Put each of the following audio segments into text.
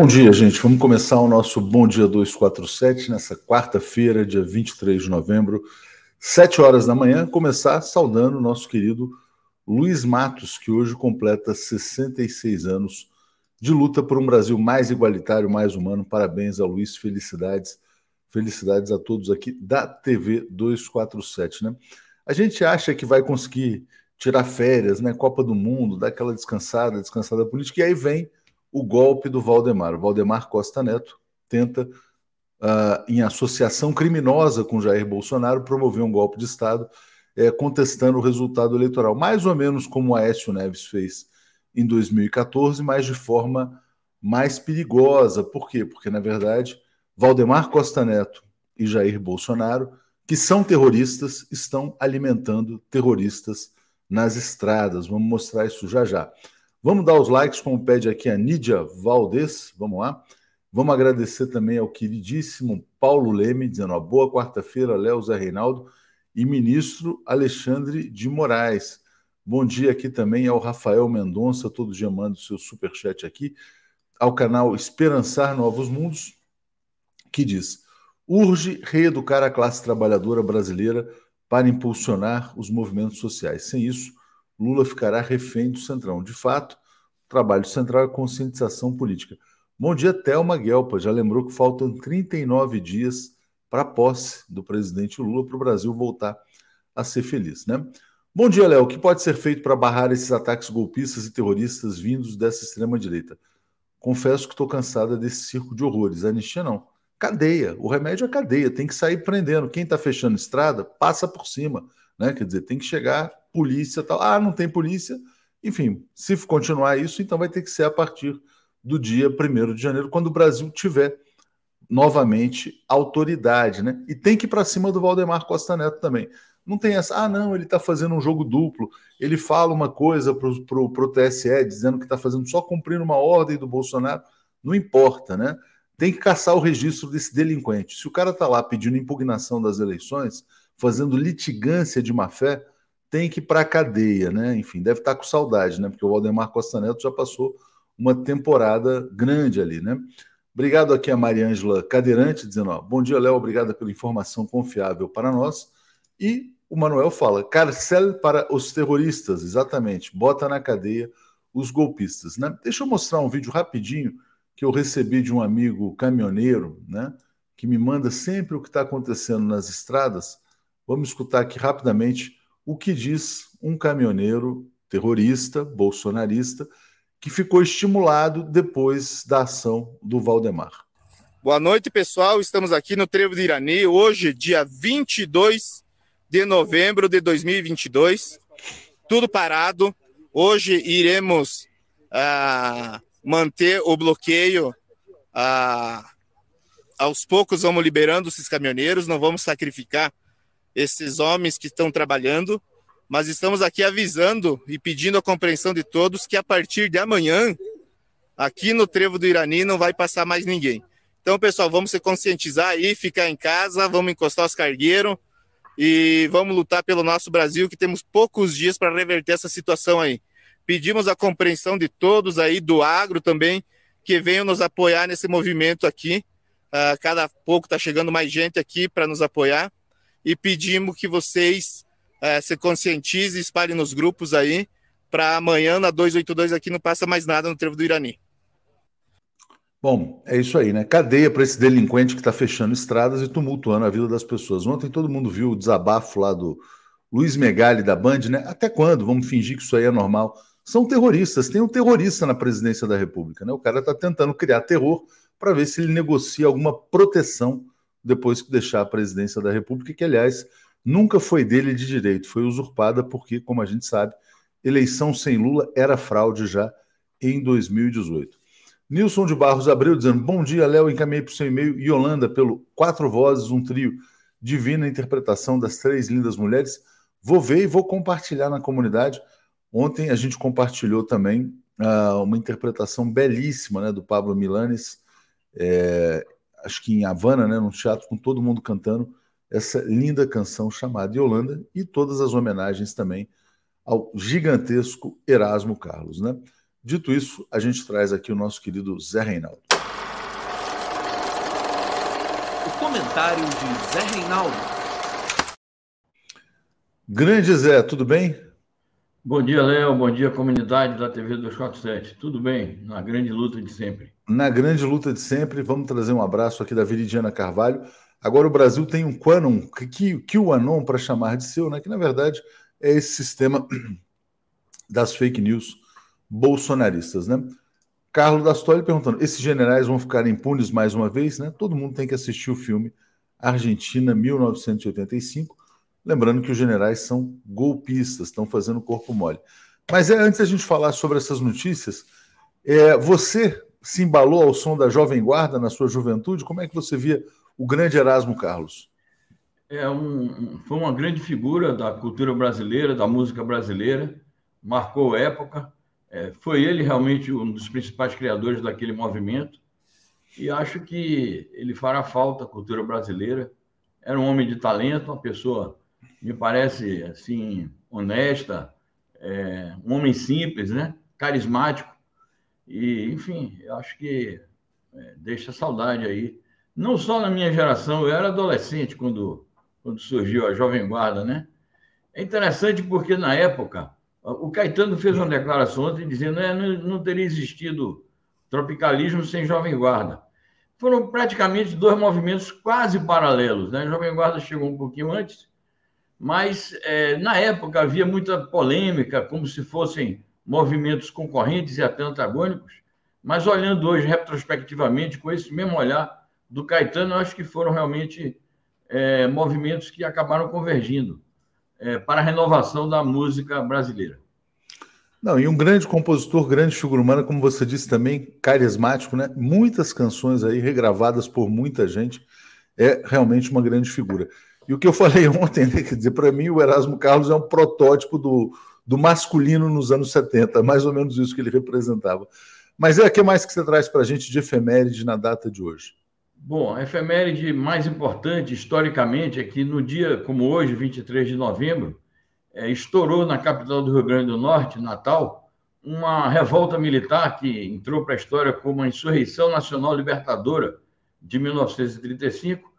Bom dia, gente. Vamos começar o nosso Bom Dia 247 nessa quarta-feira, dia 23 de novembro, 7 horas da manhã. Começar saudando o nosso querido Luiz Matos, que hoje completa 66 anos de luta por um Brasil mais igualitário, mais humano. Parabéns a Luiz, felicidades. Felicidades a todos aqui da TV 247, né? A gente acha que vai conseguir tirar férias, né? Copa do Mundo, dar aquela descansada, descansada política, e aí vem o golpe do Valdemar. O Valdemar Costa Neto tenta, uh, em associação criminosa com Jair Bolsonaro, promover um golpe de Estado, é, contestando o resultado eleitoral, mais ou menos como Aécio Neves fez em 2014, mas de forma mais perigosa. Por quê? Porque, na verdade, Valdemar Costa Neto e Jair Bolsonaro, que são terroristas, estão alimentando terroristas nas estradas. Vamos mostrar isso já já. Vamos dar os likes, como pede aqui a Nídia Valdez. Vamos lá. Vamos agradecer também ao queridíssimo Paulo Leme, dizendo uma boa quarta-feira, Léo Zé Reinaldo e ministro Alexandre de Moraes. Bom dia aqui também ao Rafael Mendonça, todo dia manda o seu superchat aqui, ao canal Esperançar Novos Mundos, que diz: urge reeducar a classe trabalhadora brasileira para impulsionar os movimentos sociais. Sem isso, Lula ficará refém do Centrão. De fato, o trabalho central é conscientização política. Bom dia, Thelma Guelpa. Já lembrou que faltam 39 dias para a posse do presidente Lula para o Brasil voltar a ser feliz, né? Bom dia, Léo. O que pode ser feito para barrar esses ataques golpistas e terroristas vindos dessa extrema-direita? Confesso que estou cansada desse circo de horrores. Anistia não. Cadeia. O remédio é cadeia. Tem que sair prendendo. Quem está fechando estrada, passa por cima. Né? Quer dizer, tem que chegar polícia tal. Ah, não tem polícia. Enfim, se continuar isso, então vai ter que ser a partir do dia 1 de janeiro, quando o Brasil tiver novamente autoridade, né? E tem que ir para cima do Valdemar Costa Neto também. Não tem essa, ah, não, ele está fazendo um jogo duplo, ele fala uma coisa para o TSE, dizendo que está fazendo só cumprindo uma ordem do Bolsonaro. Não importa, né? Tem que caçar o registro desse delinquente. Se o cara está lá pedindo impugnação das eleições, fazendo litigância de má fé, tem que ir para a cadeia, né? Enfim, deve estar tá com saudade, né? Porque o Valdemar Costa Neto já passou uma temporada grande ali, né? Obrigado aqui a Mariângela Cadeirante, dizendo: ó, bom dia, Léo, obrigada pela informação confiável para nós. E o Manuel fala: carcel para os terroristas, exatamente, bota na cadeia os golpistas. Né? Deixa eu mostrar um vídeo rapidinho que eu recebi de um amigo caminhoneiro, né? Que me manda sempre o que está acontecendo nas estradas. Vamos escutar aqui rapidamente o que diz um caminhoneiro terrorista, bolsonarista, que ficou estimulado depois da ação do Valdemar. Boa noite, pessoal. Estamos aqui no Trevo de Irani, hoje, dia 22 de novembro de 2022. Tudo parado. Hoje iremos ah, manter o bloqueio. Ah, aos poucos vamos liberando esses caminhoneiros, não vamos sacrificar esses homens que estão trabalhando mas estamos aqui avisando e pedindo a compreensão de todos que a partir de amanhã, aqui no Trevo do Irani, não vai passar mais ninguém. Então, pessoal, vamos se conscientizar aí, ficar em casa, vamos encostar os cargueiros e vamos lutar pelo nosso Brasil, que temos poucos dias para reverter essa situação aí. Pedimos a compreensão de todos aí, do agro também, que venham nos apoiar nesse movimento aqui. Uh, cada pouco está chegando mais gente aqui para nos apoiar. E pedimos que vocês é, se conscientize e espalhe nos grupos aí, para amanhã na 282 aqui não passa mais nada no trevo do Irani. Bom, é isso aí, né? Cadeia para esse delinquente que está fechando estradas e tumultuando a vida das pessoas. Ontem todo mundo viu o desabafo lá do Luiz Megali da Band, né? Até quando? Vamos fingir que isso aí é normal. São terroristas, tem um terrorista na presidência da República, né? O cara está tentando criar terror para ver se ele negocia alguma proteção depois que deixar a presidência da República, que, aliás, nunca foi dele de direito, foi usurpada porque, como a gente sabe, eleição sem Lula era fraude já em 2018. Nilson de Barros Abreu dizendo: Bom dia, Léo. Encaminhei para o seu e-mail. Yolanda, pelo Quatro Vozes, um trio. Divina interpretação das três lindas mulheres. Vou ver e vou compartilhar na comunidade. Ontem a gente compartilhou também uh, uma interpretação belíssima né, do Pablo Milanes, é, acho que em Havana, né, num teatro com todo mundo cantando essa linda canção chamada Yolanda e todas as homenagens também ao gigantesco Erasmo Carlos, né? Dito isso, a gente traz aqui o nosso querido Zé Reinaldo. O comentário de Zé Reinaldo. Grande Zé, tudo bem? Bom dia, Léo. Bom dia, comunidade da TV 247. Tudo bem? Na grande luta de sempre. Na grande luta de sempre, vamos trazer um abraço aqui da Viridiana Carvalho. Agora o Brasil tem um Quanon, que o Anon para chamar de seu, né? que na verdade é esse sistema das fake news bolsonaristas. Né? Carlos Dastoli perguntando: esses generais vão ficar impunes mais uma vez? Né? Todo mundo tem que assistir o filme Argentina 1985. Lembrando que os generais são golpistas, estão fazendo corpo mole. Mas é antes a gente falar sobre essas notícias, é, você se embalou ao som da Jovem Guarda na sua juventude? Como é que você via o grande Erasmo Carlos? É um, foi uma grande figura da cultura brasileira, da música brasileira, marcou época. É, foi ele realmente um dos principais criadores daquele movimento e acho que ele fará falta à cultura brasileira. Era um homem de talento, uma pessoa, me parece, assim, honesta, é, um homem simples, né? carismático. E, enfim, eu acho que é, deixa saudade aí não só na minha geração, eu era adolescente quando, quando surgiu a Jovem Guarda, né? É interessante porque, na época, o Caetano fez uma declaração ontem dizendo que é, não, não teria existido tropicalismo sem Jovem Guarda. Foram praticamente dois movimentos quase paralelos, né? A Jovem Guarda chegou um pouquinho antes, mas é, na época havia muita polêmica, como se fossem movimentos concorrentes e até antagônicos, mas olhando hoje retrospectivamente, com esse mesmo olhar, do Caetano, eu acho que foram realmente é, movimentos que acabaram convergindo é, para a renovação da música brasileira. Não, e um grande compositor, grande figura humana, como você disse também, carismático, né? Muitas canções aí regravadas por muita gente, é realmente uma grande figura. E o que eu falei ontem, né, quer dizer, para mim o Erasmo Carlos é um protótipo do, do masculino nos anos 70, mais ou menos isso que ele representava. Mas é o que mais que você traz para a gente de efeméride na data de hoje? Bom, a efeméride mais importante historicamente é que no dia como hoje, 23 de novembro, é, estourou na capital do Rio Grande do Norte, Natal, uma revolta militar que entrou para a história como a Insurreição Nacional Libertadora de 1935,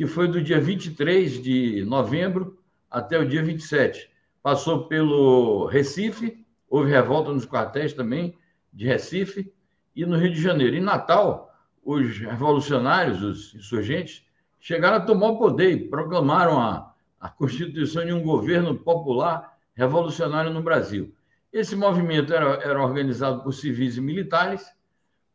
que foi do dia 23 de novembro até o dia 27. Passou pelo Recife, houve revolta nos quartéis também de Recife e no Rio de Janeiro. Em Natal, os revolucionários, os insurgentes, chegaram a tomar o poder e proclamaram a, a constituição de um governo popular revolucionário no Brasil. Esse movimento era, era organizado por civis e militares,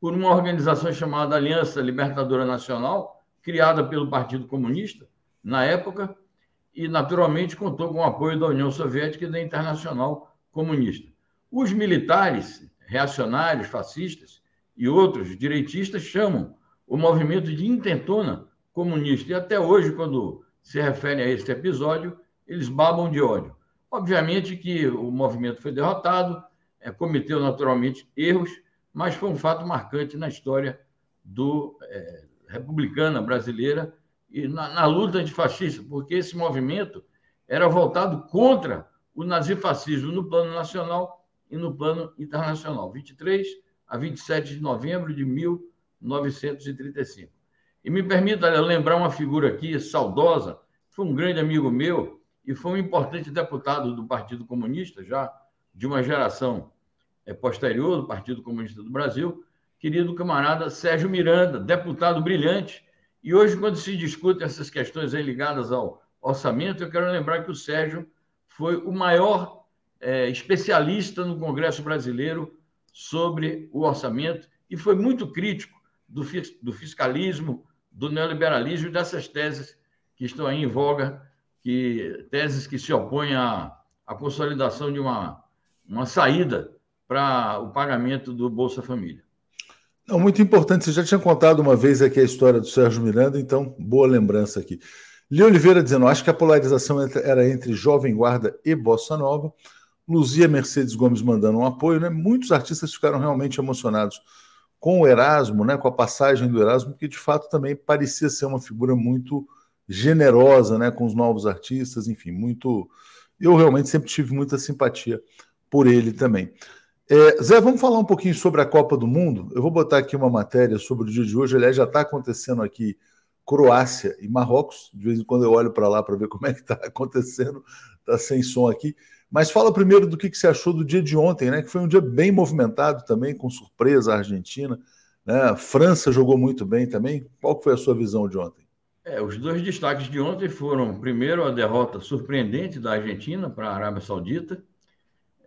por uma organização chamada Aliança Libertadora Nacional, criada pelo Partido Comunista na época, e naturalmente contou com o apoio da União Soviética e da Internacional Comunista. Os militares reacionários, fascistas e outros direitistas chamam o movimento de intentona comunista. E até hoje, quando se referem a esse episódio, eles babam de ódio. Obviamente que o movimento foi derrotado, é, cometeu naturalmente erros, mas foi um fato marcante na história do é, republicana brasileira e na, na luta antifascista, porque esse movimento era voltado contra o nazifascismo no plano nacional e no plano internacional, 23 a 27 de novembro de 1935. E me permita lembrar uma figura aqui saudosa, foi um grande amigo meu e foi um importante deputado do Partido Comunista, já de uma geração é, posterior do Partido Comunista do Brasil, querido camarada Sérgio Miranda, deputado brilhante. E hoje, quando se discute essas questões ligadas ao orçamento, eu quero lembrar que o Sérgio foi o maior é, especialista no Congresso Brasileiro sobre o orçamento e foi muito crítico do, do fiscalismo, do neoliberalismo e dessas teses que estão aí em voga, que teses que se opõem à, à consolidação de uma, uma saída para o pagamento do Bolsa Família. Não, muito importante. Você já tinha contado uma vez aqui a história do Sérgio Miranda, então boa lembrança aqui. Li Oliveira dizendo: acho que a polarização era entre Jovem Guarda e Bossa Nova. Luzia Mercedes Gomes mandando um apoio, né? Muitos artistas ficaram realmente emocionados com o Erasmo, né, com a passagem do Erasmo, que de fato também parecia ser uma figura muito generosa, né, com os novos artistas, enfim, muito. Eu realmente sempre tive muita simpatia por ele também. É, Zé, vamos falar um pouquinho sobre a Copa do Mundo. Eu vou botar aqui uma matéria sobre o dia de hoje. Aliás, já está acontecendo aqui Croácia e Marrocos. De vez em quando eu olho para lá para ver como é que está acontecendo. Está sem som aqui. Mas fala primeiro do que, que você achou do dia de ontem, né? Que foi um dia bem movimentado também, com surpresa a Argentina. Né? A França jogou muito bem também. Qual foi a sua visão de ontem? É, os dois destaques de ontem foram, primeiro, a derrota surpreendente da Argentina para a Arábia Saudita.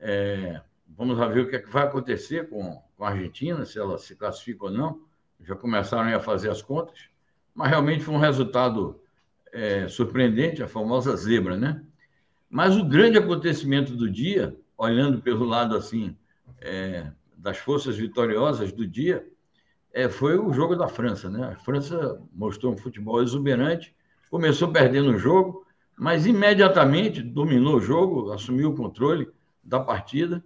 É, vamos ver o que, é que vai acontecer com, com a Argentina, se ela se classifica ou não. Já começaram a fazer as contas, mas realmente foi um resultado é, surpreendente, a famosa zebra, né? Mas o grande acontecimento do dia, olhando pelo lado assim é, das forças vitoriosas do dia, é, foi o jogo da França. Né? A França mostrou um futebol exuberante, começou perdendo o jogo, mas imediatamente dominou o jogo, assumiu o controle da partida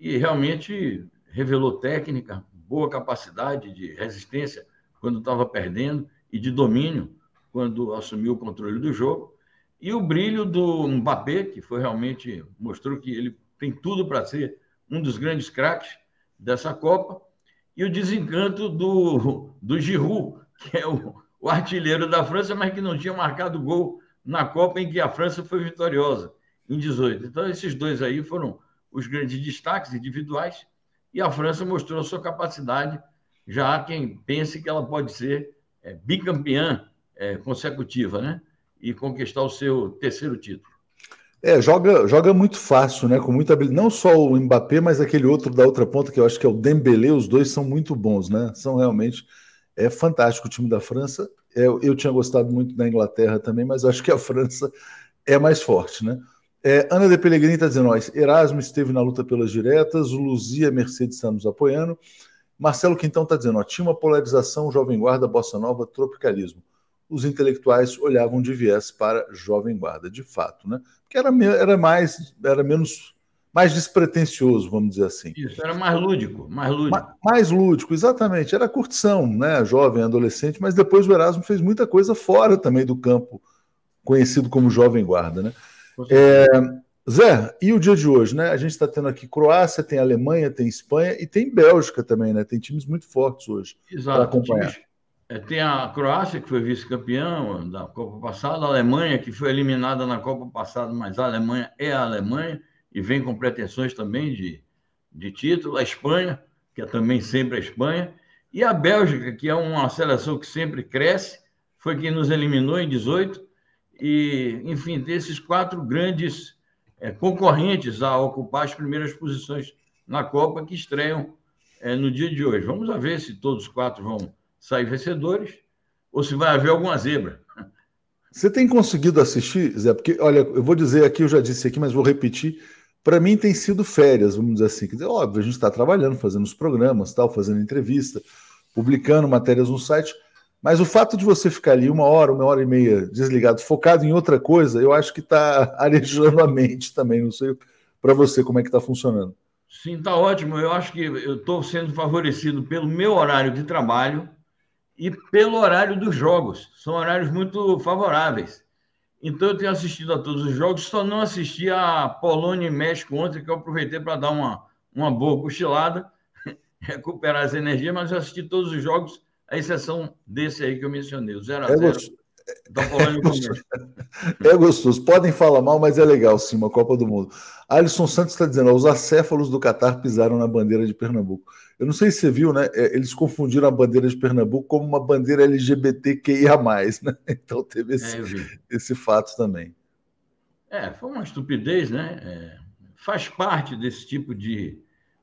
e realmente revelou técnica, boa capacidade de resistência quando estava perdendo e de domínio quando assumiu o controle do jogo. E o brilho do Mbappé, que foi realmente mostrou que ele tem tudo para ser um dos grandes craques dessa Copa, e o desencanto do, do Giroud, que é o, o artilheiro da França, mas que não tinha marcado gol na Copa em que a França foi vitoriosa, em 18. Então, esses dois aí foram os grandes destaques individuais, e a França mostrou a sua capacidade, já há quem pense que ela pode ser é, bicampeã é, consecutiva, né? e conquistar o seu terceiro título. É, joga, joga muito fácil, né? Com muita. Não só o Mbappé, mas aquele outro da outra ponta que eu acho que é o Dembélé, os dois são muito bons, né? São realmente é fantástico o time da França. É, eu tinha gostado muito da Inglaterra também, mas acho que a França é mais forte, né? É, Ana de Pellegrini está dizendo: ó, Erasmo esteve na luta pelas diretas, o Luzia Mercedes está nos apoiando. Marcelo Quintão está dizendo: ó, tinha uma polarização, Jovem Guarda, Bossa Nova, tropicalismo os intelectuais olhavam de viés para Jovem Guarda, de fato, né? Porque era, era mais, era menos, mais despretensioso, vamos dizer assim. Isso, era mais lúdico, mais lúdico. Ma, mais lúdico, exatamente. Era curtição, né? Jovem, adolescente, mas depois o Erasmo fez muita coisa fora também do campo conhecido como Jovem Guarda, né? É, Zé, e o dia de hoje, né? A gente está tendo aqui Croácia, tem Alemanha, tem Espanha e tem Bélgica também, né? Tem times muito fortes hoje para acompanhar. É, tem a Croácia, que foi vice-campeã da Copa passada, a Alemanha, que foi eliminada na Copa passada, mas a Alemanha é a Alemanha e vem com pretensões também de, de título. A Espanha, que é também sempre a Espanha, e a Bélgica, que é uma seleção que sempre cresce, foi quem nos eliminou em 18. E, enfim, tem esses quatro grandes é, concorrentes a ocupar as primeiras posições na Copa que estreiam é, no dia de hoje. Vamos ver se todos os quatro vão sair vencedores ou se vai haver alguma zebra. Você tem conseguido assistir, Zé? Porque, olha, eu vou dizer aqui, eu já disse aqui, mas vou repetir. Para mim tem sido férias, vamos dizer assim. Quer dizer, óbvio, a gente está trabalhando, fazendo os programas, tal, fazendo entrevista, publicando matérias no site. Mas o fato de você ficar ali uma hora, uma hora e meia desligado, focado em outra coisa, eu acho que está arejando a mente também. Não sei para você como é que está funcionando. Sim, está ótimo. Eu acho que eu estou sendo favorecido pelo meu horário de trabalho e pelo horário dos jogos. São horários muito favoráveis. Então, eu tenho assistido a todos os jogos, só não assisti a Polônia e México ontem, que eu aproveitei para dar uma, uma boa cochilada, recuperar as energias, mas eu assisti todos os jogos, à exceção desse aí que eu mencionei, o 0x0. É, é gostoso. Podem falar mal, mas é legal sim, uma Copa do Mundo. Alisson Santos está dizendo: os acéfalos do Catar pisaram na bandeira de Pernambuco. Eu não sei se você viu, né? É, eles confundiram a bandeira de Pernambuco como uma bandeira LGBTQIA, né? Então teve esse, é, esse fato também. É, foi uma estupidez, né? É, faz parte desse tipo de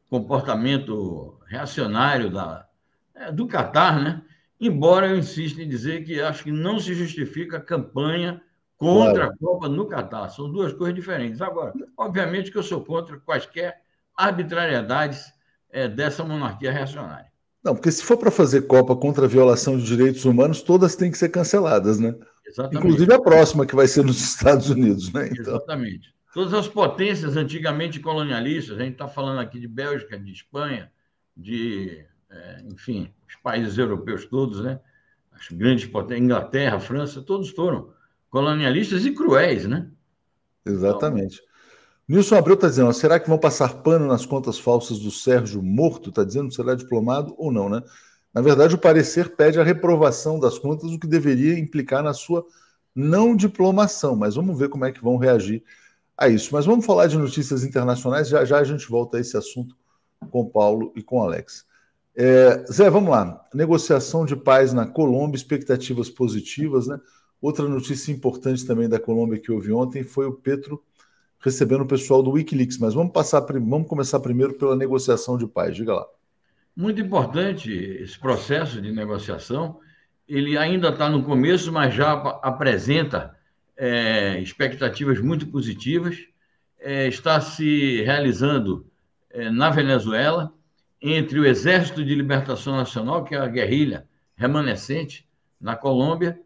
comportamento reacionário da, é, do Catar, né? Embora eu insista em dizer que acho que não se justifica a campanha contra claro. a Copa no Catar. São duas coisas diferentes. Agora, obviamente que eu sou contra quaisquer arbitrariedades é, dessa monarquia reacionária. Não, porque se for para fazer Copa contra a violação de direitos humanos, todas têm que ser canceladas, né? Exatamente. Inclusive a próxima, que vai ser nos Estados Unidos, né? Então... Exatamente. Todas as potências antigamente colonialistas, a gente está falando aqui de Bélgica, de Espanha, de é, enfim, os países europeus todos, né? As grandes potências, Inglaterra, França, todos foram colonialistas e cruéis, né? Exatamente. Então, Nilson Abreu está dizendo: será que vão passar pano nas contas falsas do Sérgio morto? Está dizendo se será diplomado ou não, né? Na verdade, o parecer pede a reprovação das contas, o que deveria implicar na sua não diplomação. Mas vamos ver como é que vão reagir a isso. Mas vamos falar de notícias internacionais. Já já a gente volta a esse assunto com Paulo e com Alex. É, Zé, vamos lá. Negociação de paz na Colômbia, expectativas positivas, né? Outra notícia importante também da Colômbia que houve ontem foi o Petro recebendo o pessoal do Wikileaks. Mas vamos passar, vamos começar primeiro pela negociação de paz. Diga lá. Muito importante esse processo de negociação. Ele ainda está no começo, mas já apresenta é, expectativas muito positivas. É, está se realizando é, na Venezuela entre o Exército de Libertação Nacional, que é a guerrilha remanescente na Colômbia,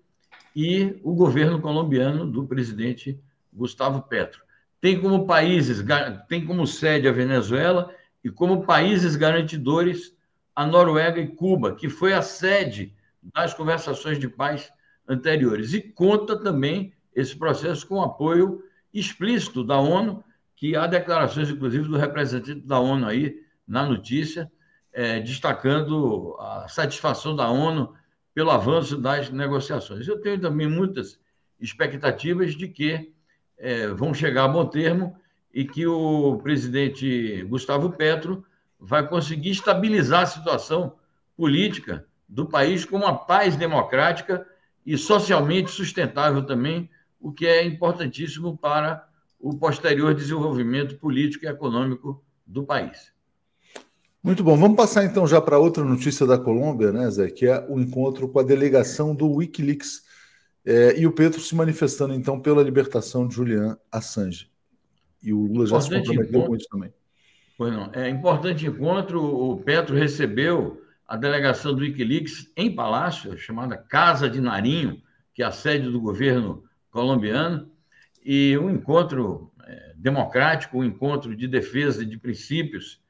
e o governo colombiano do presidente Gustavo Petro. Tem como países, tem como sede a Venezuela e como países garantidores a Noruega e Cuba, que foi a sede das conversações de paz anteriores. E conta também esse processo com apoio explícito da ONU, que há declarações, inclusive, do representante da ONU aí, na notícia, é, destacando a satisfação da ONU pelo avanço das negociações. Eu tenho também muitas expectativas de que é, vão chegar a bom termo e que o presidente Gustavo Petro vai conseguir estabilizar a situação política do país com uma paz democrática e socialmente sustentável também, o que é importantíssimo para o posterior desenvolvimento político e econômico do país. Muito bom. Vamos passar então já para outra notícia da Colômbia, né, Zé? Que é o encontro com a delegação do Wikileaks é, e o Petro se manifestando então pela libertação de Julian Assange. E o Lula já se comprometeu com isso também. Pois não. É importante encontro. O Petro recebeu a delegação do Wikileaks em Palácio, chamada Casa de Narinho, que é a sede do governo colombiano, e um encontro é, democrático, um encontro de defesa de princípios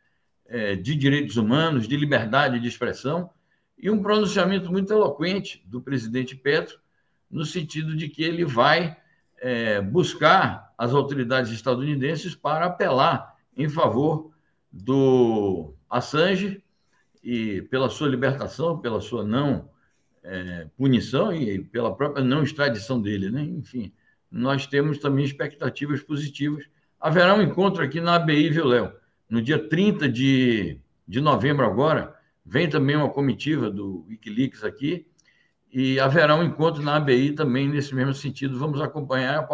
é, de direitos humanos, de liberdade de expressão, e um pronunciamento muito eloquente do presidente Petro, no sentido de que ele vai é, buscar as autoridades estadunidenses para apelar em favor do Assange e pela sua libertação, pela sua não é, punição e pela própria não extradição dele, né? Enfim, nós temos também expectativas positivas. Haverá um encontro aqui na ABI, viu, Léo? No dia 30 de, de novembro agora, vem também uma comitiva do Wikileaks aqui, e haverá um encontro na ABI também nesse mesmo sentido. Vamos acompanhar.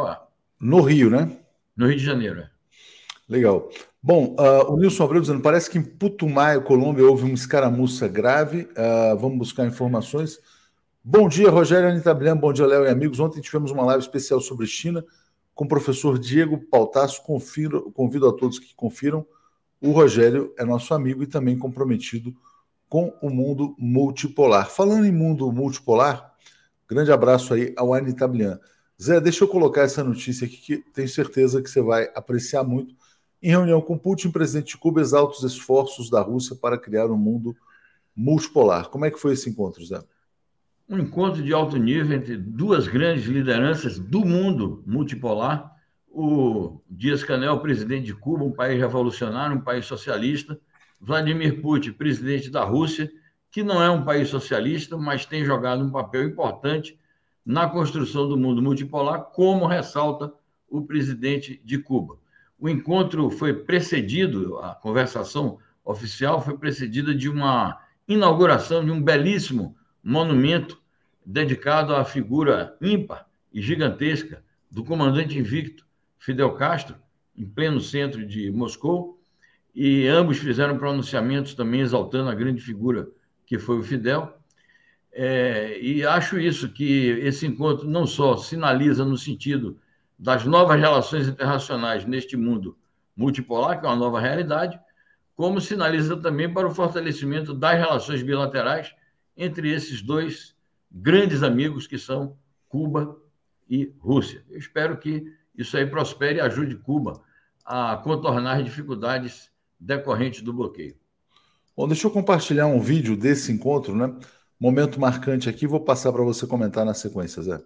No Rio, né? No Rio de Janeiro. É. Legal. Bom, uh, o Nilson Abreu dizendo, parece que em Putumayo, Colômbia, houve uma escaramuça grave. Uh, vamos buscar informações. Bom dia, Rogério Anitta Brilhant, bom dia, Léo e amigos. Ontem tivemos uma live especial sobre China com o professor Diego Pautasso. Confiro, convido a todos que confiram. O Rogério é nosso amigo e também comprometido com o mundo multipolar. Falando em mundo multipolar, grande abraço aí ao Anitta Brilhant. Zé, deixa eu colocar essa notícia aqui que tenho certeza que você vai apreciar muito em reunião com Putin, presidente de Cuba exalta os esforços da Rússia para criar um mundo multipolar. Como é que foi esse encontro, Zé? Um encontro de alto nível entre duas grandes lideranças do mundo multipolar. O Dias-Canel, presidente de Cuba, um país revolucionário, um país socialista. Vladimir Putin, presidente da Rússia, que não é um país socialista, mas tem jogado um papel importante na construção do mundo multipolar, como ressalta o presidente de Cuba. O encontro foi precedido, a conversação oficial foi precedida de uma inauguração de um belíssimo monumento dedicado à figura ímpar e gigantesca do comandante invicto Fidel Castro, em pleno centro de Moscou, e ambos fizeram pronunciamentos também exaltando a grande figura que foi o Fidel. É, e acho isso, que esse encontro não só sinaliza no sentido das novas relações internacionais neste mundo multipolar, que é uma nova realidade, como sinaliza também para o fortalecimento das relações bilaterais entre esses dois grandes amigos que são Cuba e Rússia. Eu espero que isso aí prospere e ajude Cuba a contornar as dificuldades decorrentes do bloqueio. Bom, deixa eu compartilhar um vídeo desse encontro, né? Momento marcante aqui, vou passar para você comentar na sequência, Zé.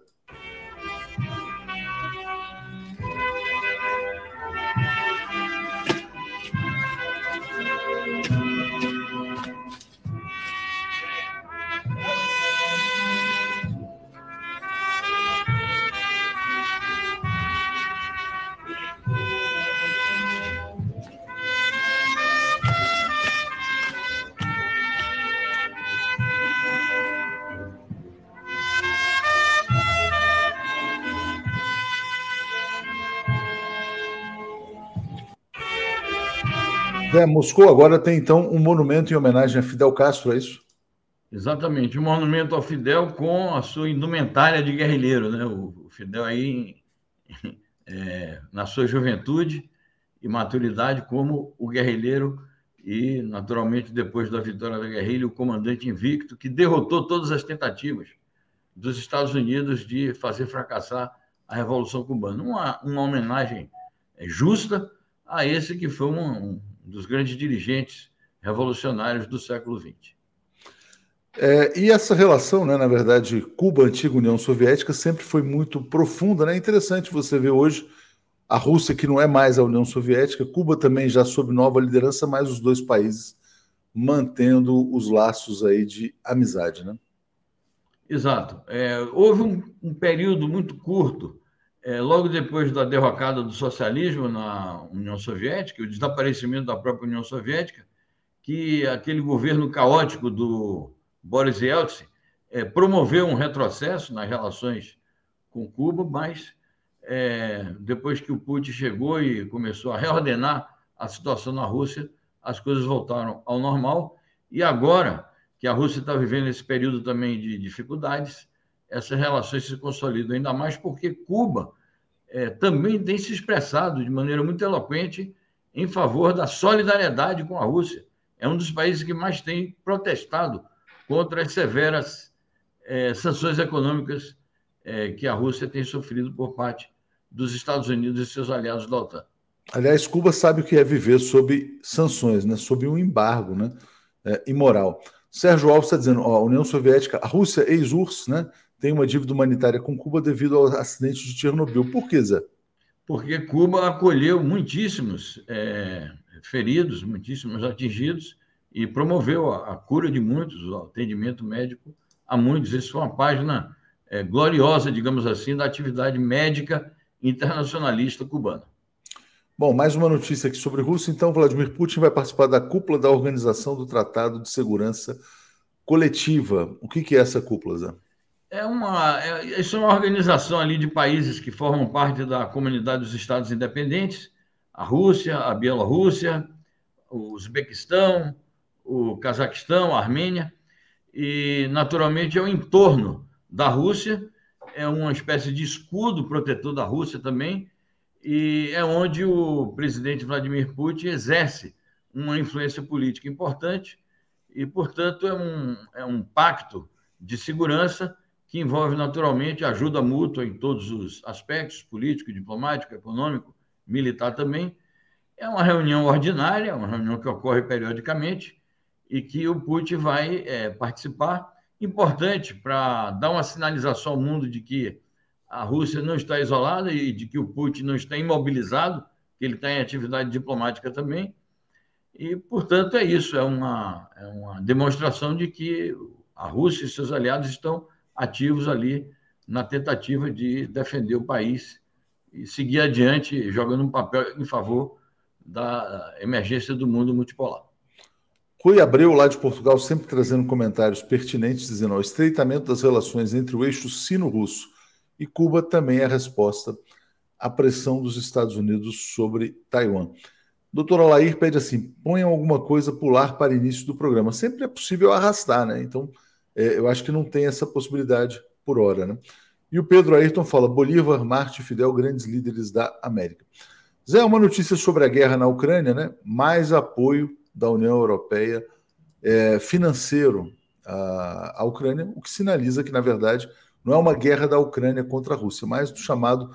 Moscou agora tem então um monumento em homenagem a Fidel Castro, é isso? Exatamente, um monumento ao Fidel com a sua indumentária de guerrilheiro, né? O Fidel aí é, na sua juventude e maturidade como o guerrilheiro e, naturalmente, depois da vitória da guerrilha, o comandante invicto que derrotou todas as tentativas dos Estados Unidos de fazer fracassar a Revolução Cubana. Uma, uma homenagem é, justa a esse que foi um, dos grandes dirigentes revolucionários do século XX. É, e essa relação, né, na verdade, Cuba-Antiga União Soviética sempre foi muito profunda. Né? É interessante você ver hoje a Rússia, que não é mais a União Soviética, Cuba também já sob nova liderança, mas os dois países mantendo os laços aí de amizade. Né? Exato. É, houve um, um período muito curto é, logo depois da derrocada do socialismo na União Soviética, o desaparecimento da própria União Soviética, que aquele governo caótico do Boris Yeltsin é, promoveu um retrocesso nas relações com Cuba, mas é, depois que o Putin chegou e começou a reordenar a situação na Rússia, as coisas voltaram ao normal. E agora que a Rússia está vivendo esse período também de dificuldades, essas relações se consolidam ainda mais porque Cuba é, também tem se expressado de maneira muito eloquente em favor da solidariedade com a Rússia. É um dos países que mais tem protestado contra as severas é, sanções econômicas é, que a Rússia tem sofrido por parte dos Estados Unidos e seus aliados da OTAN. Aliás, Cuba sabe o que é viver sob sanções, né? sob um embargo né? É, imoral. Sérgio Alves está dizendo: ó, a União Soviética, a Rússia ex-URSS, né? Tem uma dívida humanitária com Cuba devido ao acidente de Chernobyl. Por que, Zé? Porque Cuba acolheu muitíssimos é, feridos, muitíssimos atingidos e promoveu a, a, cura de muitos, o atendimento médico a muitos. Isso foi uma página é, gloriosa, digamos assim, da atividade médica internacionalista cubana. Bom, mais uma notícia aqui sobre Rússia. Então, Vladimir Putin vai participar da cúpula da Organização do Tratado de Segurança Coletiva. O que, que é essa cúpula, Zé? É uma, é, isso é uma organização ali de países que formam parte da comunidade dos Estados Independentes, a Rússia, a Bielorrússia, o Uzbequistão, o Cazaquistão, a Armênia, e naturalmente é o entorno da Rússia, é uma espécie de escudo protetor da Rússia também, e é onde o presidente Vladimir Putin exerce uma influência política importante e, portanto, é um, é um pacto de segurança que envolve naturalmente ajuda mútua em todos os aspectos político, diplomático, econômico, militar também. É uma reunião ordinária, uma reunião que ocorre periodicamente e que o Putin vai é, participar. Importante para dar uma sinalização ao mundo de que a Rússia não está isolada e de que o Putin não está imobilizado, que ele está em atividade diplomática também. E, portanto, é isso, é uma, é uma demonstração de que a Rússia e seus aliados estão ativos ali na tentativa de defender o país e seguir adiante, jogando um papel em favor da emergência do mundo multipolar. Rui Abreu, lá de Portugal, sempre trazendo comentários pertinentes, dizendo: o estreitamento das relações entre o eixo sino-russo e Cuba também é a resposta à pressão dos Estados Unidos sobre Taiwan. Doutor Alair pede assim: ponham alguma coisa pular para início do programa. Sempre é possível arrastar, né? Então, é, eu acho que não tem essa possibilidade por hora, né? E o Pedro Ayrton fala: Bolívar, Marte e Fidel, grandes líderes da América. Zé, uma notícia sobre a guerra na Ucrânia, né? Mais apoio da União Europeia é, financeiro à, à Ucrânia, o que sinaliza que, na verdade, não é uma guerra da Ucrânia contra a Rússia, mas do chamado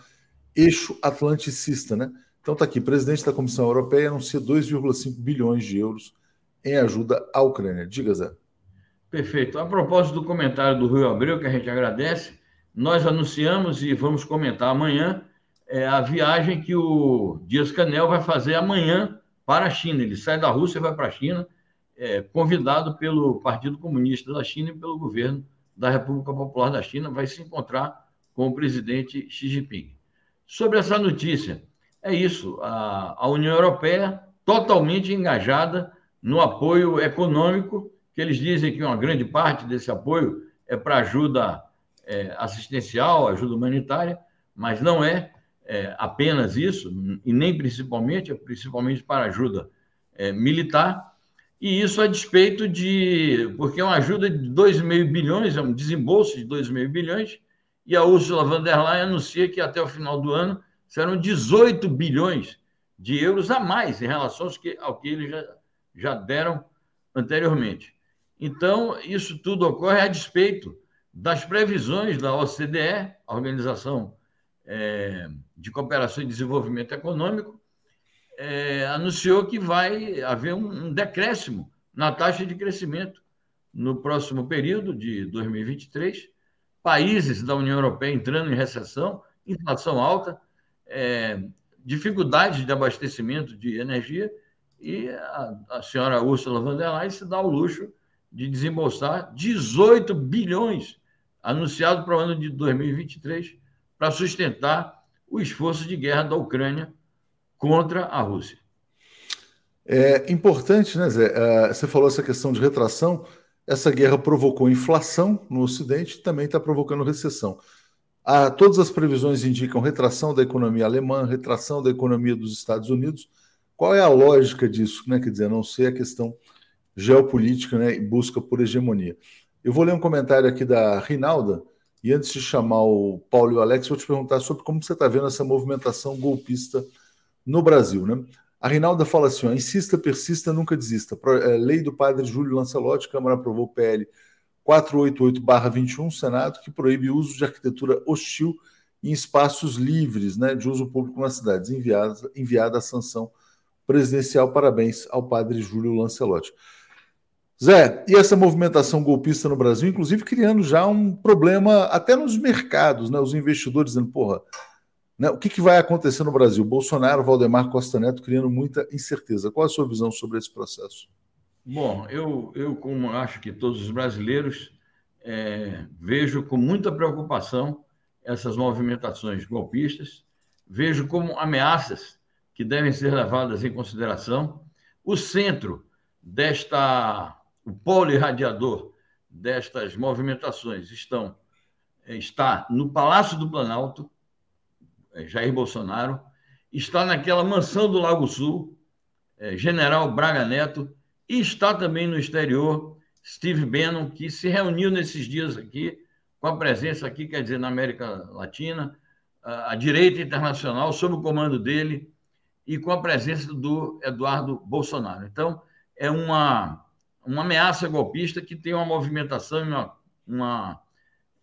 eixo atlanticista, né? Então está aqui, presidente da Comissão Europeia anuncia 2,5 bilhões de euros em ajuda à Ucrânia. Diga, Zé. Perfeito. A propósito do comentário do Rio Abreu, que a gente agradece, nós anunciamos e vamos comentar amanhã é, a viagem que o Dias Canel vai fazer amanhã para a China. Ele sai da Rússia e vai para a China, é, convidado pelo Partido Comunista da China e pelo governo da República Popular da China, vai se encontrar com o presidente Xi Jinping. Sobre essa notícia, é isso, a, a União Europeia totalmente engajada no apoio econômico, que eles dizem que uma grande parte desse apoio é para ajuda é, assistencial, ajuda humanitária, mas não é, é, apenas isso, e nem principalmente, é principalmente para ajuda é, militar, e isso a despeito de. Porque é uma ajuda de 2,5 bilhões, é um desembolso de 2,5 bilhões, e a Ursula von der Leyen anuncia que até o final do ano serão 18 bilhões de euros a mais em relação aos que, ao que eles já, já deram anteriormente. Então, isso tudo ocorre a despeito das previsões da OCDE, a Organização é, de Cooperação e Desenvolvimento Econômico, é, anunciou que vai haver um, um decréscimo na taxa de crescimento no próximo período de 2023. Países da União Europeia entrando em recessão, inflação alta, é, dificuldades de abastecimento de energia, e a, a, senhora Ursula von der Leyen se dá o luxo de desembolsar 18 bilhões anunciado para o ano de 2023 para sustentar o esforço de guerra da Ucrânia contra a Rússia. É importante, né, Zé? Uh, você falou essa questão de retração. Essa guerra provocou inflação no Ocidente também está provocando recessão. Ah, todas as previsões indicam retração da economia alemã, retração da economia dos Estados Unidos. Qual é a lógica disso? Né? Quer dizer, a não ser a questão geopolítica né, e busca por hegemonia. Eu vou ler um comentário aqui da Rinalda, e antes de chamar o Paulo e o Alex, vou te perguntar sobre como você está vendo essa movimentação golpista no Brasil. Né? A Rinalda fala assim: ó, insista, persista, nunca desista. É, lei do padre Júlio Lancelotti, Câmara aprovou PL 488-21, Senado, que proíbe o uso de arquitetura hostil em espaços livres né, de uso público nas cidades. Enviada, enviada a sanção presidencial. Parabéns ao padre Júlio Lancelotti. Zé, e essa movimentação golpista no Brasil, inclusive criando já um problema até nos mercados, né? Os investidores dizendo, porra, né? o que, que vai acontecer no Brasil? Bolsonaro, Valdemar Costa Neto criando muita incerteza. Qual a sua visão sobre esse processo? Bom, eu, eu como acho que todos os brasileiros, é, vejo com muita preocupação essas movimentações golpistas, vejo como ameaças que devem ser levadas em consideração. O centro desta, o polo irradiador destas movimentações estão, está no Palácio do Planalto, é, Jair Bolsonaro, está naquela mansão do Lago Sul, é, General Braga Neto, e está também no exterior Steve Bannon, que se reuniu nesses dias aqui, com a presença aqui, quer dizer, na América Latina, a direita internacional, sob o comando dele, e com a presença do Eduardo Bolsonaro. Então, é uma, uma ameaça golpista que tem uma movimentação, uma, uma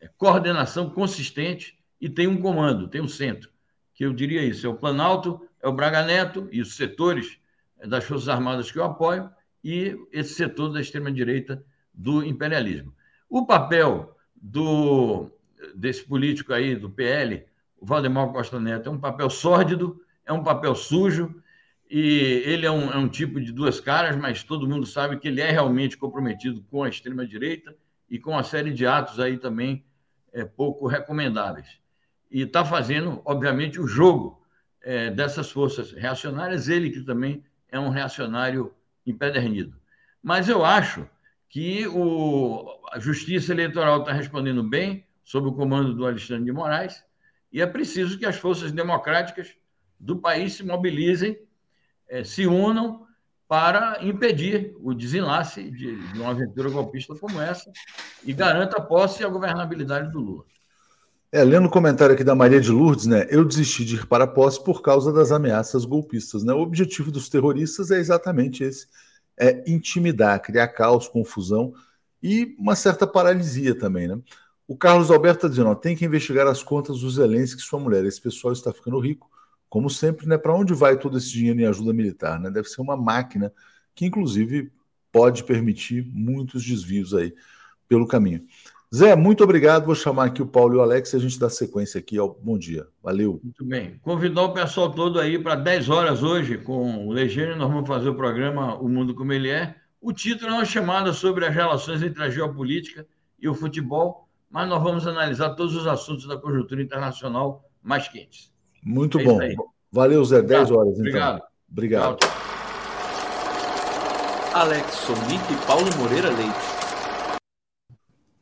é, coordenação consistente e tem um comando, tem um centro, que eu diria isso, é o Planalto, é o Braga Neto e os setores das Forças Armadas que eu apoio, e esse setor da extrema-direita do imperialismo. O papel do, desse político aí, do PL, o Valdemar Costa Neto, é um papel sórdido, é um papel sujo, e ele é um, é um tipo de duas caras, mas todo mundo sabe que ele é realmente comprometido com a extrema-direita e com uma série de atos aí também é, pouco recomendáveis. E está fazendo, obviamente, o jogo é, dessas forças reacionárias, ele que também é um reacionário empedernido. Mas eu acho que o, a Justiça Eleitoral está respondendo bem, sob o comando do Alexandre de Moraes, e é preciso que as forças democráticas do país se mobilizem, eh, se unam para impedir o desenlace de, de, uma aventura golpista como essa e garanta a posse e a governabilidade do Lula. É, lendo o comentário aqui da Maria de Lourdes, né? Eu desisti de ir para a posse por causa das ameaças golpistas. Né? O objetivo dos terroristas é exatamente esse: é intimidar, criar caos, confusão e uma certa paralisia também, né? O Carlos Alberto está dizendo: ó, tem que investigar as contas do Zelensky e sua mulher. Esse pessoal está ficando rico, como sempre, né? Para onde vai todo esse dinheiro em ajuda militar? Né? Deve ser uma máquina que, inclusive, pode permitir muitos desvios aí pelo caminho. Zé, muito obrigado. Vou chamar aqui o Paulo e o Alex e a gente dá sequência aqui ao Bom Dia. Valeu. Muito bem. Convidar o pessoal todo aí para 10 horas hoje com o Legênio. Nós vamos fazer o programa O Mundo Como Ele É. O título é uma chamada sobre as relações entre a geopolítica e o futebol, mas nós vamos analisar todos os assuntos da conjuntura internacional mais quentes. Muito é bom. Valeu, Zé. 10 horas. Então. Obrigado. Obrigado. Tchau. Alex Sonic e Paulo Moreira Leite.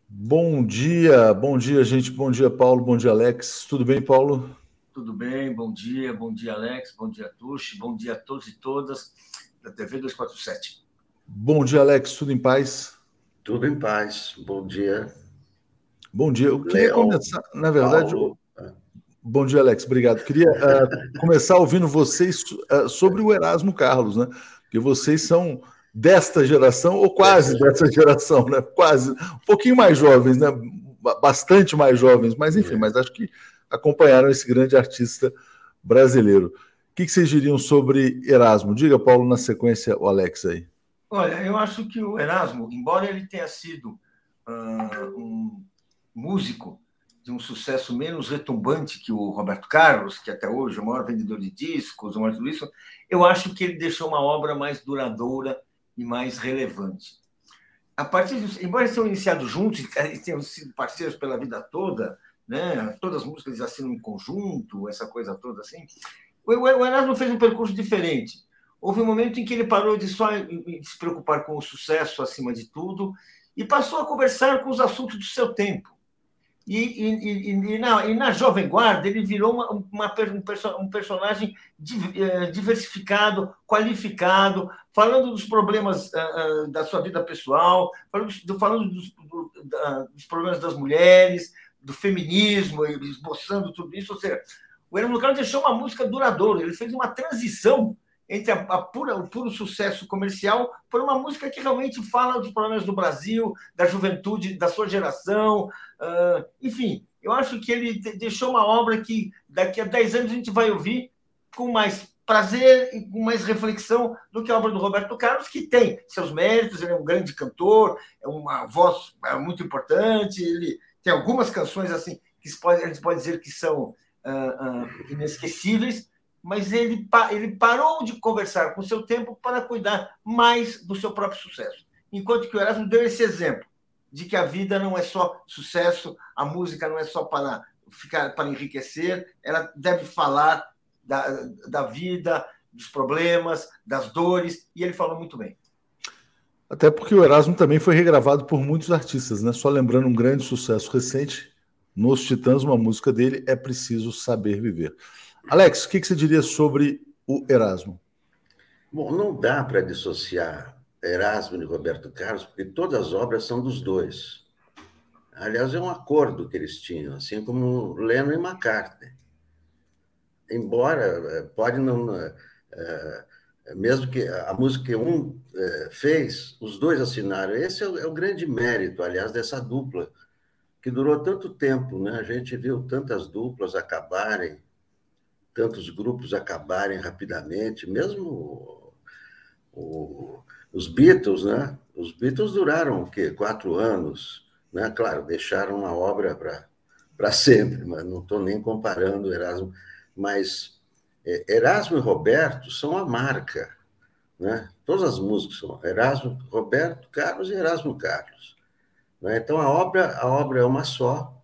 Bom dia, bom dia, gente. Bom dia, Paulo. Bom dia, Alex. Tudo bem, Paulo? Tudo bem, bom dia, bom dia, Alex. Bom dia, Tuxi. Bom dia a todos e todas da TV 247. Bom dia, Alex. Tudo em paz? Tudo em paz. Bom dia. Bom dia. Eu queria Leão, começar, na verdade. Paulo. Bom dia, Alex. Obrigado. Queria uh, começar ouvindo vocês uh, sobre o Erasmo Carlos, né? Porque vocês são desta geração, ou quase dessa geração, né? Quase, um pouquinho mais jovens, né? Bastante mais jovens, mas enfim, mas acho que acompanharam esse grande artista brasileiro. O que, vocês diriam sobre Erasmo? Diga, Paulo, na sequência, o Alex aí. Olha, eu acho que o Erasmo, embora ele tenha sido uh, um músico de um sucesso menos retumbante que o Roberto Carlos, que até hoje é o maior vendedor de discos, o maior tudo isso, eu acho que ele deixou uma obra mais duradoura e mais relevante. A partir embora eles tenham iniciado juntos e tenham sido parceiros pela vida toda, né? Todas as músicas eles assinam em conjunto, essa coisa toda assim. O, Erasmo fez um percurso diferente. Houve um momento em que ele parou de só se preocupar com o sucesso acima de tudo e passou a conversar com os assuntos do seu tempo. E, e, e, na, e, na, Jovem Guarda ele virou uma, uma, um, personagem eh, diversificado, qualificado, falando dos problemas uh, da sua vida pessoal, falando, do, falando dos, do, da, dos, problemas das mulheres, do feminismo, esboçando tudo isso. Ou seja, o Hermano Carlos deixou uma música duradoura, ele fez uma transição entre a, a pura, o puro sucesso comercial por uma música que realmente fala dos problemas do Brasil, da juventude, da sua geração. Uh, enfim, eu acho que ele deixou uma obra que daqui a 10 anos a gente vai ouvir com mais prazer e com mais reflexão do que a obra do Roberto Carlos, que tem seus méritos, ele é um grande cantor, é uma voz é muito importante, ele tem algumas canções assim que a gente pode dizer que são uh, uh, inesquecíveis, mas ele, ele parou de conversar com o seu tempo para cuidar mais do seu próprio sucesso. Enquanto que o Erasmo deu esse exemplo de que a vida não é só sucesso, a música não é só para ficar para enriquecer, ela deve falar da, da vida, dos problemas, das dores, e ele falou muito bem. Até porque o Erasmo também foi regravado por muitos artistas, né? Só lembrando um grande sucesso recente, nos Titãs, uma música dele, É Preciso Saber Viver. Alex, o que, você diria sobre o Erasmo? Bom, não dá para dissociar Erasmo e Roberto Carlos, porque todas as obras são dos dois. Aliás, é um acordo que eles tinham, assim como Lennon e McCartney. Embora eh, pode não. É, mesmo que a música que um fez, os dois assinaram. Esse é é o, grande mérito, aliás, dessa dupla, que durou tanto tempo. Né? A gente viu tantas duplas acabarem, tantos grupos acabarem rapidamente, mesmo o, os Beatles, né? Os Beatles duraram o quê? Quatro anos. Né? Claro, deixaram uma obra para sempre, mas não estou nem comparando Erasmo. Mas é, Erasmo e Roberto são a marca. Né? Todas as músicas são Erasmo, Roberto Carlos e Erasmo Carlos. Né? Então a obra, a obra é uma só,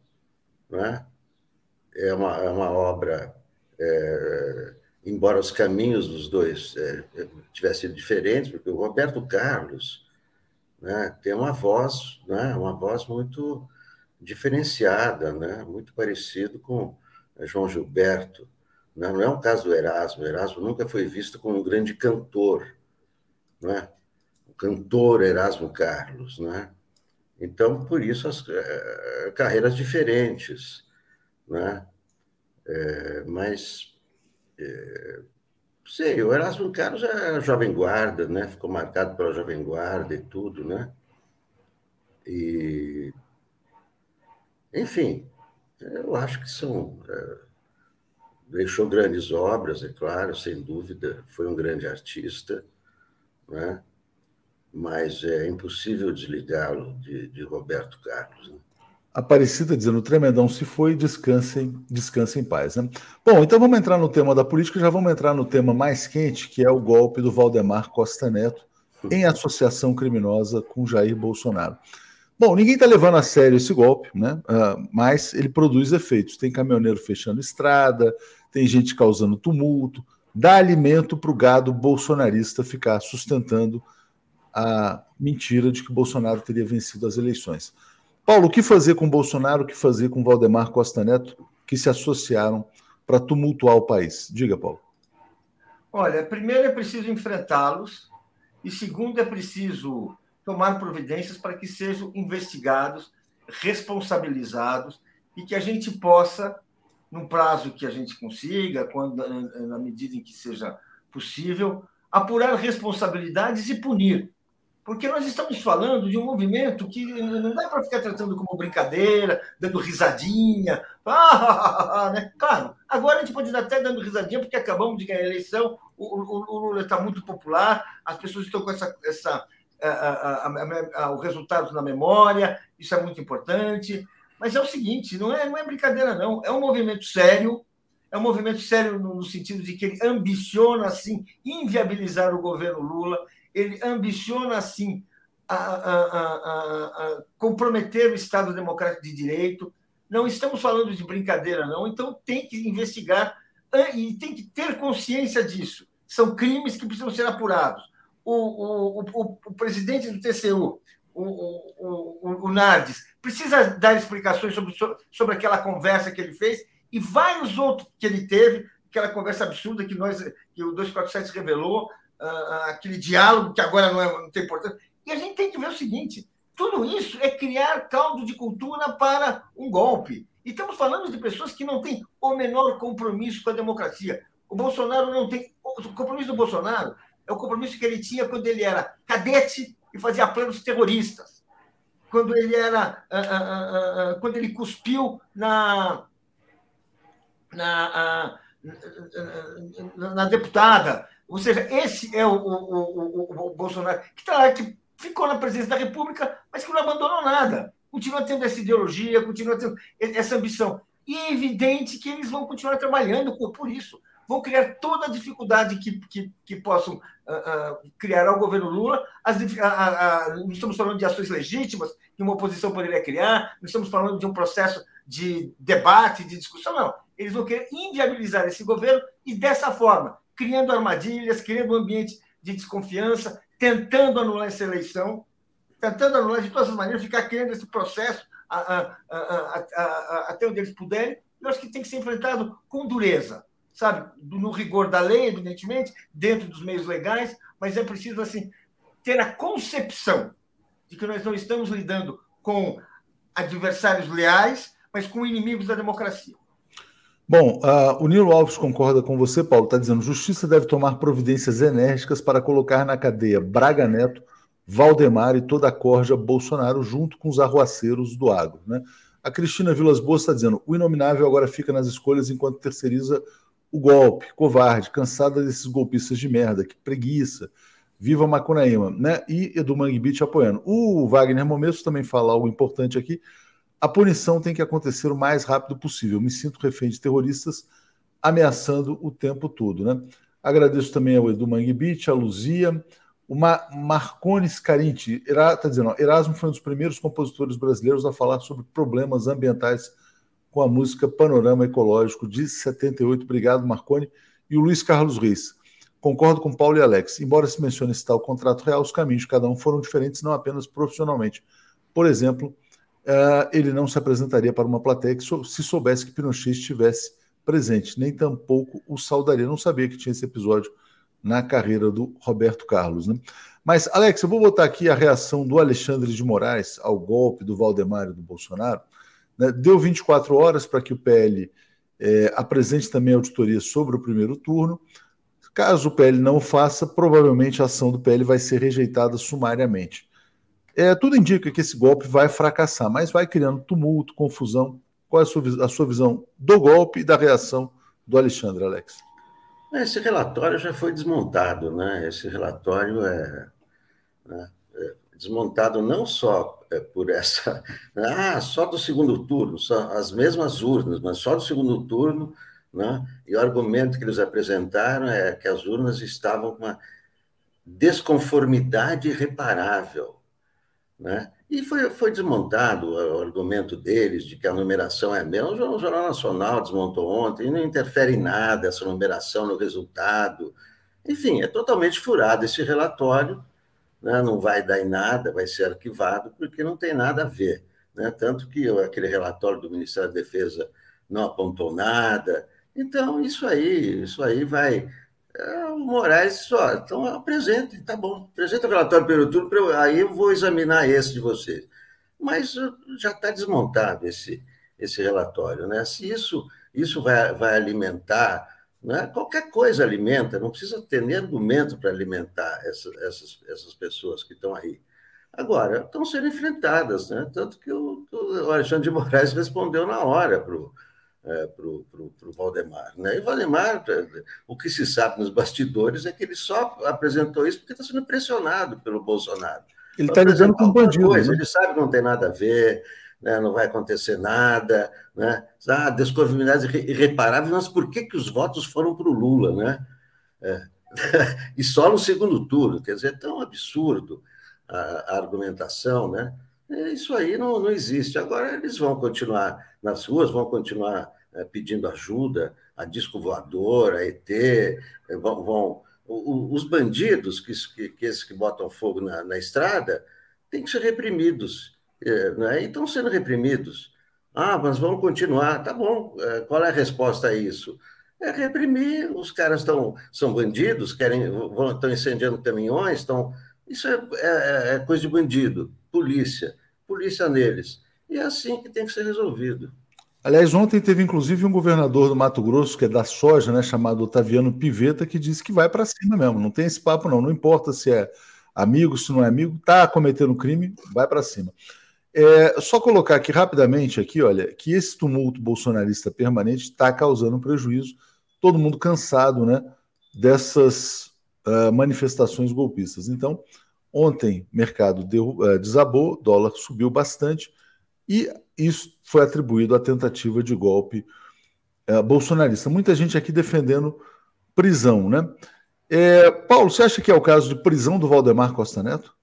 né? é, uma, é uma obra, é, embora os caminhos dos dois é, tivessem sido diferentes, porque o Roberto Carlos né? tem uma voz, né? uma voz muito diferenciada, né? muito parecido com João Gilberto. Né? Não é um caso do Erasmo. O Erasmo nunca foi visto como um grande cantor, né? o cantor Erasmo Carlos. Né? Então, por isso, as é, carreiras diferentes. Né? É, mas é, Sei, o Erasmo Carlos é Jovem Guarda, né? Ficou marcado pela Jovem Guarda e tudo, né? E... Enfim, eu acho que são... É... Deixou grandes obras, é claro, sem dúvida. Foi um grande artista, né? Mas é impossível desligá-lo de, de Roberto Carlos, né? Aparecida dizendo: tremendão se foi, descansem, descansem em paz. Né? Bom, então vamos entrar no tema da política, já vamos entrar no tema mais quente, que é o golpe do Valdemar Costa Neto em associação criminosa com Jair Bolsonaro. Bom, ninguém está levando a sério esse golpe, né? Uh, mas ele produz efeitos. Tem caminhoneiro fechando estrada, tem gente causando tumulto, dá alimento para o gado bolsonarista ficar sustentando a mentira de que Bolsonaro teria vencido as eleições. Paulo, o que fazer com Bolsonaro, o que fazer com Valdemar Costa Neto, que se associaram para tumultuar o país? Diga, Paulo. Olha, primeiro é preciso enfrentá-los, e segundo é preciso tomar providências para que sejam investigados, responsabilizados e que a gente possa, no prazo que a gente consiga, quando, na medida em que seja possível, apurar responsabilidades e punir porque nós estamos falando de um movimento que não dá para ficar tratando como brincadeira, dando risadinha. Ah, né? Claro, agora a gente pode estar até dando risadinha, porque acabamos de ganhar a eleição, o, o, o Lula está muito popular, as pessoas estão com essa, essa, a, a, a, o resultado na memória, isso é muito importante. Mas é o seguinte, não é, não é brincadeira, não. É um movimento sério, é um movimento sério no, sentido de que ele ambiciona, assim, inviabilizar o governo Lula ele ambiciona, assim, a, a, a, comprometer o Estado Democrático de Direito. Não estamos falando de brincadeira, não. Então, tem que investigar e tem que ter consciência disso. São crimes que precisam ser apurados. O, o, o, o presidente do TCU, o, Nardes, precisa dar explicações sobre, sobre aquela conversa que ele fez e vários outros que ele teve, aquela conversa absurda que, nós, que o 247 revelou, aquele diálogo que agora não, é, não tem importância. E a gente tem que ver o seguinte: tudo isso é criar caldo de cultura para um golpe. E estamos falando de pessoas que não têm o menor compromisso com a democracia. O Bolsonaro não tem. O compromisso do Bolsonaro é o compromisso que ele tinha quando ele era cadete e fazia planos terroristas. Quando ele era. Quando ele cuspiu na. na na deputada. Ou seja, esse é o, o, o, o Bolsonaro, que, tá, que ficou na presidência da República, mas que não abandonou nada. Continua tendo essa ideologia, continua tendo essa ambição. E é evidente que eles vão continuar trabalhando por isso. Vão criar toda a dificuldade que, que, que possam uh, uh, criar ao governo Lula. As, uh, não estamos falando de ações legítimas que uma oposição poderia criar, não estamos falando de um processo de debate, de discussão, não. Eles vão querer inviabilizar esse governo e, dessa forma, criando armadilhas, criando um ambiente de desconfiança, tentando anular essa eleição, tentando anular de todas as maneiras, ficar criando esse processo a, a, a, até onde eles puderem. Eu acho que tem que ser enfrentado com dureza, sabe? No rigor da lei, evidentemente, dentro dos meios legais, mas é preciso assim ter a concepção de que nós não estamos lidando com adversários leais, mas com inimigos da democracia. Bom, uh, o Nilo Alves concorda com você, Paulo. Está dizendo: Justiça deve tomar providências enérgicas para colocar na cadeia Braga Neto, Valdemar e toda a corja Bolsonaro, junto com os arruaceiros do agro. Né? A Cristina Vilas Boas está dizendo: o inominável agora fica nas escolhas enquanto terceiriza o golpe. Covarde, cansada desses golpistas de merda, que preguiça. Viva Macunaíma, né? E Edu Beach apoiando. O Wagner Momesso também fala algo importante aqui. A punição tem que acontecer o mais rápido possível. Me sinto refém de terroristas ameaçando o tempo todo. Né? Agradeço também ao Edu Manguibit, a Luzia, o Ma Marcones Carinti. Está dizendo, ó, Erasmo foi um dos primeiros compositores brasileiros a falar sobre problemas ambientais com a música Panorama Ecológico de 78. Obrigado, Marconi. E o Luiz Carlos Reis. Concordo com Paulo e Alex. Embora se mencione esse tal contrato real, os caminhos de cada um foram diferentes, não apenas profissionalmente. Por exemplo, uh, ele não se apresentaria para uma plateia que se soubesse que Pinochet estivesse presente, nem tampouco o saudaria. Não sabia que tinha esse episódio na carreira do Roberto Carlos. Né? Mas, Alex, eu vou botar aqui a reação do Alexandre de Moraes ao golpe do Valdemar e do Bolsonaro. Né? Deu 24 horas para que o PL é, apresente também auditoria sobre o primeiro turno. Caso o PL não o faça, provavelmente a ação do PL vai ser rejeitada sumariamente. É, tudo indica que esse golpe vai fracassar, mas vai criando tumulto, confusão. Qual é a sua, a sua visão do golpe e da reação do Alexandre, Alex? Esse relatório já foi desmontado, né? Esse relatório é, né, é desmontado não só é, por essa, ah, só do segundo turno, só as mesmas urnas, mas só do segundo turno, né? E o argumento que eles apresentaram é que as urnas estavam com uma desconformidade irreparável né? E foi, foi desmontado o argumento deles de que a numeração é mesmo. O Jornal Nacional desmontou ontem, não interfere em nada essa numeração no resultado. Enfim, é totalmente furado esse relatório, né? não vai dar em nada, vai ser arquivado, porque não tem nada a ver. Né? Tanto que aquele relatório do Ministério da Defesa não apontou nada. Então, isso aí, isso aí vai é, o Moraes só, então apresentem, tá bom. Apresenta o relatório pelo turno, aí eu vou examinar esse de vocês. Mas uh, já está desmontado esse, esse relatório, né? Se isso, isso vai, vai alimentar, né? qualquer coisa alimenta, não precisa ter nem argumento para alimentar essa, essas, essas pessoas que estão aí. Agora, estão sendo enfrentadas, né? Tanto que o, o Alexandre de Moraes respondeu na hora para o é, para o Valdemar. Né? E o Valdemar, é, o que se sabe nos bastidores é que ele só apresentou isso porque está sendo pressionado pelo Bolsonaro. Ele está lidando com bandido. Coisa. Né? Ele sabe que não tem nada a ver, né? não vai acontecer nada. Né? Ah, desconformidades irreparáveis, mas por que, que os votos foram para o Lula? Né? É. e só no segundo turno, quer dizer, é tão absurdo a, a argumentação, né? Isso aí não, não existe. Agora eles vão continuar nas ruas, vão continuar é, pedindo ajuda, a disco voador, a ET, é, vão, vão os bandidos, que, que, que, esses que botam fogo na, na estrada, têm que ser reprimidos, é, né? e estão sendo reprimidos. Ah, mas vão continuar. Tá bom, qual é a resposta a isso? É reprimir, os caras estão, são bandidos, querem, estão incendiando caminhões, estão... Isso é, é, é coisa de bandido, polícia, polícia neles. E é assim que tem que ser resolvido. Aliás, ontem teve inclusive um governador do Mato Grosso, que é da soja, né, chamado Otaviano Piveta, que disse que vai para cima mesmo. Não tem esse papo, não. Não importa se é amigo, se não é amigo, está cometendo crime, vai para cima. É, só colocar aqui rapidamente aqui, olha, que esse tumulto bolsonarista permanente está causando prejuízo todo mundo cansado né, dessas uh, manifestações golpistas. Então, ontem, mercado deu, uh, desabou, dólar subiu bastante e isso foi atribuído à tentativa de golpe uh, bolsonarista. Muita gente aqui defendendo prisão, né? É, Paulo, você acha que é o caso de prisão do Valdemar Costa Neto?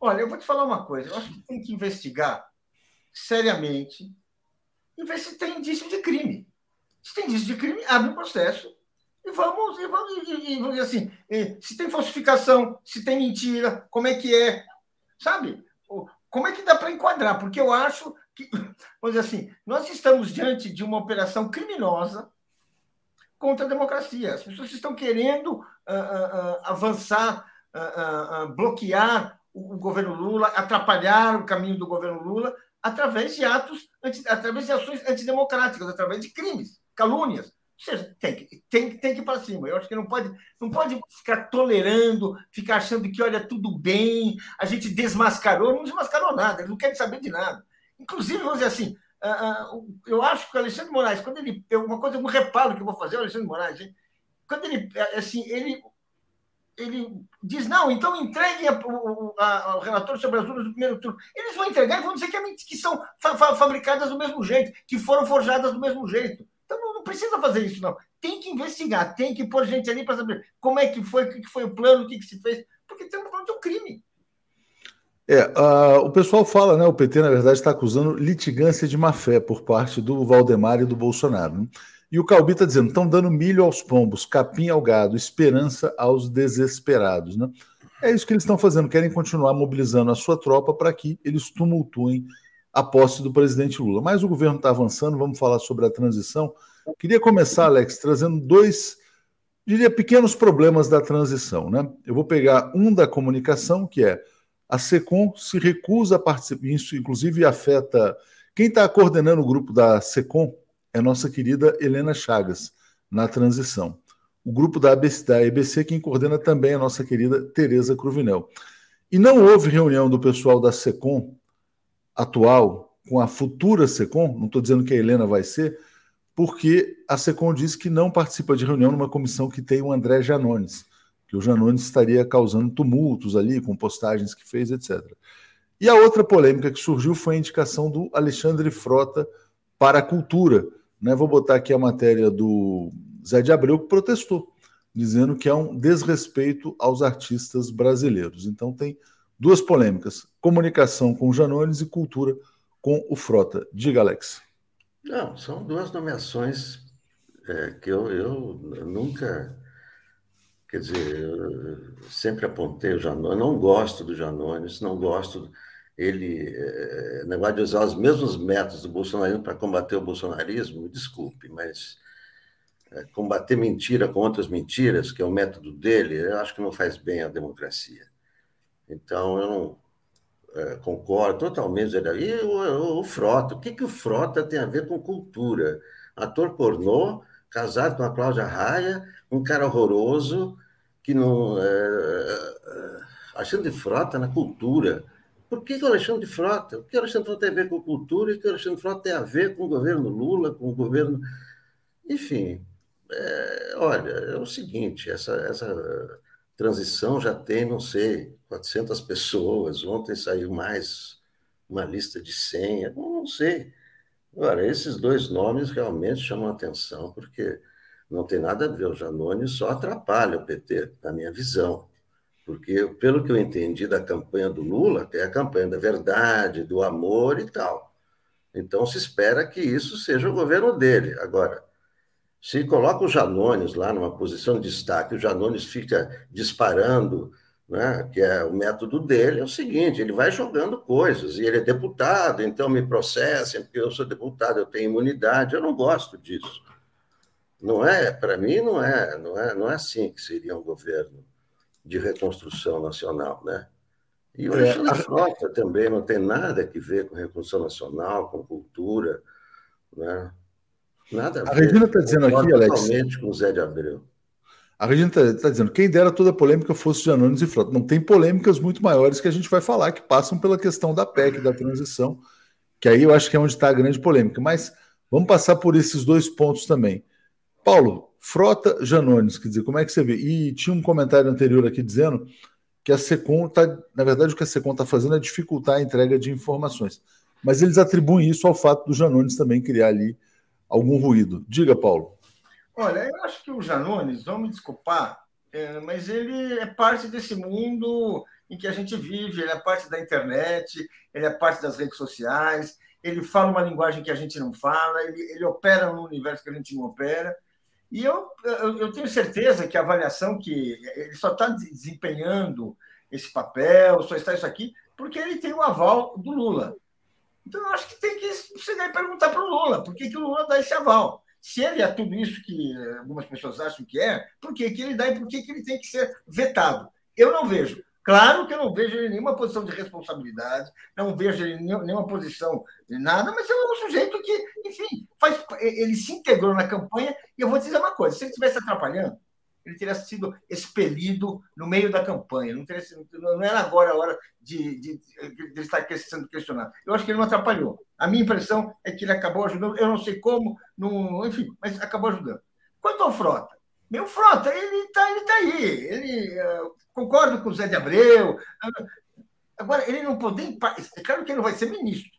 Olha, eu vou te falar uma coisa. Eu acho que tem que investigar seriamente e ver se tem indício de crime. Se tem indício de crime, abre um processo e vamos, e vamos, e, e, assim, se tem falsificação, se tem mentira, como é que é, sabe? Como é que dá para enquadrar? Porque eu acho que, vamos dizer assim, nós estamos diante de uma operação criminosa contra a democracia. As pessoas estão querendo uh, uh, avançar, bloquear o, o governo Lula, atrapalhar o caminho do governo Lula através de atos, através de ações antidemocráticas, através de crimes, calúnias. Tem que, tem, tem que ir para cima. Eu acho que não pode, não pode ficar tolerando, ficar achando que, olha, tudo bem, a gente desmascarou. Não desmascarou nada, eles não querem saber de nada. Inclusive, vamos dizer assim, uh, uh, eu acho que o Alexandre Moraes, quando ele. Uma coisa, um reparo que eu vou fazer, o Alexandre Moraes, quando ele. Assim, ele ele diz, não, então entreguem o relatório sobre as urnas do primeiro turno. Eles vão entregar e vão dizer que, é que são fa fabricadas do mesmo jeito, que foram forjadas do mesmo jeito. Precisa fazer isso, não. Tem que investigar, tem que pôr gente ali para saber como é que foi, o que foi o plano, o que, que se fez, porque estamos falando de um crime. É, uh, o pessoal fala, né? O PT, na verdade, está acusando litigância de má fé por parte do Valdemar e do Bolsonaro. Né? E o Calbi está dizendo: estão dando milho aos pombos, capim ao gado, esperança aos desesperados. Né? É isso que eles estão fazendo, querem continuar mobilizando a sua tropa para que eles tumultuem a posse do presidente Lula. Mas o governo está avançando, vamos falar sobre a transição. Queria começar, Alex, trazendo dois, diria, pequenos problemas da transição. Né? Eu vou pegar um da comunicação, que é a SECOM se recusa a participar, isso inclusive afeta. Quem está coordenando o grupo da SECOM é nossa querida Helena Chagas, na transição. O grupo da, ABC, da EBC, quem coordena também é a nossa querida Tereza Cruvinel. E não houve reunião do pessoal da SECOM atual com a futura SECOM, não estou dizendo que a Helena vai ser, porque a SECOM disse que não participa de reunião numa comissão que tem o André Janones, que o Janones estaria causando tumultos ali, com postagens que fez, etc. E a outra polêmica que surgiu foi a indicação do Alexandre Frota para a cultura, né? Vou botar aqui a matéria do Zé de Abreu, que protestou, dizendo que é um desrespeito aos artistas brasileiros. Então tem duas polêmicas: comunicação com o Janones e cultura com o Frota. Diga, Alex. Não, são duas nomeações é, que eu, eu nunca. Quer dizer, eu sempre apontei o Janones, não gosto do Janones, não gosto ele, é, negócio de usar os mesmos métodos do bolsonarismo para combater o bolsonarismo, desculpe, mas é, combater mentira com outras mentiras, que é o método dele, eu acho que não faz bem à democracia. Então, eu não é, concordo totalmente. E o, o, Frota, o que, que o Frota tem a ver com cultura? Ator pornô, casado com a Cláudia Raia, um cara horroroso, que não. É, achando de Frota na cultura por que, que o Alexandre Frota? O que o Alexandre Frota tem a ver com cultura e o que o Alexandre Frota tem a ver com o governo Lula, com o governo. Enfim, é, olha, é o seguinte: essa, essa transição já tem, não sei, 400 pessoas. Ontem saiu mais uma lista de 100, não sei. Agora, esses dois nomes realmente chamam atenção, porque não tem nada a ver. O Janone só atrapalha o PT, na minha visão. Porque, pelo que eu entendi da campanha do Lula, tem a campanha da verdade, do amor e tal. Então, se espera que isso seja o governo dele. Agora, se coloca o Janones lá numa posição de destaque, o Janones fica disparando, né, que é o método dele, é o seguinte: ele vai jogando coisas, e ele é deputado, então me processem, porque eu sou deputado, eu tenho imunidade. Eu não gosto disso. Não é, para mim, não é, não é, não é assim que seria um governo de reconstrução nacional, né? E o é, Frota também não tem nada a ver com reconstrução nacional, com cultura, né? Nada a, a ver. Regina está dizendo aqui, Alex. Totalmente com o Zé de Abreu. A Regina está tá dizendo, quem dera toda a polêmica fosse de Anones e Frota. Não tem polêmicas muito maiores que a gente vai falar, que passam pela questão da PEC, da transição, que aí eu acho que é onde está a grande polêmica. Mas vamos passar por esses dois pontos também. Paulo, Frota Janones, quer dizer, como é que você vê? E tinha um comentário anterior aqui dizendo que a SECOM está, na verdade, o que a SECOM está fazendo é dificultar a entrega de informações. Mas eles atribuem isso ao fato do Janones também criar ali algum ruído. Diga, Paulo. Olha, eu acho que o Janones, vamos me desculpar, é, mas ele é parte desse mundo em que a gente vive, ele é parte da internet, ele é parte das redes sociais, ele fala uma linguagem que a gente não fala, ele, ele opera num universo que a gente não opera. E eu, eu, eu tenho certeza que a avaliação que ele só está desempenhando esse papel, só está isso aqui, porque ele tem o aval do Lula. Então, eu acho que tem que chegar e perguntar para o Lula por que, que o Lula dá esse aval. Se ele é tudo isso que algumas pessoas acham que é, por que, que ele dá e por que, que ele tem que ser vetado? Eu não vejo. Claro que eu não vejo ele em nenhuma posição de responsabilidade, não vejo ele em nenhuma posição de nada, mas é um sujeito que, enfim, faz, ele se integrou na campanha. E eu vou te dizer uma coisa: se ele estivesse atrapalhando, ele teria sido expelido no meio da campanha. Não, teria, não era agora a hora de, de, de, estar sendo questionado. Eu acho que ele não atrapalhou. A minha impressão é que ele acabou ajudando, eu não sei como, não, enfim, mas acabou ajudando. Quanto ao Frota, meu Frota, ele está ele tá aí. Ele, uh, concordo com o Zé de Abreu. Agora, ele não poder. É claro que ele não vai ser ministro.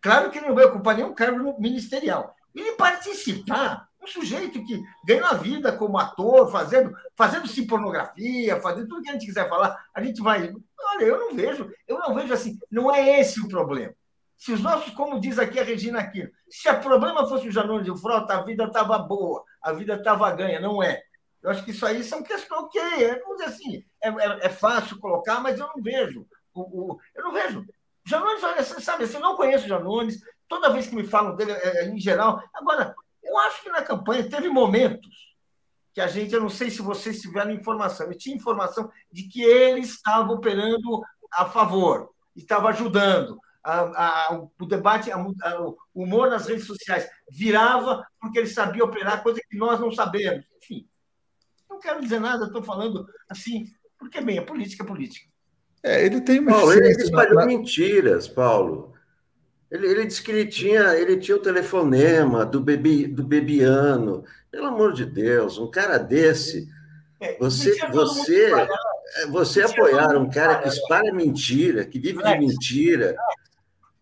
Claro que ele não vai ocupar nenhum cargo ministerial. Ele participar, sujeito que ganhou a vida como ator, fazendo, fazendo-se pornografia, fazendo tudo que a gente quiser falar, a gente vai. Olha, eu não vejo, eu não vejo assim, não é esse o problema. Se os nossos, como diz aqui a Regina Aquino, se o problema fosse o Janone de Frota, a vida estava boa, a vida estava ganha, não é. Eu acho que isso aí são questões que, é, vamos dizer assim, é, é, é, fácil colocar, mas eu não vejo. O, o, eu não vejo. Janones, sabe, assim, eu não conheço Janones, toda vez que me falam dele, é, é, em geral. Agora, eu acho que na campanha teve momentos que a gente, eu não sei se vocês tiveram informação, eu tinha informação de que ele estava operando a favor, estava ajudando a, a, o debate, a, o humor nas redes sociais virava porque ele sabia operar, coisa que nós não sabemos. Enfim, não quero dizer nada, estou falando assim, porque, bem, a política é política. É, ele tem uma. Paulo, ele espalhou na... mentiras, Paulo. Ele, ele disse que ele tinha, ele tinha o telefonema do, bebi, do Bebiano. Pelo amor de Deus, um cara desse. É, você, você, é, você apoiar um cara que espalha mentira, que vive de mentira,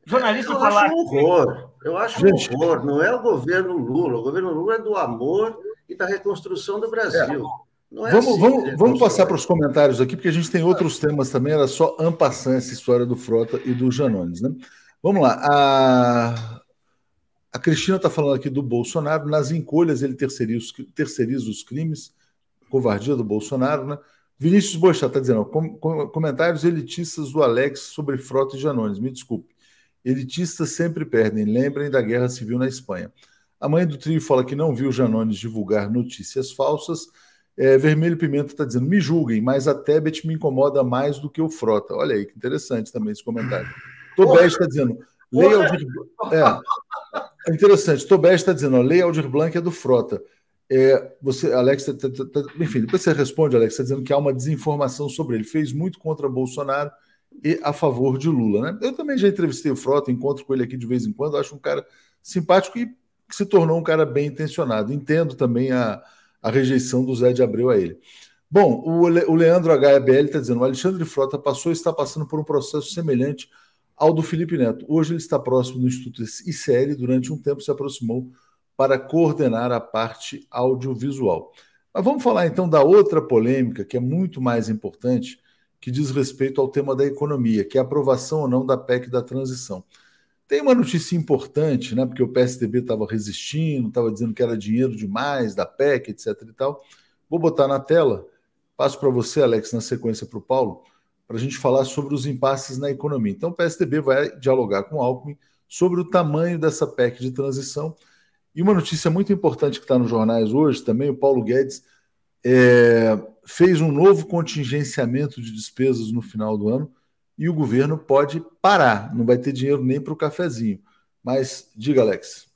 jornalista eu falar. Acho um horror. Eu acho um horror. Não é o governo Lula. O governo Lula é do amor e da reconstrução do Brasil. É. É vamos, assim, vamos, vamos passar para os comentários aqui, porque a gente tem outros temas também. Era só ampassando essa história do Frota e do Janones. Né? Vamos lá. A, a Cristina está falando aqui do Bolsonaro. Nas encolhas, ele terceiriza, terceiriza os crimes, covardia do Bolsonaro. Né? Vinícius Boixá está dizendo: com, com, comentários elitistas do Alex sobre Frota e Janones. Me desculpe. Elitistas sempre perdem. Lembrem da guerra civil na Espanha. A mãe do trio fala que não viu Janones divulgar notícias falsas. É, Vermelho Pimenta está dizendo: me julguem, mas a Tebet me incomoda mais do que o Frota. Olha aí, que interessante também esse comentário. Tobé está dizendo: Leia Aldir... É, é interessante. Tobé está dizendo: Lei Aldir Blanc é do Frota. É, você, Alex, tá, tá, tá, enfim, depois você responde, Alex, está dizendo que há uma desinformação sobre ele. Fez muito contra Bolsonaro e a favor de Lula. Né? Eu também já entrevistei o Frota, encontro com ele aqui de vez em quando, acho um cara simpático e se tornou um cara bem intencionado. Entendo também a, a rejeição do Zé de Abreu a ele. Bom, o, Le, o Leandro HBL está dizendo: o Alexandre Frota passou e está passando por um processo semelhante ao do Felipe Neto. Hoje ele está próximo do Instituto ICL, durante um tempo se aproximou para coordenar a parte audiovisual. Mas vamos falar então da outra polêmica, que é muito mais importante, que diz respeito ao tema da economia, que é a aprovação ou não da PEC da transição. Tem uma notícia importante, né? Porque o PSDB estava resistindo, estava dizendo que era dinheiro demais da PEC, etc. e tal. Vou botar na tela, passo para você, Alex, na sequência para o Paulo, para a gente falar sobre os impasses na economia. Então, o PSDB vai dialogar com o Alckmin sobre o tamanho dessa PEC de transição. E uma notícia muito importante que está nos jornais hoje também, o Paulo Guedes é, fez um novo contingenciamento de despesas no final do ano e o governo pode parar, não vai ter dinheiro nem para o cafezinho. Mas diga, Alex.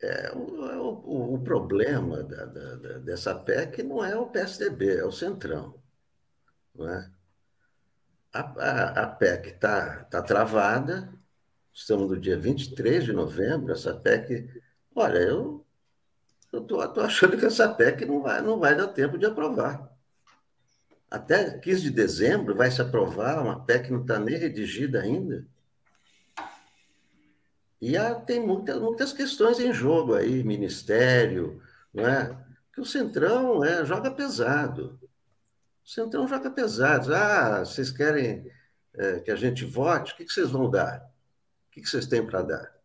É, o, o, o problema da, da, dessa PEC não é o PSDB, é o Centrão. Não é? A, a, a PEC está tá travada, estamos no dia 23 de novembro, essa PEC. Olha, eu estou achando que essa PEC não vai, não vai dar tempo de aprovar. Até 15 de dezembro vai se aprovar uma PEC não está nem redigida ainda. E há, tem muitas, muitas questões em jogo aí, ministério, não é? Que o Centrão é, joga pesado. O Centrão joga pesado. Ah, vocês querem é, que a gente vote? O que, que vocês vão dar? O que, que vocês têm para dar?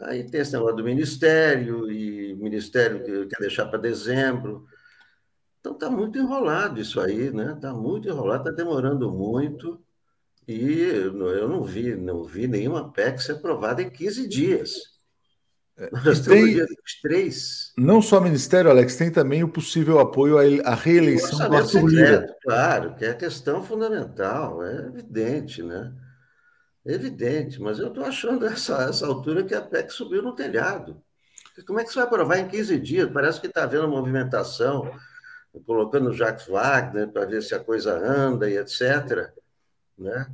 Aí tem esse negócio do Ministério, e o Ministério quer deixar para dezembro. Então está muito enrolado isso aí, né? Está muito enrolado, está demorando muito. E eu não vi, não vi nenhuma PEC ser aprovada em 15 dias. Nós tem, dia 23. Não só Ministério, Alex, tem também o possível apoio à reeleição do Arthur Lira. Claro, que é a questão fundamental, é evidente, né? É evidente, mas eu estou achando essa, essa altura que a PEC subiu no telhado. Como é que você vai aprovar em 15 dias? Parece que está havendo movimentação, colocando o Jacques Wagner para ver se a coisa anda e etc. Né?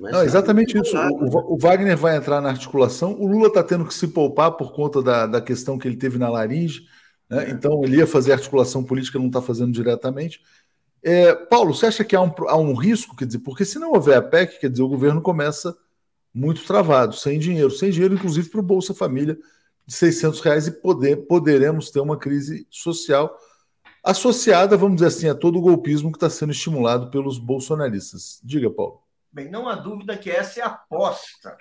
Mas Não, exatamente isso. O, o, Wagner vai entrar na articulação. O Lula está tendo que se poupar por conta da, da questão que ele teve na laringe. Né? É. Então, ele ia fazer articulação política, não está fazendo diretamente. É, Paulo, você acha que há um, há um risco? Quer dizer, porque se não houver a PEC, quer dizer, o governo começa muito travado, sem dinheiro, sem dinheiro, inclusive para o Bolsa Família de 600 reais e poder, poderemos ter uma crise social associada, vamos dizer assim, a todo o golpismo que está sendo estimulado pelos bolsonaristas. Diga, Paulo. Bem, não há dúvida que essa é a aposta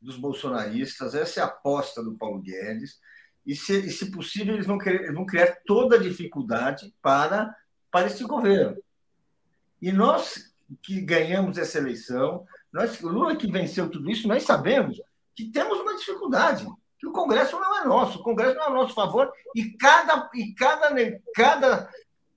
dos bolsonaristas, essa é a aposta do Paulo Guedes, e se, e se possível, eles vão, querer, vão criar toda a dificuldade para, para esse governo. E nós que ganhamos essa eleição, nós, o Lula que venceu tudo isso, nós sabemos que temos uma dificuldade que o Congresso não é nosso, o Congresso não é a nosso favor, e cada, e cada, cada,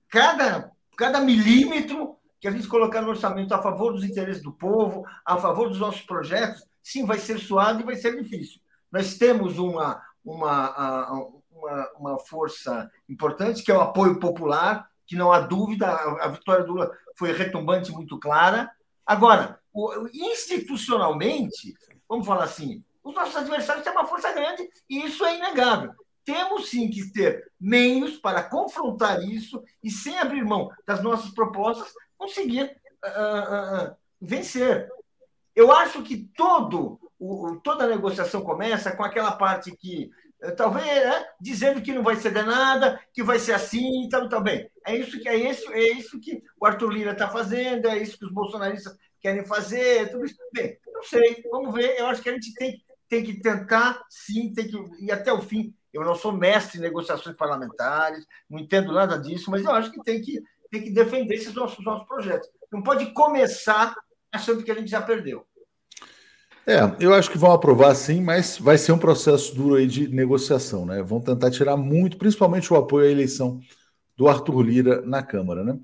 cada, cada milímetro que a gente colocar no orçamento a favor dos interesses do povo, a favor dos nossos projetos, sim, vai ser suado e vai ser difícil. Nós temos uma, uma, uma, uma força importante, que é o apoio popular, que não há dúvida, a, vitória do Lula foi retumbante muito clara. Agora, institucionalmente, vamos falar assim, os nossos adversários têm uma força grande e isso é inegável. Temos sim que ter meios para confrontar isso e, sem abrir mão das nossas propostas, conseguir uh, uh, vencer. Eu acho que todo, o, toda a negociação começa com aquela parte que talvez é, dizendo que não vai ceder nada, que vai ser assim e tal, bem. É isso que é isso, é isso que o Arthur Lira está fazendo, é isso que os bolsonaristas querem fazer, tudo isso. Bem, não sei, vamos ver. Eu acho que a gente tem tem que tentar, sim, tem que ir até o fim. Eu não sou mestre em negociações parlamentares, não entendo nada disso, mas eu acho que tem que, tem que defender esses nossos, nossos projetos. Não pode começar achando que a gente já perdeu. É, eu acho que vão aprovar sim, mas vai ser um processo duro aí de negociação, né? Vão tentar tirar muito, principalmente o apoio à eleição do Arthur Lira na Câmara, né?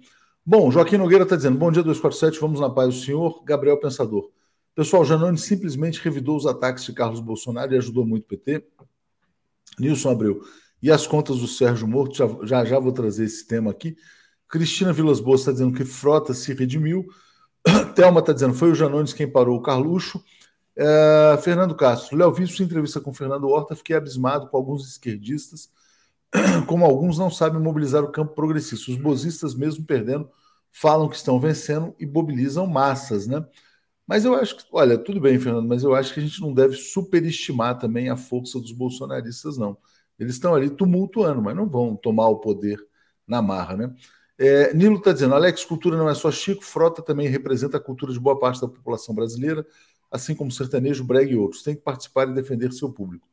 Bom, Joaquim Nogueira está dizendo: bom dia 247, vamos na paz do senhor. Gabriel Pensador. Pessoal, Janone simplesmente revidou os ataques de Carlos Bolsonaro e ajudou muito o PT. Nilson Abreu. E as contas do Sérgio Morto, já, já, já vou trazer esse tema aqui. Cristina Vilas Boas está dizendo que Frota se redimiu. Thelma está dizendo foi o Janones quem parou o Carluxo. É, Fernando Castro. Léo, sua entrevista com Fernando Horta, fiquei abismado com alguns esquerdistas, como alguns não sabem mobilizar o campo progressista. Os bozistas, mesmo perdendo, falam que estão vencendo e mobilizam massas, né? Mas eu acho que, olha, tudo bem, Fernando, mas eu acho que a gente não deve superestimar também a força dos bolsonaristas, não. Eles estão ali tumultuando, mas não vão tomar o poder na marra, né? É, Nilo está dizendo, Alex, cultura não é só Chico, Frota também representa a cultura de boa parte da população brasileira, assim como sertanejo, brega e outros. Tem que participar e defender seu público.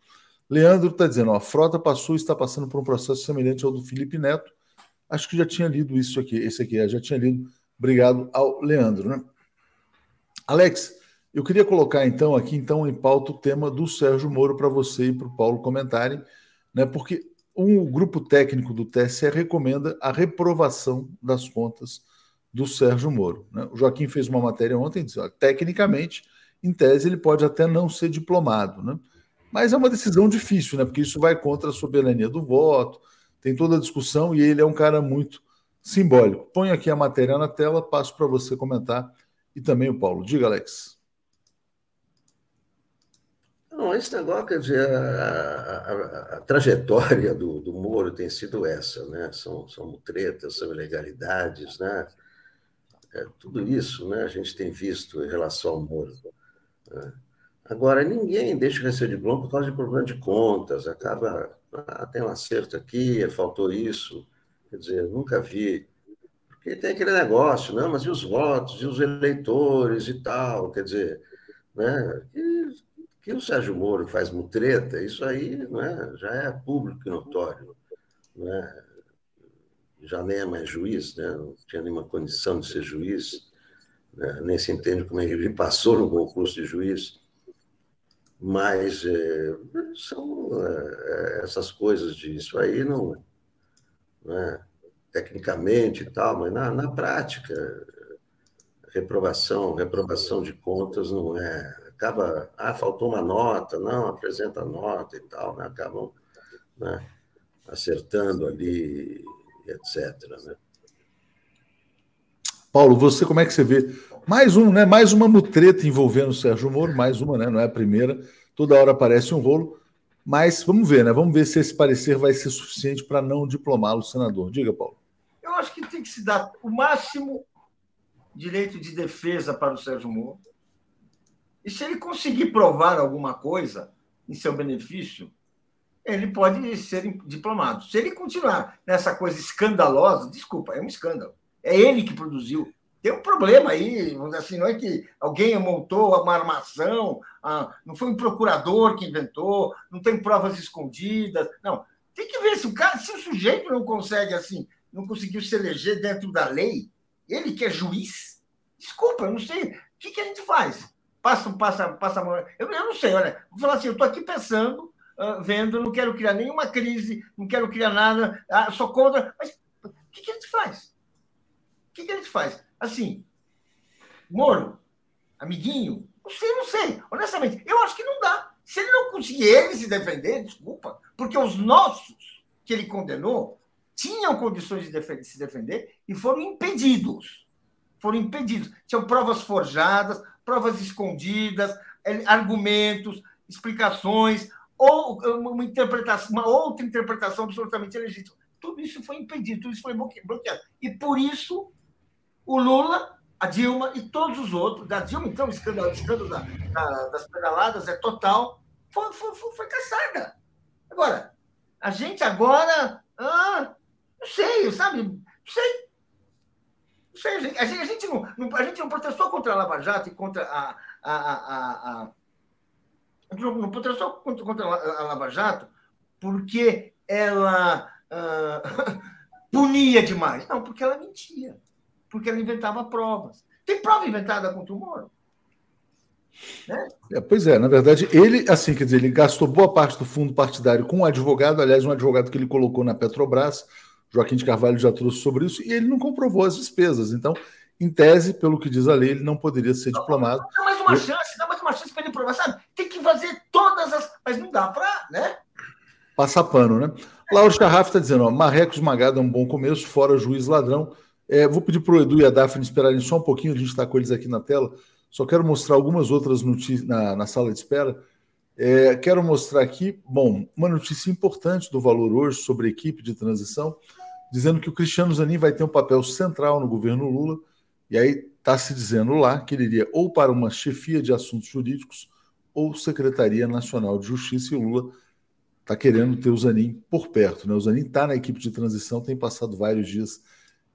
Leandro está dizendo, a Frota passou e está passando por um processo semelhante ao do Felipe Neto. Acho que já tinha lido isso aqui, esse aqui, já tinha lido. Obrigado ao Leandro, né? Alex, eu queria colocar então aqui então em pauta o tema do Sérgio Moro para você e para o Paulo comentarem, né? Porque um grupo técnico do TSE recomenda a reprovação das contas do Sérgio Moro. Né? O Joaquim fez uma matéria ontem, disse, ó, tecnicamente, em tese, ele pode até não ser diplomado, né? Mas é uma decisão difícil, né? Porque isso vai contra a soberania do voto, tem toda a discussão e ele é um cara muito simbólico. Ponho aqui a matéria na tela, passo para você comentar e também o Paulo. Diga, Alex. Não, esse negócio, quer dizer, a, a, a trajetória do, do Moro tem sido essa, né? São, são tretas, são ilegalidades, né? É, tudo isso né, a gente tem visto em relação ao Moro. Né? Agora, ninguém deixa receio de Blom por causa de problema de contas, acaba, ah, tem um acerto aqui, faltou isso, quer dizer, nunca vi. Porque tem aquele negócio, não, mas e os votos, e os eleitores e tal, quer dizer, né? E, que o Sérgio Moro faz mutreta, isso aí né, já é público e notório. Né? Já nem é mais juiz, né? não tinha nenhuma condição de ser juiz, né? nem se entende como ele passou no concurso de juiz. Mas é, são é, essas coisas disso aí, não, né? Tecnicamente e tal, mas na, na prática, reprovação, reprovação de contas não é acaba, ah, faltou uma nota, não, apresenta nota e tal, né? acabam né, acertando ali, etc. Né? Paulo, você como é que você vê? Mais um, né? Mais uma mutreta envolvendo o Sérgio Moro, mais uma, né? Não é a primeira. Toda hora aparece um rolo. Mas vamos ver, né? Vamos ver se esse parecer vai ser suficiente para não diplomá-lo, senador. Diga, Paulo. Acho que tem que se dar o máximo direito de defesa para o Sérgio Moro. E se ele conseguir provar alguma coisa em seu benefício, ele pode ser diplomado. Se ele continuar nessa coisa escandalosa, desculpa, é um escândalo. É ele que produziu. Tem um problema aí, assim, não é que alguém montou uma armação, ah, não foi um procurador que inventou, não tem provas escondidas. Não, tem que ver se o cara, se o sujeito não consegue assim, não conseguiu se eleger dentro da lei, ele que é juiz, desculpa, eu não sei, o que, que a gente faz? passa, passa, passa. Eu, eu não sei, olha, vou falar assim, eu estou aqui pensando, uh, vendo, não quero criar nenhuma crise, não quero criar nada, uh, sou contra. Mas o que, que a gente faz? O que, que a gente faz? Assim, Moro, amiguinho, não sei, não sei. Honestamente, eu acho que não dá. Se ele não conseguir ele se defender, desculpa, porque os nossos que ele condenou tinham condições de, se defender e foram impedidos. Foram impedidos. Tinham provas forjadas, provas escondidas, é, argumentos, explicações, ou uma interpretação, uma outra interpretação absolutamente legítima. Tudo isso foi impedido, tudo isso foi bloqueado. E por isso o Lula, a Dilma e todos os outros, da Dilma, então, o escândalo, o escândalo da, da, das pedaladas é total, foi, foi, foi, foi caçada. Agora, a gente agora, ah, não sei, sabe? Não sei, a gente, a gente, não, não, a gente não protestou contra a Lava Jato e contra a. a, a, a, a não, não protestou contra, contra a Lava Jato porque ela uh, punia demais. Não, porque ela mentia. Porque ela inventava provas. Tem prova inventada contra o Moro? Né? É, pois é, na verdade, ele, assim, quer dizer, ele gastou boa parte do fundo partidário com um advogado, aliás, um advogado que ele colocou na Petrobras, Joaquim de Carvalho já trouxe sobre isso, e ele não comprovou as despesas. Então, em tese, pelo que diz a lei, ele não poderia ser diplomado. Dá mais uma Eu... chance, dá mais uma chance para ele provar, sabe? Tem que fazer todas as. Mas não dá para, né? Passar pano, né? Lauro Charraf está dizendo: ó, Marreco esmagado é um bom começo, fora juiz ladrão. É, vou pedir para o Edu e a Daphne esperarem só um pouquinho, a gente está com eles aqui na tela. Só quero mostrar algumas outras notícias na, na sala de espera. É, quero mostrar aqui, bom, uma notícia importante do Valor hoje sobre a equipe de transição dizendo que o Cristiano Zanin vai ter um papel central no governo Lula, e aí está se dizendo lá que ele iria ou para uma chefia de assuntos jurídicos ou Secretaria Nacional de Justiça, e o Lula está querendo ter o Zanin por perto. Né? O Zanin está na equipe de transição, tem passado vários dias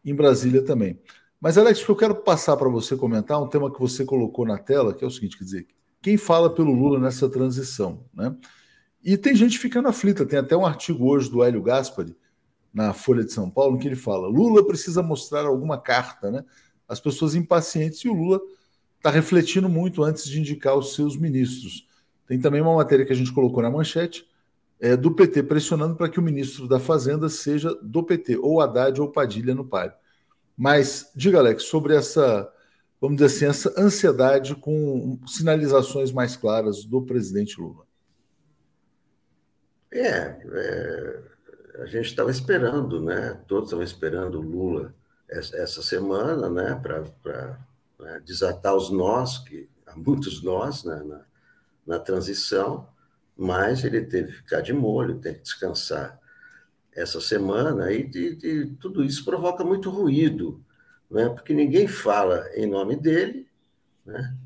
em Brasília também. Mas, Alex, o que eu quero passar para você comentar, um tema que você colocou na tela, que é o seguinte, quer dizer, quem fala pelo Lula nessa transição, né? E tem gente ficando aflita, tem até um artigo hoje do Hélio Gaspari, na Folha de São Paulo, em que ele fala: Lula precisa mostrar alguma carta, né? As pessoas impacientes e o Lula está refletindo muito antes de indicar os seus ministros. Tem também uma matéria que a gente colocou na manchete é, do PT pressionando para que o ministro da Fazenda seja do PT, ou Haddad ou Padilha no páreo. Mas diga, Alex, sobre essa, vamos dizer assim, essa ansiedade com sinalizações mais claras do presidente Lula. É, é a gente estava esperando, né? Todos estavam esperando o Lula essa semana, né? Para né? desatar os nós, que há muitos nós né? na, na transição. mas ele teve que ficar de molho, tem que descansar essa semana, e, e, e tudo isso provoca muito ruído, né? porque ninguém fala em nome dele, né?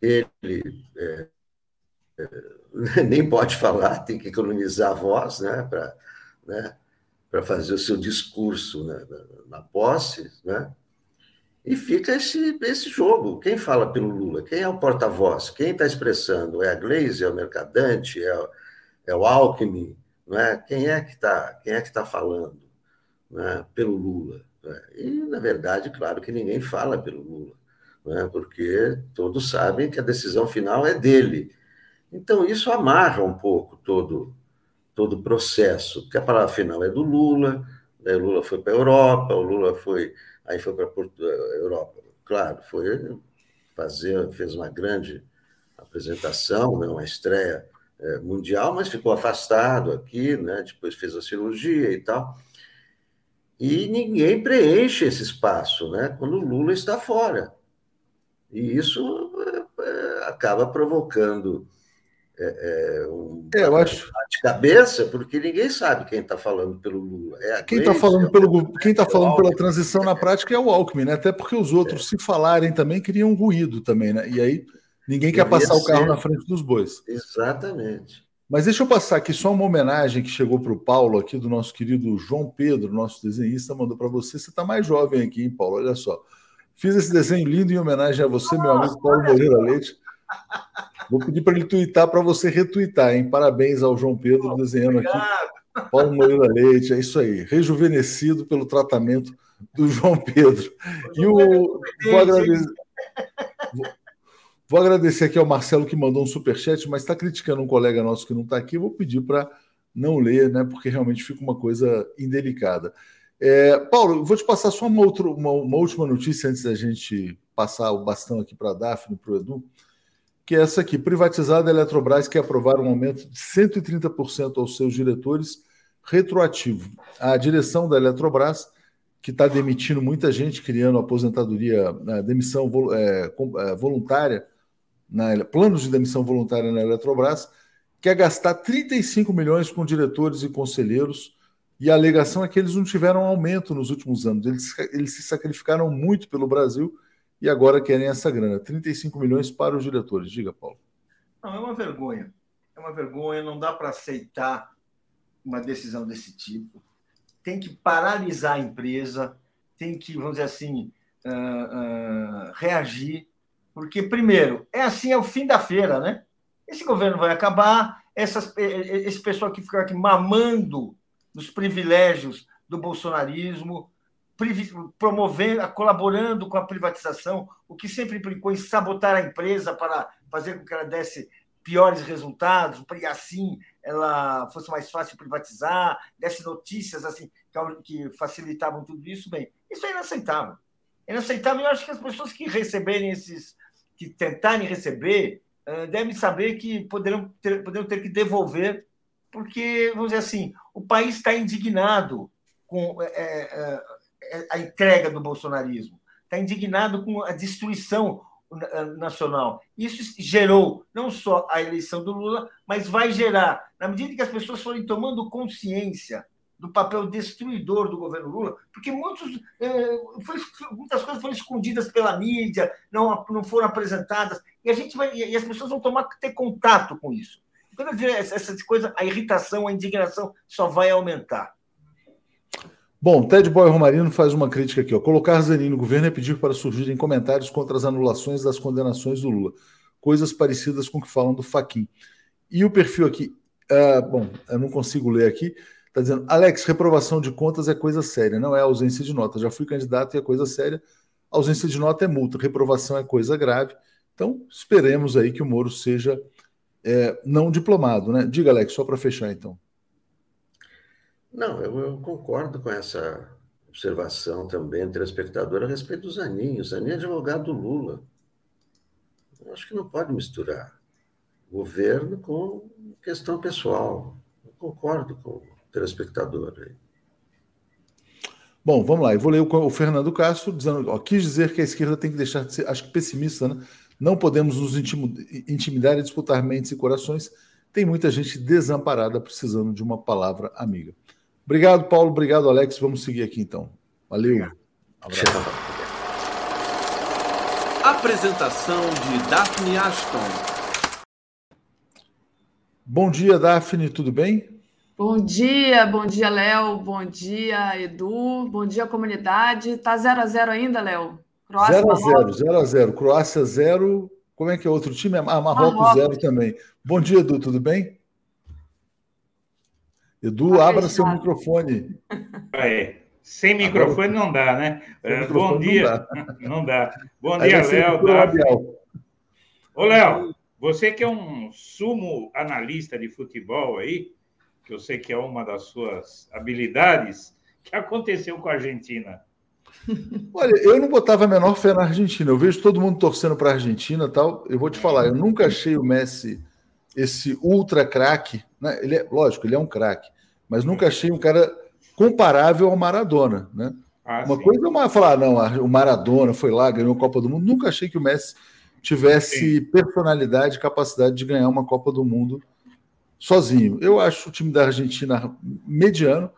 ele é, é, nem pode falar, tem que economizar a voz né? para né? fazer o seu discurso né? na, na posse, né? E fica esse, esse jogo. Quem fala pelo Lula? Quem é o porta-voz? Quem está expressando? É a Gleisi? É o Mercadante? É, é o Alckmin? Não é? Quem é que está é que tá falando né? pelo Lula? É? E, na verdade, claro que ninguém fala pelo Lula, né? porque todos sabem que a decisão final é dele. Então, isso amarra um pouco todo, todo o processo, porque a palavra final é do Lula, né? o Lula foi para a Europa, o Lula foi Aí foi para a Europa. Claro, foi fazer, fez uma grande apresentação, né, uma estreia é, mundial, mas ficou afastado aqui, né, depois fez a cirurgia e tal. E ninguém preenche esse espaço, né, quando o Lula está fora. E isso é, acaba provocando é, é, um é, eu acho... de cabeça, porque ninguém sabe quem está falando pelo Lula. É quem está falando, pelo, quem tá falando pela transição na prática é o Alckmin, né? até porque os outros, se falarem também, criam ruído também, né? E aí ninguém quer passar o carro na frente dos bois. Exatamente. Mas deixa eu passar aqui só uma homenagem que chegou para o Paulo aqui, do nosso querido João Pedro, nosso desenhista, mandou para você. Você está mais jovem aqui, hein, Paulo? Olha só. Fiz esse desenho lindo em homenagem a você, meu amigo Paulo Moreira Leite. Vou pedir para ele twittar para você retweetar, hein? Parabéns ao João Pedro desenhando Obrigado. aqui. Paulo Moreira Leite, é isso aí. Rejuvenescido pelo tratamento do João Pedro. E o. Vou agradecer, vou agradecer aqui ao Marcelo que mandou um superchat, mas está criticando um colega nosso que não está aqui. Vou pedir para não ler, né? Porque realmente fica uma coisa indelicada. É, Paulo, vou te passar só uma, outra, uma, uma última notícia antes da gente passar o bastão aqui para a Daphne, para o Edu que é essa aqui. Privatizada a Eletrobras quer aprovar um aumento de 130% aos seus diretores retroativo. A direção da Eletrobras, que está demitindo muita gente, criando aposentadoria, né, demissão é, é, voluntária, na, planos de demissão voluntária na Eletrobras, quer gastar 35 milhões com diretores e conselheiros, e a alegação é que eles não tiveram aumento nos últimos anos. Eles, eles se sacrificaram muito pelo Brasil e agora querem essa grana, 35 milhões para os diretores. Diga, Paulo. Não, é uma vergonha. É uma vergonha, não dá para aceitar uma decisão desse tipo. Tem que paralisar a empresa, tem que, vamos dizer assim, uh, uh, reagir, porque, primeiro, é assim, é o fim da feira, né? Esse governo vai acabar, essas, esse pessoal que fica aqui mamando nos privilégios do bolsonarismo, promovendo, colaborando com a privatização, o que sempre implicou em sabotar a empresa para fazer com que ela desse piores resultados, e assim ela fosse mais fácil privatizar, desse notícias assim que facilitavam tudo isso, bem, isso é inaceitável. É inaceitável. Eu acho que as pessoas que receberem esses, que tentarem receber, devem saber que poderão ter, poderão ter que devolver, porque, vamos dizer assim, o país está indignado com é, é, a entrega do bolsonarismo, está indignado com a destruição nacional. Isso gerou não só a eleição do Lula, mas vai gerar, na medida que as pessoas forem tomando consciência do papel destruidor do governo Lula, porque muitos, é, foi, muitas coisas foram escondidas pela mídia, não, não foram apresentadas, e a gente vai, e as pessoas vão tomar ter contato com isso. Quando eu dizer essa coisa, a irritação, a indignação só vai aumentar. Bom, Ted Boy Romarino faz uma crítica aqui. Ó. Colocar Zanin no governo é pedir para surgirem comentários contra as anulações das condenações do Lula. Coisas parecidas com o que falam do Faquin. E o perfil aqui, uh, bom, eu não consigo ler aqui, está dizendo, Alex, reprovação de contas é coisa séria, não é ausência de nota. Já fui candidato e é coisa séria. Ausência de nota é multa, reprovação é coisa grave. Então, esperemos aí que o Moro seja é, não diplomado, né? Diga, Alex, só para fechar então. Não, eu, eu, concordo com essa observação também do telespectador a respeito dos aninhos. Zanin é advogado do Lula. Eu acho que não pode misturar governo com questão pessoal. Eu concordo com o telespectador aí. Bom, vamos lá. Eu vou ler o, Fernando Castro dizendo: ó, quis dizer que a esquerda tem que deixar de ser, acho que pessimista, né? Não podemos nos intimidar e disputar mentes e corações tem muita gente desamparada precisando de uma palavra amiga. Obrigado, Paulo. Obrigado, Alex. Vamos seguir aqui então. Valeu. Abraço. Apresentação de Daphne Ashton. Bom dia, Daphne, tudo bem? Bom dia, bom dia, Léo. Bom dia, Edu. Bom dia, comunidade. Tá 0 a 0 ainda, Léo? 0 a 0 0 a 0 Croácia 0. Como é que é outro time? Ah, Marrocos 0 também. Bom dia, Edu, tudo bem? Edu, tá abra seu microfone. É, sem microfone não dá, né? É, bom dia. Não dá. Não dá. Bom dia, Léo. Ô, Léo, você que é um sumo analista de futebol aí, que eu sei que é uma das suas habilidades, o que aconteceu com a Argentina? Olha, eu não botava a menor fé na Argentina. Eu vejo todo mundo torcendo para a Argentina tal. Eu vou te falar, eu nunca achei o Messi esse ultra craque. Né? Ele é, lógico, ele é um craque, mas nunca achei um cara comparável ao Maradona. Né? Ah, uma sim. coisa é uma, falar, não, o Maradona foi lá, ganhou a Copa do Mundo. Nunca achei que o Messi tivesse sim. personalidade, capacidade de ganhar uma Copa do Mundo sozinho. Eu acho o time da Argentina mediano.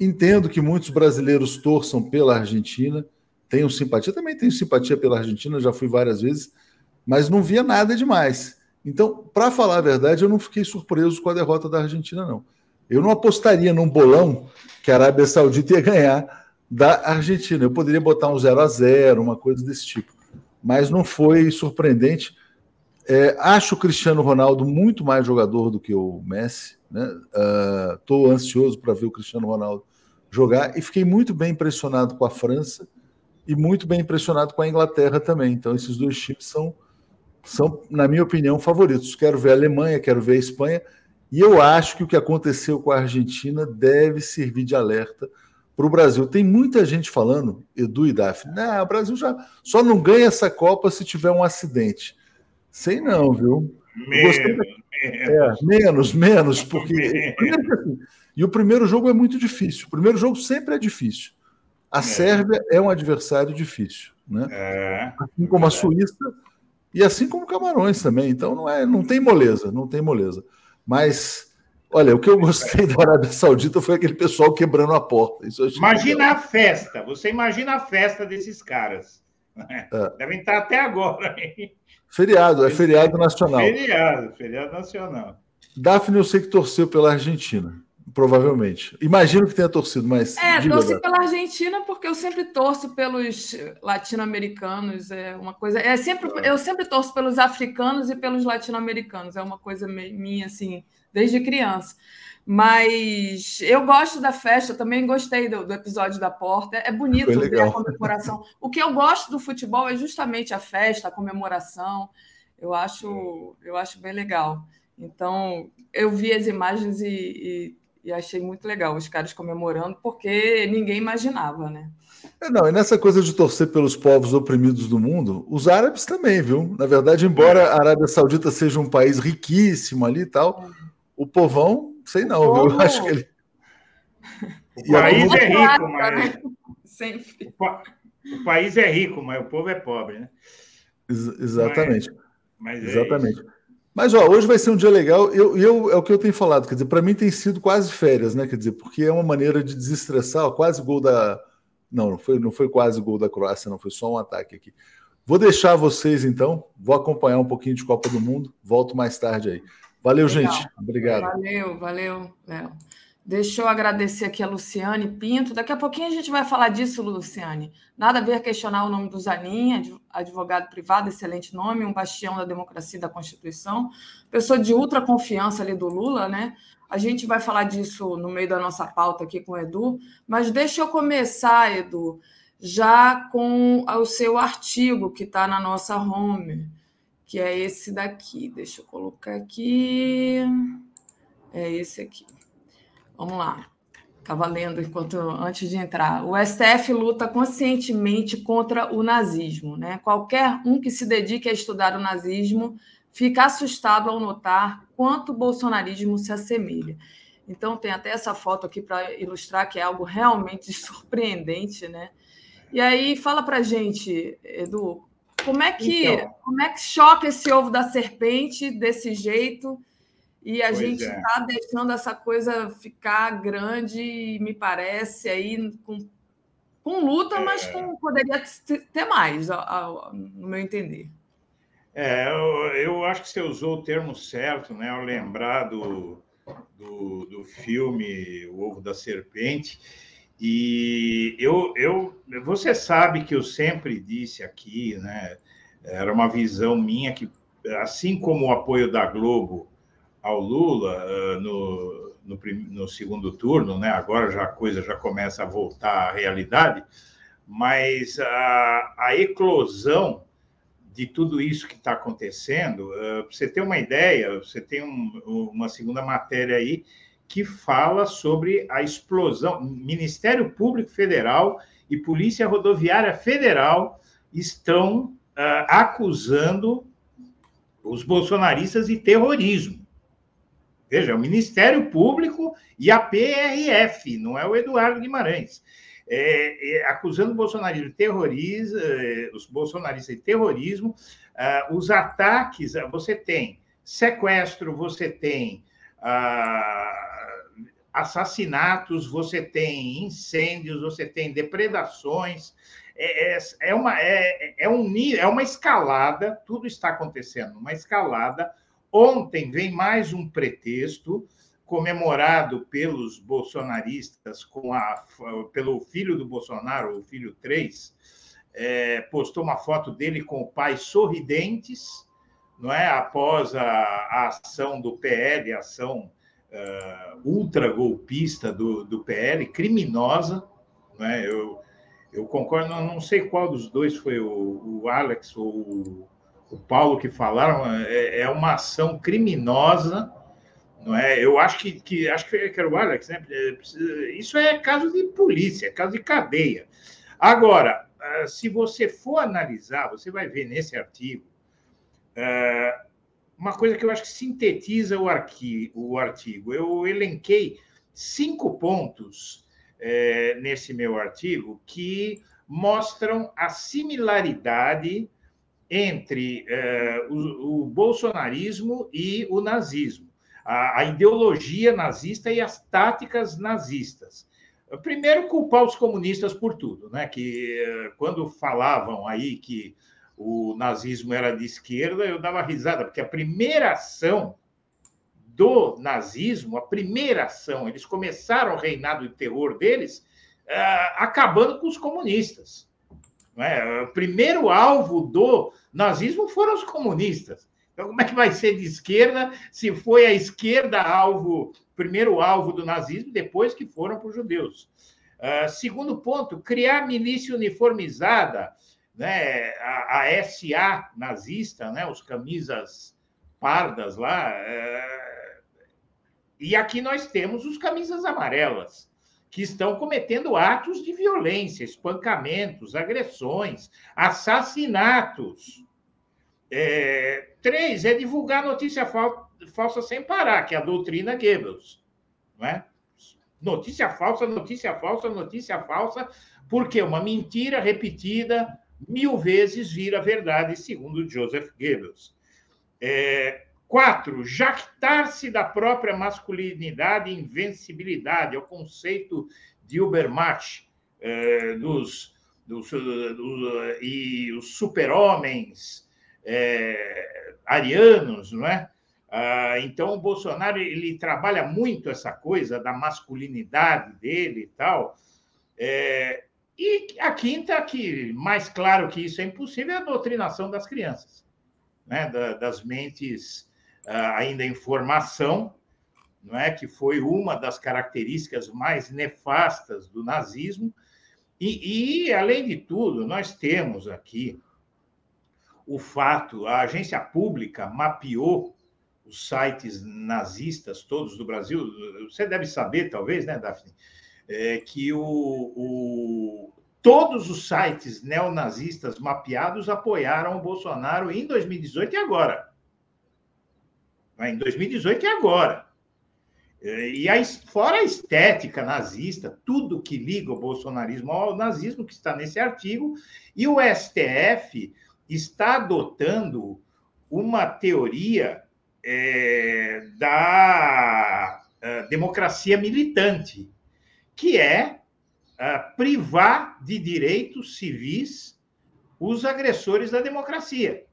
Entendo que muitos brasileiros torçam pela Argentina, tenho simpatia, também tenho simpatia pela Argentina, já fui várias vezes, mas não via nada demais. Então, para falar a verdade, eu não fiquei surpreso com a derrota da Argentina, não. Eu não apostaria num bolão que a Arábia Saudita ia ganhar da Argentina. Eu poderia botar um 0 a 0 uma coisa desse tipo. Mas não foi surpreendente. É, acho o Cristiano Ronaldo muito mais jogador do que o Messi. Estou né? uh, ansioso para ver o Cristiano Ronaldo jogar e fiquei muito bem impressionado com a França e muito bem impressionado com a Inglaterra também. Então, esses dois times são, são, na minha opinião, favoritos. Quero ver a Alemanha, quero ver a Espanha. E eu acho que o que aconteceu com a Argentina deve servir de alerta para o Brasil. Tem muita gente falando, Edu e Daphne, nah, o Brasil já só não ganha essa Copa se tiver um acidente. Sei não, viu? Menos, é, menos, menos, porque. Menos. E o primeiro jogo é muito difícil. O primeiro jogo sempre é difícil. A é. Sérvia é um adversário difícil, né? É, assim como a Suíça e assim como Camarões também. Então não é, não tem moleza, não tem moleza. Mas olha, o que eu gostei da Arábia Saudita foi aquele pessoal quebrando a porta. imagina legal. a festa. Você imagina a festa desses caras. É. Devem estar até agora. Hein? Feriado, é feriado nacional. Feriado, feriado nacional. Daphne, eu sei que torceu pela Argentina, provavelmente. Imagino que tenha torcido, mas. É, torci pela Argentina porque eu sempre torço pelos latino-americanos. É uma coisa. É sempre, ah. eu sempre torço pelos africanos e pelos latino-americanos. É uma coisa minha, assim, desde criança. Mas eu gosto da festa, também gostei do, do episódio da porta. É bonito ver a comemoração. O que eu gosto do futebol é justamente a festa, a comemoração. Eu acho, eu acho bem legal. Então, eu vi as imagens e, e, e achei muito legal os caras comemorando, porque ninguém imaginava, né? É, não, e nessa coisa de torcer pelos povos oprimidos do mundo, os árabes também, viu? Na verdade, embora a Arábia Saudita seja um país riquíssimo ali e tal, é. o povão sei não, viu? Eu acho que ele. O país é rico, mas. Sempre. O, país é rico, mas o povo é pobre, né? Ex exatamente. Mas, mas é exatamente. É mas ó, hoje vai ser um dia legal. Eu, eu é o que eu tenho falado. Quer dizer, para mim tem sido quase férias, né? Quer dizer, porque é uma maneira de desestressar. Ó, quase gol da. Não, não foi, não foi quase gol da Croácia, não. Foi só um ataque aqui. Vou deixar vocês então. Vou acompanhar um pouquinho de Copa do Mundo. Volto mais tarde aí. Valeu, Legal. gente. Obrigado. Valeu, valeu, Léo. Deixa eu agradecer aqui a Luciane Pinto. Daqui a pouquinho a gente vai falar disso, Luciane. Nada a ver questionar o nome do Zanin, advogado privado, excelente nome, um bastião da democracia e da Constituição, pessoa de ultra confiança ali do Lula, né? A gente vai falar disso no meio da nossa pauta aqui com o Edu, mas deixa eu começar, Edu, já com o seu artigo que está na nossa home que é esse daqui. Deixa eu colocar aqui. É esse aqui. Vamos lá. Estava lendo enquanto antes de entrar. O STF luta conscientemente contra o nazismo. Né? Qualquer um que se dedique a estudar o nazismo fica assustado ao notar quanto o bolsonarismo se assemelha. Então, tem até essa foto aqui para ilustrar que é algo realmente surpreendente. Né? E aí, fala para gente, Edu, como é que, então, como é que choca esse ovo da serpente desse jeito? E a pois gente está é. Tá deixando essa coisa ficar grande, me parece, aí com, com luta, é. mas com, poderia ter mais, no meu entender. É, eu, eu, acho que você usou o termo certo, né? Ao lembrar do, do, do filme O Ovo da Serpente. E eu, eu, você sabe que eu sempre disse aqui, né? Era uma visão minha que, assim como o apoio da Globo ao Lula uh, no, no, no, segundo turno, né? Agora já a coisa já começa a voltar à realidade, mas a, a eclosão de tudo isso que está acontecendo, uh, você ter uma ideia, você tem um, uma segunda matéria aí que fala sobre a explosão. Ministério Público Federal e Polícia Rodoviária Federal estão uh, acusando os bolsonaristas de terrorismo. Veja, o Ministério Público e a PRF, não é o Eduardo Guimarães. É, é, acusando o bolsonarismo de terrorismo, é, os bolsonaristas de terrorismo, uh, os ataques, você tem sequestro, você tem uh, assassinatos, você tem incêndios, você tem depredações, é, é, é, uma, é, é, um, é uma escalada, tudo está acontecendo, uma escalada Ontem vem mais um pretexto comemorado pelos bolsonaristas com a, pelo filho do Bolsonaro, o filho 3, é, postou uma foto dele com o pai sorridentes, não é? Após a, a ação do PL, a ação uh, ultra golpista do, do PL, criminosa, não é? Eu, eu concordo, não, não sei qual dos dois foi o, o Alex ou o Paulo que falaram, é, é uma ação criminosa, não é? Eu acho que, que acho que era o né? É, isso é caso de polícia, é caso de cadeia. Agora, ah, se você for analisar, você vai ver nesse artigo ah, uma coisa que eu acho que sintetiza o, o artigo. Eu elenquei cinco pontos é, nesse meu artigo que mostram a similaridade entre eh, o, o, bolsonarismo e o nazismo, a, a, ideologia nazista e as táticas nazistas. Primeiro, culpar os comunistas por tudo, né? Que eh, quando falavam aí que o nazismo era de esquerda, eu dava risada, porque a primeira ação do nazismo, a primeira ação, eles começaram o reinado de terror deles, uh, acabando com os comunistas. É? O primeiro alvo do nazismo foram os comunistas. Então, como é que vai ser de esquerda se foi a esquerda alvo, primeiro alvo do nazismo, depois que foram para os judeus? Uh, segundo ponto, criar milícia uniformizada, né, a, a, SA nazista, né, os camisas pardas lá. Uh, e aqui nós temos os camisas amarelas que estão cometendo atos de violência, espancamentos, agressões, assassinatos. É, três, é divulgar notícia fal falsa sem parar, que é a doutrina Goebbels. Não é? Notícia falsa, notícia falsa, notícia falsa, porque uma mentira repetida mil vezes vira verdade, segundo Joseph Goebbels. É, Quatro, jactar-se da própria masculinidade e invencibilidade, é o conceito de Ubermacht, é, dos, dos, dos, e os super-homens é, arianos, não é? Ah, então, o Bolsonaro ele trabalha muito essa coisa da masculinidade dele e tal. É, e a quinta, que mais claro que isso é impossível, é a doutrinação das crianças, né? Da, das mentes ainda em formação, não é que foi uma das características mais nefastas do nazismo. E, e, além de tudo, nós temos aqui o fato, a agência pública mapeou os sites nazistas todos do Brasil. Você deve saber, talvez, né, Daphne, é, que o, o, todos os sites neonazistas mapeados apoiaram o Bolsonaro em 2018 e agora em 2018 e agora. É, e a, fora a estética nazista, tudo que liga o bolsonarismo ao nazismo, que está nesse artigo, e o STF está adotando uma teoria é, da uh, democracia militante, que é uh, privar de direitos civis os agressores da democracia,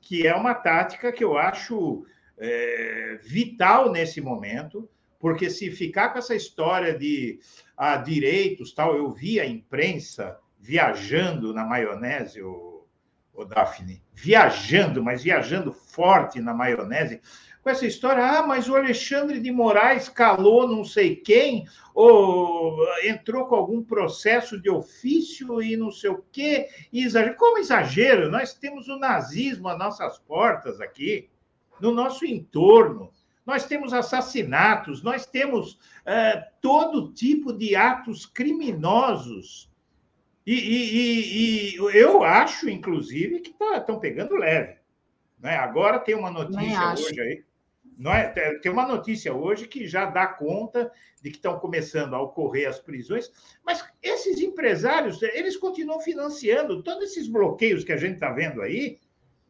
que é uma tática que eu acho é, vital nesse momento, porque se ficar com essa história de ah, direitos, tal, eu vi a imprensa viajando na maionese, o, o Daphne, viajando, mas viajando forte na maionese, com essa história, ah, mas o Alexandre de Moraes calou não sei quem, ou entrou com algum processo de ofício e não sei o quê, e exagero. Como exagero? Nós temos o nazismo às nossas portas aqui, no nosso entorno. Nós temos assassinatos, nós temos é, todo tipo de atos criminosos. E, e, e, e eu acho, inclusive, que estão tá, pegando leve. Né? Agora tem uma notícia hoje aí não é? Tem uma notícia hoje que já dá conta de que estão começando a ocorrer as prisões, mas esses empresários, eles continuam financiando todos esses bloqueios que a gente está vendo aí.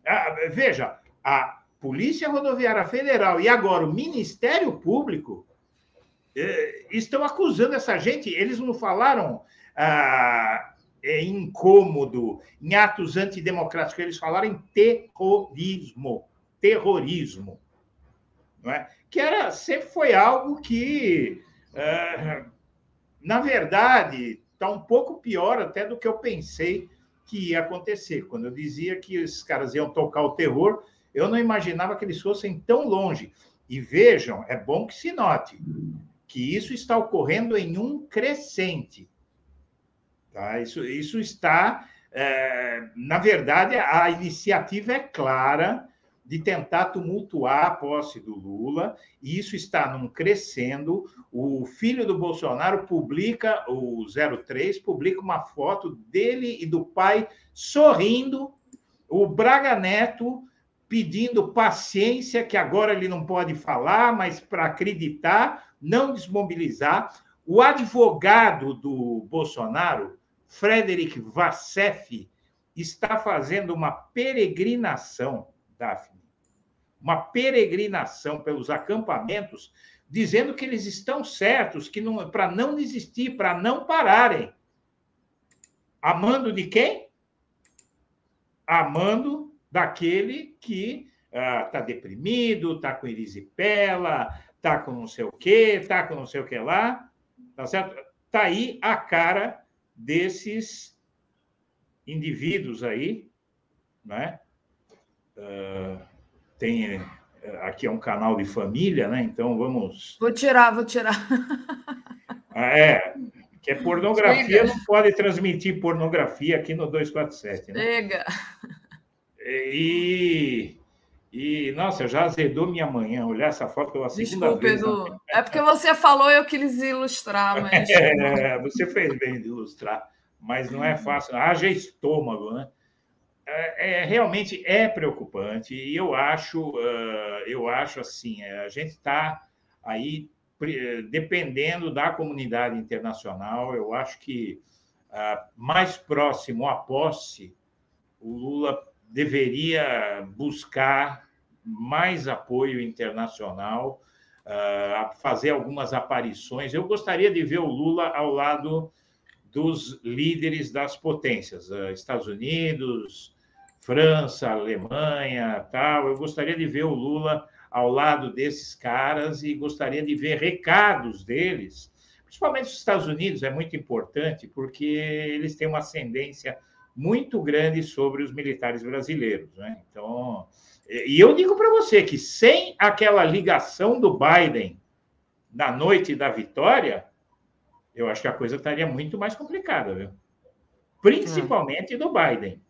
Ah, veja, a Polícia Rodoviária Federal e agora o Ministério Público eh, estão acusando essa gente. Eles não falaram ah, é incômodo, em atos antidemocráticos, eles falaram em terrorismo. Terrorismo não é? que era, sempre foi algo que, é, na verdade, está um pouco pior até do que eu pensei que ia acontecer. Quando eu dizia que esses caras iam tocar o terror, eu não imaginava que eles fossem tão longe. E vejam, é bom que se note que isso está ocorrendo em um crescente. Tá? Isso, isso está. É, na verdade, a iniciativa é clara, de tentar tumultuar a posse do Lula, e isso está num crescendo. O filho do Bolsonaro publica, o 03, publica uma foto dele e do pai sorrindo, o Braga Neto pedindo paciência, que agora ele não pode falar, mas para acreditar, não desmobilizar. O advogado do Bolsonaro, Frederic Vassef, está fazendo uma peregrinação, Daphne, uma peregrinação pelos acampamentos, dizendo que eles estão certos, que não para não desistir, para não pararem. Amando de quem? Amando daquele que está ah, deprimido, está com erisipela, está com não sei o quê, está com não sei o que lá, tá certo? Está aí a cara desses indivíduos aí, né? Uh, tem eh, aqui é um canal de família, né? Então vamos. Vou tirar, vou tirar. Ah, é, que é pornografia, Chega. não pode transmitir pornografia aqui no 247. Né? Chega. E, e, nossa, já azedou minha manhã olhar essa foto pela segunda Desculpa, vez. Edu. É porque você falou eu quis ilustrar, mas. É, você fez bem de ilustrar, mas não é fácil. Haja estômago, né? É, é, realmente é preocupante e eu acho, uh, eu acho assim, é, a gente está aí dependendo da comunidade internacional. Eu acho que uh, mais próximo à posse, o Lula deveria buscar mais apoio internacional, uh, fazer algumas aparições. Eu gostaria de ver o Lula ao lado dos líderes das potências, Estados Unidos, França, Alemanha, tal. Eu gostaria de ver o Lula ao lado desses caras e gostaria de ver recados deles, principalmente os Estados Unidos, é muito importante, porque eles têm uma ascendência muito grande sobre os militares brasileiros. Né? Então, e eu digo para você que sem aquela ligação do Biden na noite da vitória, eu acho que a coisa estaria muito mais complicada, viu? Principalmente do Biden.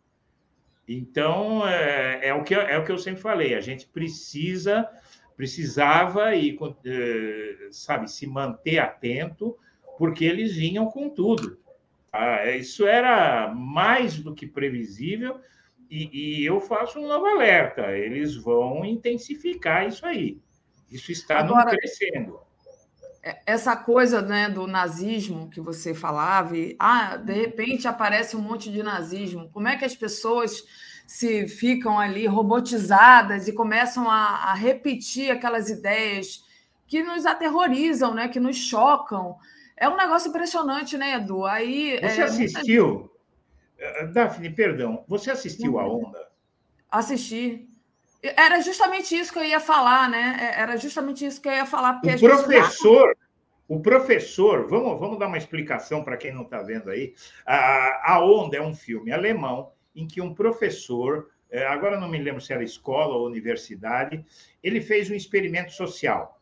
Então, é, é, o que, é o que eu sempre falei, a gente precisa, precisava e, é, sabe, se manter atento, porque eles vinham com tudo. Ah, isso era mais do que previsível, e, e, eu faço um novo alerta, eles vão intensificar isso aí. Isso está Agora, crescendo. É, essa coisa né, do nazismo que você falava, e, ah, de repente aparece um monte de nazismo. Como é que as pessoas se ficam ali robotizadas e começam a, a repetir aquelas ideias que nos aterrorizam, né? Que nos chocam. É um negócio impressionante, né, Edu? Aí você é, assistiu? Muita... Eh, Daphne, perdão, você assistiu a uhum. Onda? Assisti. Era justamente isso que eu ia falar, né? É, era justamente isso que eu ia falar. Porque o professor, o professor, vamos, vamos dar uma explicação para quem não está vendo aí. A, a Onda é um filme alemão em que um professor, eh, agora não me lembro se era escola ou universidade, ele fez um experimento social.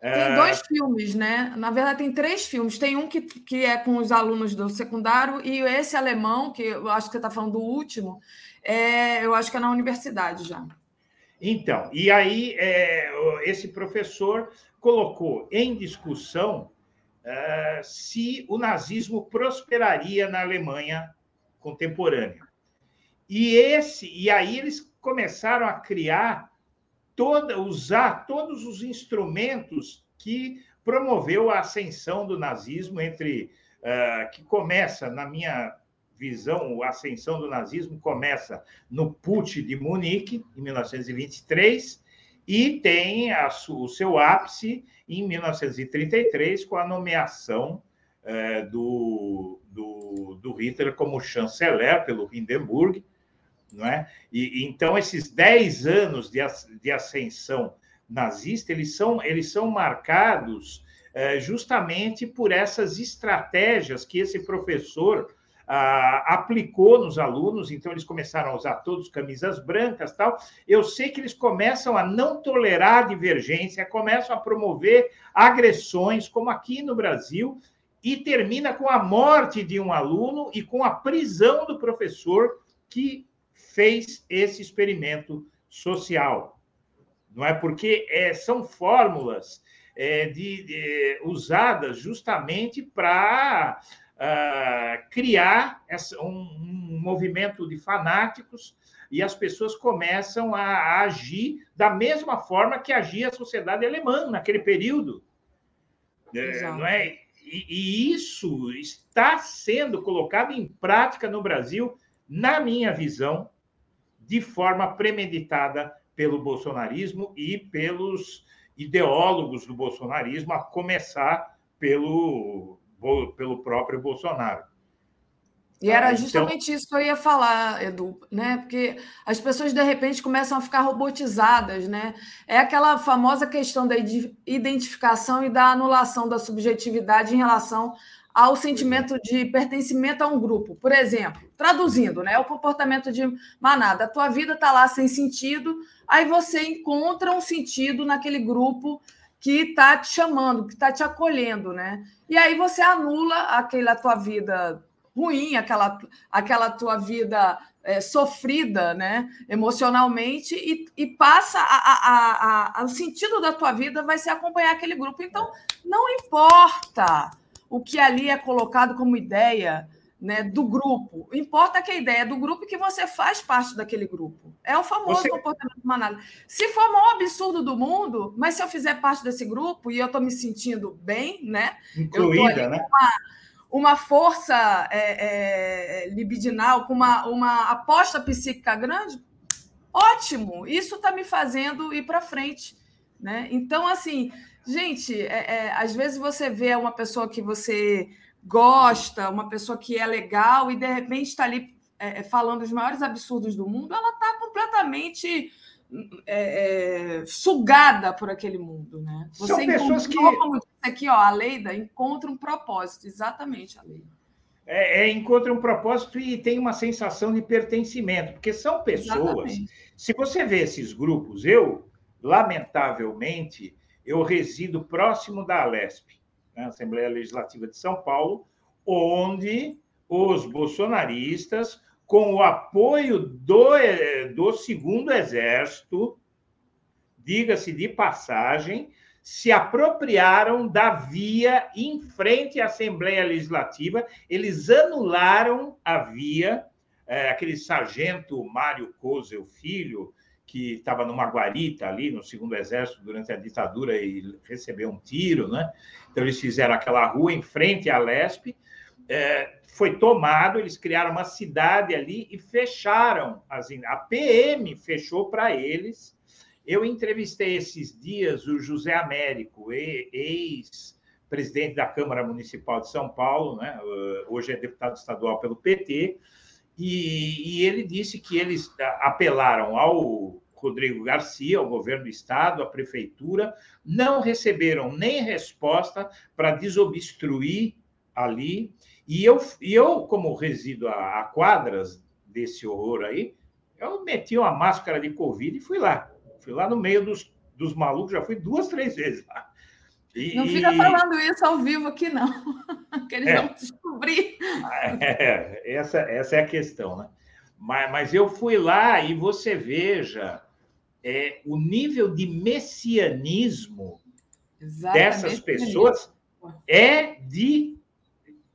Tem é. dois filmes, né? Na verdade, tem três filmes. Tem um que, que é com os alunos do secundário, e esse alemão, que eu acho que você está falando do último, é, eu acho que é na universidade já. Então, e aí é, esse professor colocou em discussão é, se o nazismo prosperaria na Alemanha contemporânea. E esse, e aí eles começaram a criar toda, usar todos os instrumentos que promoveu a ascensão do nazismo entre uh, que começa na minha visão a ascensão do nazismo começa no Putsch de Munique em 1923 e tem a, o seu ápice em 1933 com a nomeação uh, do, do, do Hitler como chanceler pelo Hindenburg não é? E, então, esses 10 anos de, de ascensão nazista, eles são, eles são marcados é, justamente por essas estratégias que esse professor ah, aplicou nos alunos, então eles começaram a usar todos camisas brancas tal. Eu sei que eles começam a não tolerar divergência, começam a promover agressões, como aqui no Brasil, e termina com a morte de um aluno e com a prisão do professor que fez esse experimento social. Não é porque é, são fórmulas é, de, de, usadas justamente para uh, ah, criar essa, um, um, movimento de fanáticos e as pessoas começam a, a, agir da mesma forma que agia a sociedade alemã naquele período. É, não é? E, e isso está sendo colocado em prática no Brasil, na minha visão, de forma premeditada pelo bolsonarismo e pelos ideólogos do bolsonarismo, a começar pelo, pelo próprio Bolsonaro. E era então justamente então... isso que eu ia falar, Edu, né? Porque as pessoas de repente começam a ficar robotizadas, né? É aquela famosa questão da identificação e da anulação da subjetividade em relação ao sentimento de pertencimento a um grupo. Por exemplo, traduzindo, né, o comportamento de manada. A tua vida está lá sem sentido, aí você encontra um sentido naquele grupo que está te chamando, que está te acolhendo, né? E aí você anula aquela tua vida ruim, aquela, aquela tua vida é, sofrida, né, emocionalmente, e, e passa a, a, a, o sentido da tua vida vai ser acompanhar aquele grupo. Então, não importa o que ali é colocado como ideia né, do grupo. Importa que a ideia é do grupo e que você faz parte daquele grupo. É o famoso você... comportamento manada. Se for o maior absurdo do mundo, mas se eu fizer parte desse grupo e eu estou me sentindo bem, né? Incluída, né? Uma, uma força é, é, libidinal, com uma, uma aposta psíquica grande, ótimo! Isso está me fazendo ir para frente. Né? Então, assim, Gente, é, é, às vezes você vê uma pessoa que você gosta, uma pessoa que é legal, e de repente está ali é, é, falando os maiores absurdos do mundo, ela está completamente é, é, sugada por aquele mundo. Né? Você São pessoas que. Como disse aqui, ó, a Leida encontra um propósito, exatamente a Leida. É, é, encontra um propósito e tem uma sensação de pertencimento, porque são pessoas. Exatamente. Se você vê esses grupos, eu, lamentavelmente, eu resido próximo da Alesp, né, Assembleia Legislativa de São Paulo, onde os bolsonaristas, com o apoio do, do segundo exército, diga-se de passagem, se apropriaram da via em frente à Assembleia Legislativa, eles anularam a via, é, aquele sargento Mário Kozel Filho, que estava numa guarita ali no segundo exército durante a ditadura e recebeu um tiro, né? Então eles fizeram aquela rua em frente à Lesp é, foi tomado, eles criaram uma cidade ali e fecharam. As, a PM fechou para eles. Eu entrevistei esses dias o José Américo, ex-presidente da Câmara Municipal de São Paulo, né? hoje é deputado estadual pelo PT, e, e ele disse que eles apelaram ao Rodrigo Garcia, ao governo do estado, à prefeitura, não receberam nem resposta para desobstruir ali. E eu, e eu como resido a, a, quadras desse horror aí, eu meti uma máscara de Covid e fui lá. Fui lá no meio dos, dos malucos, já fui duas, três vezes lá. E, não fica falando isso ao vivo aqui, não, que eles é, vão descobrir. É, essa, essa é a questão, né? Mas, mas eu fui lá e você veja é, o nível de messianismo Exatamente dessas pessoas é de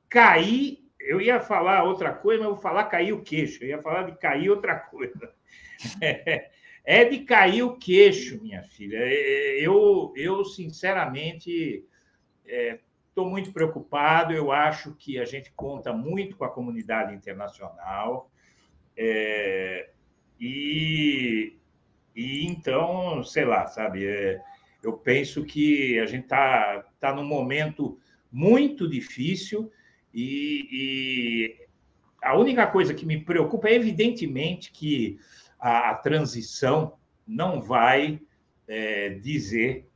cair. Eu ia falar outra coisa, mas eu vou falar cair o queixo. Eu ia falar de cair outra coisa. É, é de cair o queixo, minha filha. É, eu, eu sinceramente, estou é, muito preocupado. Eu acho que a gente conta muito com a comunidade internacional. É, e e então, sei lá, sabe, é, eu penso que a gente está tá num momento muito difícil e, e, a única coisa que me preocupa é, evidentemente, que a, a transição não vai é, dizer,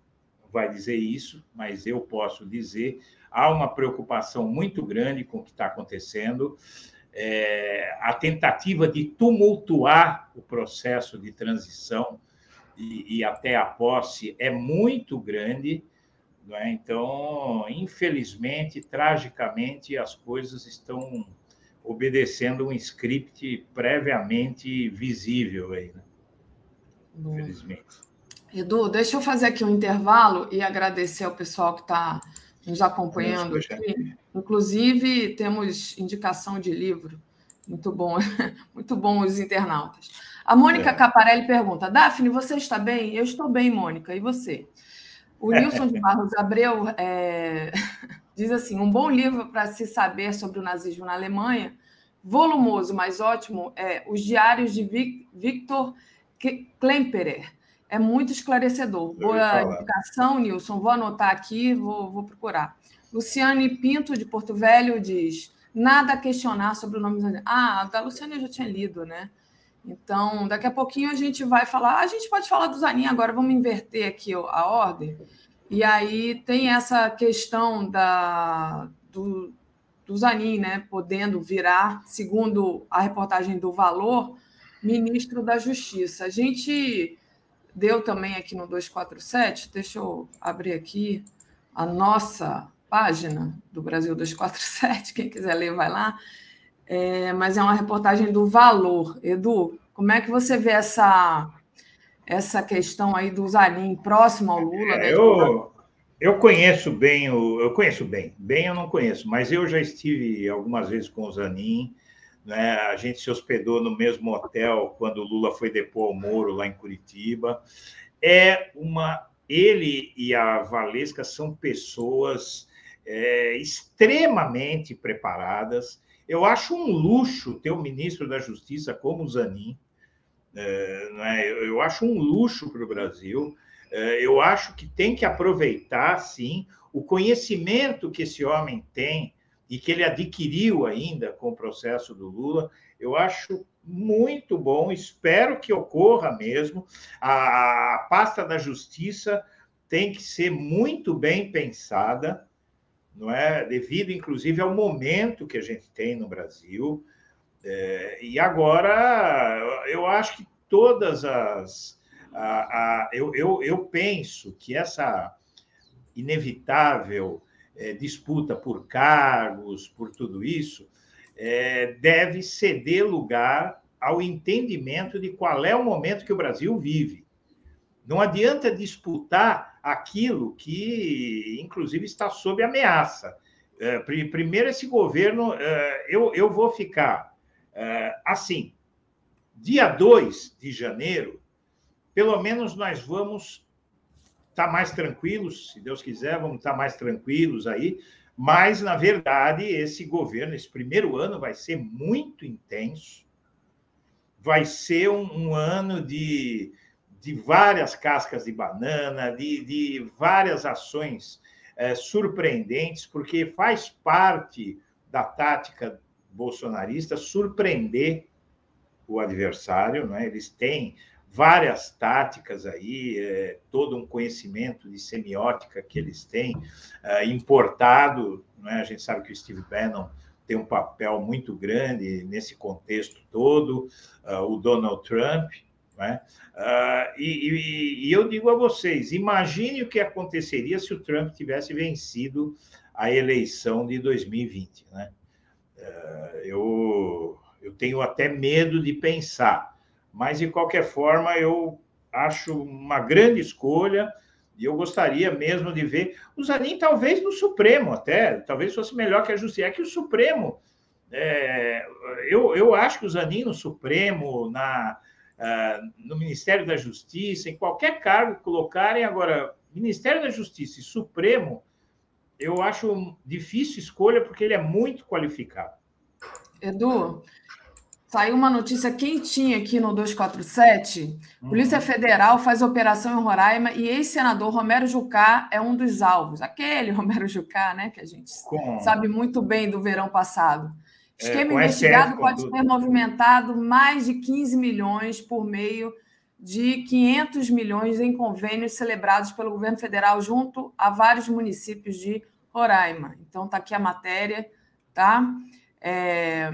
vai dizer isso, mas eu posso dizer, há uma preocupação muito grande com o que está acontecendo é, a tentativa de tumultuar o processo de transição e, e até a posse é muito grande. É? Então, infelizmente, tragicamente, as coisas estão obedecendo um script previamente visível aí, né? Infelizmente. Edu, deixa eu fazer aqui um intervalo e agradecer ao pessoal que está nos acompanhando aqui. Inclusive, temos indicação de livro. Muito bom, muito bom os internautas. A Mônica é. Caparelli pergunta: Daphne, você está bem? Eu estou bem, Mônica. E você? O Nilson de Barros Abreu é... diz assim: um bom livro para se saber sobre o nazismo na Alemanha, volumoso, mas ótimo, é Os Diários de Victor Klemperer. É muito esclarecedor. Boa indicação, Nilson. Vou anotar aqui, vou, vou procurar. Luciane Pinto, de Porto Velho, diz: nada a questionar sobre o nome dos Ah, da Luciane eu já tinha lido, né? Então, daqui a pouquinho a gente vai falar. A gente pode falar do Zanin agora, vamos inverter aqui a ordem. E aí tem essa questão da, do, do Zanin, né? Podendo virar, segundo a reportagem do Valor, ministro da Justiça. A gente deu também aqui no 247, deixa eu abrir aqui a nossa página do Brasil 247, quem quiser ler vai lá. É, mas é uma reportagem do Valor. Edu, como é que você vê essa, essa questão aí do Zanin próximo ao Lula? É, eu, eu conheço bem, o, eu conheço bem, bem eu não conheço, mas eu já estive algumas vezes com o Zanin, né? A gente se hospedou no mesmo hotel quando o Lula foi depor ao Moro lá em Curitiba. É uma ele e a Valesca são pessoas é, extremamente preparadas. Eu acho um luxo ter um ministro da Justiça como o Zanin. É, é? Eu acho um luxo para o Brasil. É, eu acho que tem que aproveitar, sim, o conhecimento que esse homem tem e que ele adquiriu ainda com o processo do Lula, eu acho muito bom, espero que ocorra mesmo. A, a pasta da justiça tem que ser muito bem pensada, não é? Devido, inclusive, ao momento que a gente tem no Brasil. É, e agora, eu acho que todas as. A, a, eu, eu, eu penso que essa inevitável é, disputa por cargos, por tudo isso, é, deve ceder lugar ao entendimento de qual é o momento que o Brasil vive. Não adianta disputar aquilo que, inclusive, está sob ameaça. É, primeiro, esse governo, é, eu, eu vou ficar assim. Dia 2 de janeiro, pelo menos nós vamos estar tá mais tranquilos, se Deus quiser, vamos estar tá mais tranquilos aí, Mas, na verdade, esse governo, esse primeiro ano vai ser muito intenso, vai ser um, um ano de, de várias cascas de banana, de, de várias ações é, surpreendentes, porque faz parte da tática bolsonarista surpreender o adversário, né? eles têm várias táticas aí, é, todo um conhecimento de semiótica que eles têm é, importado, né? a gente sabe que o Steve Bannon tem um papel muito grande nesse contexto todo, uh, o Donald Trump, né? Uh, e, e, e, eu digo a vocês: imagine o que aconteceria se o Trump tivesse vencido a eleição de 2020. Né? Uh, eu, eu tenho até medo de pensar, mas de qualquer forma, eu acho uma grande escolha. E eu gostaria mesmo de ver o Zanin, talvez no Supremo, até, talvez fosse melhor que a Justiça. É que o Supremo, é, eu, eu acho que o Zanin no Supremo, na, uh, no Ministério da Justiça, em qualquer cargo que colocarem, agora, Ministério da Justiça e Supremo, eu acho difícil escolha porque ele é muito qualificado. Edu, saiu uma notícia quentinha aqui no 247. Uhum. Polícia Federal faz operação em Roraima e ex-senador Romero Jucá é um dos alvos. Aquele Romero Jucá, né, que a gente Com... sabe muito bem do verão passado. Esquema é, investigado SS, pode ter movimentado mais de 15 milhões por meio de 500 milhões em convênios celebrados pelo governo federal junto a vários municípios de Roraima. Então, está aqui a matéria, tá? É...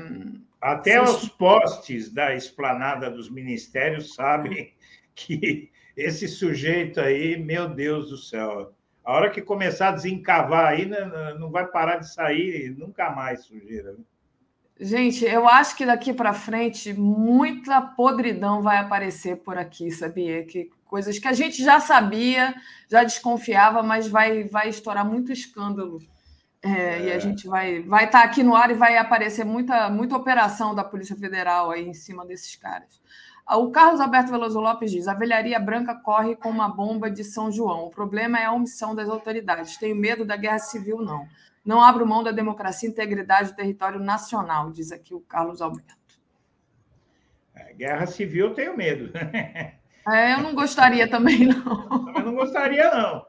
Até os postes da esplanada dos ministérios sabem que esse sujeito aí, meu Deus do céu, a hora que começar a desencavar aí, não vai parar de sair nunca mais sujeira. Né? Gente, eu acho que daqui para frente muita podridão vai aparecer por aqui, sabia? Que coisas que a gente já sabia, já desconfiava, mas vai, vai estourar muito escândalo. É, é. E a é. gente vai vai estar tá aqui no ar e vai aparecer muita, muita operação da Polícia Federal aí em cima desses caras. O Carlos Alberto Veloso Lopes diz: a velharia branca corre com uma bomba de São João. O problema é a omissão das autoridades. Tenho medo da guerra civil, não. Não abro mão da democracia, integridade do território nacional, diz aqui o Carlos Alberto. É, guerra civil eu tenho medo. É, eu não gostaria também, não. Também não gostaria, não.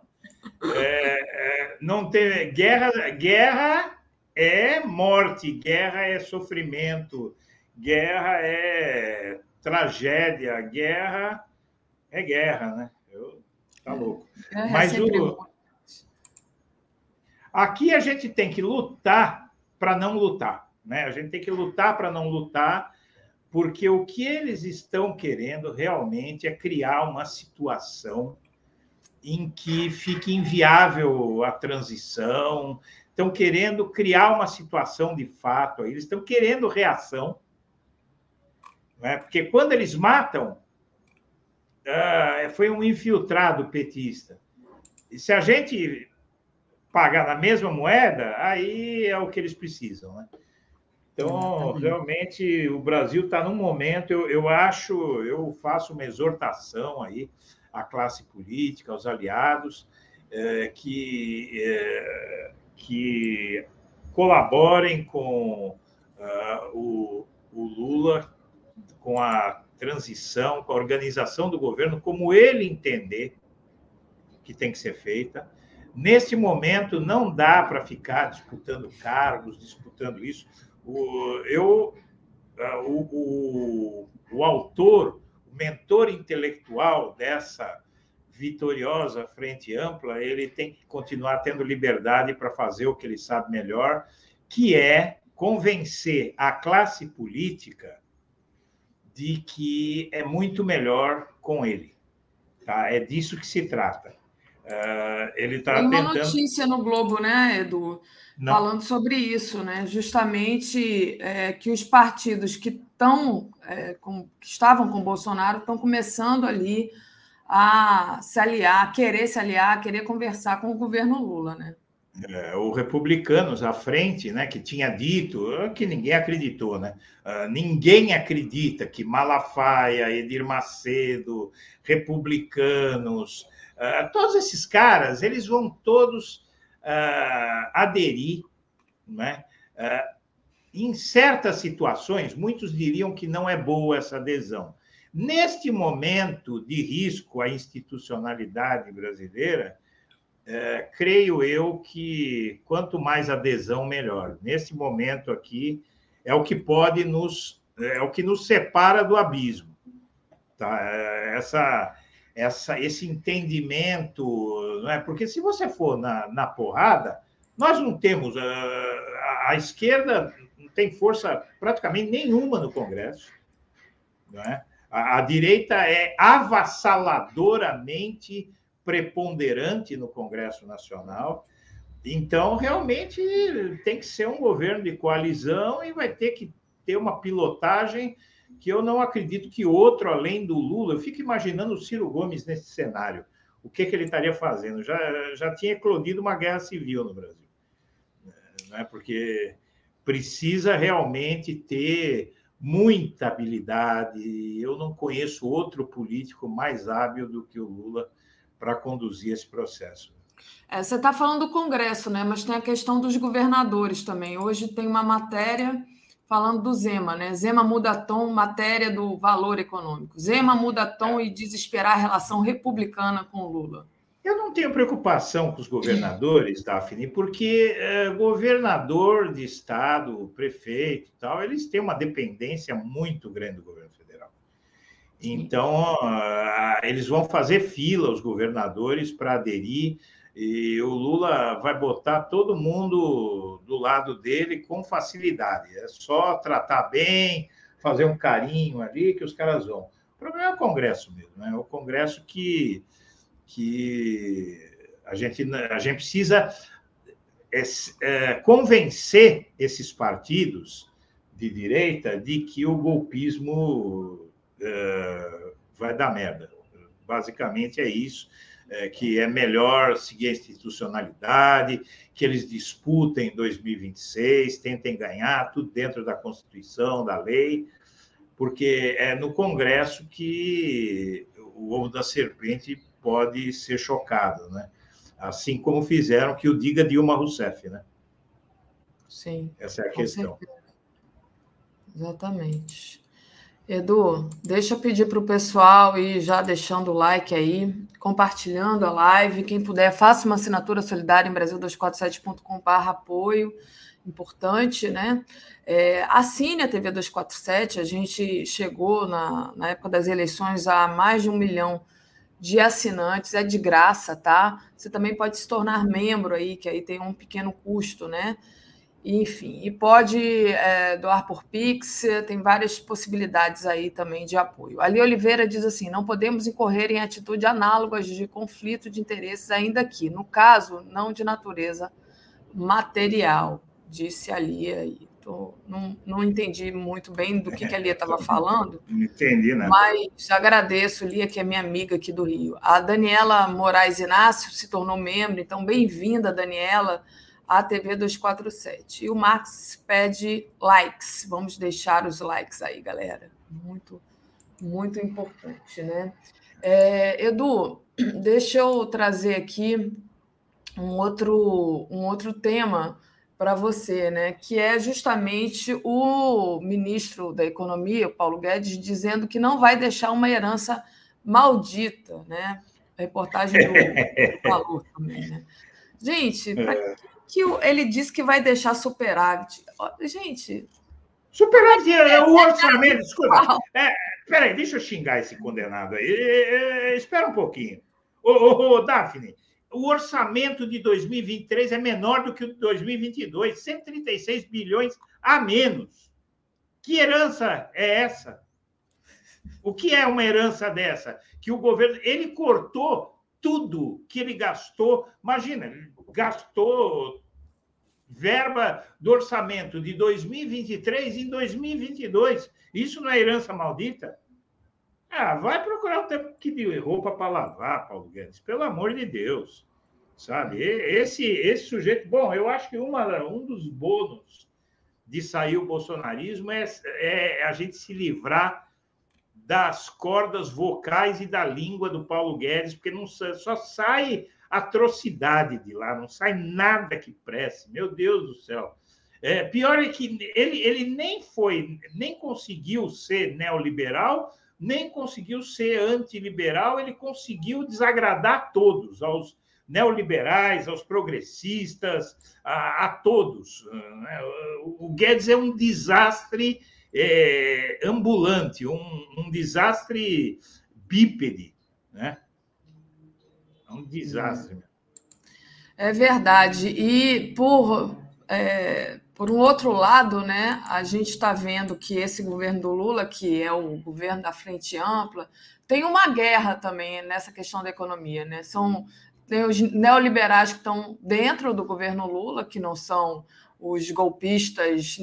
É, é, não ter guerra, guerra é morte, guerra é sofrimento, guerra é tragédia, guerra é guerra, né? Eu, tá é, louco. Mas o, Aqui a gente tem que lutar para não lutar, né? A gente tem que lutar para não lutar, porque o que eles estão querendo realmente é criar uma situação em que fique inviável a transição, estão querendo criar uma situação de fato, eles estão querendo reação, né? porque quando eles matam, uh, foi um infiltrado petista. E se a gente pagar na mesma moeda, aí é o que eles precisam, né? Então, realmente, o Brasil está num momento, eu, eu acho, eu faço uma exortação aí à classe política, aos aliados, é, que, é, que colaborem com uh, o, o Lula, com a transição, com a organização do governo, como ele entender que tem que ser feita, Neste momento, não dá para ficar disputando cargos, disputando isso. O, eu, o, o, o autor, o mentor intelectual dessa vitoriosa frente ampla, ele tem que continuar tendo liberdade para fazer o que ele sabe melhor, que é convencer a classe política de que é muito melhor com ele. Tá? É disso que se trata. Uh, ele está Tem uma tentando... notícia no Globo, né, Edu, Não. falando sobre isso, né? Justamente é, que os partidos que estão, é, com, que estavam com Bolsonaro, estão começando ali a se aliar, a querer se aliar, a querer conversar com o governo Lula, né? É, o Republicanos à frente, né, que tinha dito, que ninguém acreditou, né? Uh, ninguém acredita que Malafaia, Edir Macedo, republicanos, Uh, todos esses caras, eles vão todos uh, aderir, né? Uh, em certas situações, muitos diriam que não é boa essa adesão. Neste momento de risco à institucionalidade brasileira, é, creio eu que quanto mais adesão, melhor. Nesse momento aqui, é o que pode nos. É o que nos separa do abismo. Tá? É, essa, essa, esse entendimento. Não é? Porque se você for na, na porrada, nós não temos. A, a, a esquerda não tem força praticamente nenhuma no Congresso. Não é? a, a direita é avassaladoramente preponderante no Congresso Nacional. Então, realmente, tem que ser um governo de coalizão e vai ter que ter uma pilotagem que eu não acredito que outro, além do Lula, eu fico imaginando o Ciro Gomes nesse cenário. O que, que ele estaria fazendo? Já, já tinha eclodido uma guerra civil no Brasil. Né? Porque precisa realmente ter muita habilidade. Eu não conheço outro político mais hábil do que o Lula para conduzir esse processo. É, você está falando do Congresso, né? Mas tem a questão dos governadores também. Hoje tem uma matéria falando do Zema, né? Zema muda tom, matéria do valor econômico. Zema muda tom e desesperar a relação republicana com Lula. Eu não tenho preocupação com os governadores, Daphne, porque é, governador de estado, prefeito e tal, eles têm uma dependência muito grande do governo federal. Então, uh, eles vão fazer fila, os governadores, para aderir, e o Lula vai botar todo mundo do lado dele com facilidade. É só tratar bem, fazer um carinho ali que os caras vão. O problema é o Congresso mesmo, né? É o Congresso que, que a, gente, a gente precisa é, é, convencer esses partidos de direita de que o golpismo é, vai dar merda. Basicamente é isso é, que é melhor seguir a institucionalidade, que eles disputem em 2026, tentem ganhar tudo dentro da Constituição, da lei, porque é no Congresso que o ovo da serpente pode ser chocado, né? Assim como fizeram que o diga Dilma Rousseff, né? Sim. Essa é a questão. Certeza. Exatamente. Edu, deixa eu pedir para o pessoal ir já deixando o like aí, compartilhando a live. Quem puder, faça uma assinatura solidária em Brasil247.com.br apoio. Importante, né? É, assine a TV 247. A gente chegou na, na época das eleições a mais de um milhão de assinantes, é de graça, tá? Você também pode se tornar membro aí, que aí tem um pequeno custo, né? Enfim, e pode é, doar por Pix, tem várias possibilidades aí também de apoio. Ali Oliveira diz assim: não podemos incorrer em atitude análogas de conflito de interesses ainda aqui, no caso, não de natureza material, disse ali aí. Tô, não, não entendi muito bem do que, que a Lia estava falando. Não entendi, né? Mas agradeço, Lia, que é minha amiga aqui do Rio. A Daniela Moraes Inácio se tornou membro, então bem-vinda, Daniela a TV 247. E o Max pede likes. Vamos deixar os likes aí, galera. Muito, muito importante, né? É, Edu, deixa eu trazer aqui um outro, um outro tema para você, né? Que é justamente o ministro da Economia, Paulo Guedes, dizendo que não vai deixar uma herança maldita, né? A reportagem do, do Valor também, né? Gente, para é que ele disse que vai deixar superávit. Gente. Superávit é o orçamento. Desculpa. É, peraí, deixa eu xingar esse condenado aí. É, é, espera um pouquinho. Ô, ô, ô, Daphne, o orçamento de 2023 é menor do que o de 2022, 136 bilhões a menos. Que herança é essa? O que é uma herança dessa? Que o governo ele cortou tudo que ele gastou. Imagina, gastou verba do orçamento de 2023 em 2022. Isso não é herança maldita? Ah, vai procurar o tempo que deu roupa para lavar, Paulo Guedes, pelo amor de Deus. Sabe? Esse, esse sujeito. Bom, eu acho que uma, um dos bônus de sair o bolsonarismo é, é a gente se livrar das cordas vocais e da língua do Paulo Guedes, porque não só sai atrocidade de lá, não sai nada que preste. Meu Deus do céu. É, pior é que ele, ele nem foi, nem conseguiu ser neoliberal, nem conseguiu ser antiliberal, ele conseguiu desagradar todos, aos neoliberais, aos progressistas, a, a todos. O Guedes é um desastre é, ambulante, um, um, desastre bípede. Né? É um desastre. É verdade. E por, é, por um outro lado, né, a gente está vendo que esse governo do Lula, que é o governo da Frente Ampla, tem uma guerra também nessa questão da economia. Né? São tem os neoliberais que estão dentro do governo Lula, que não são os golpistas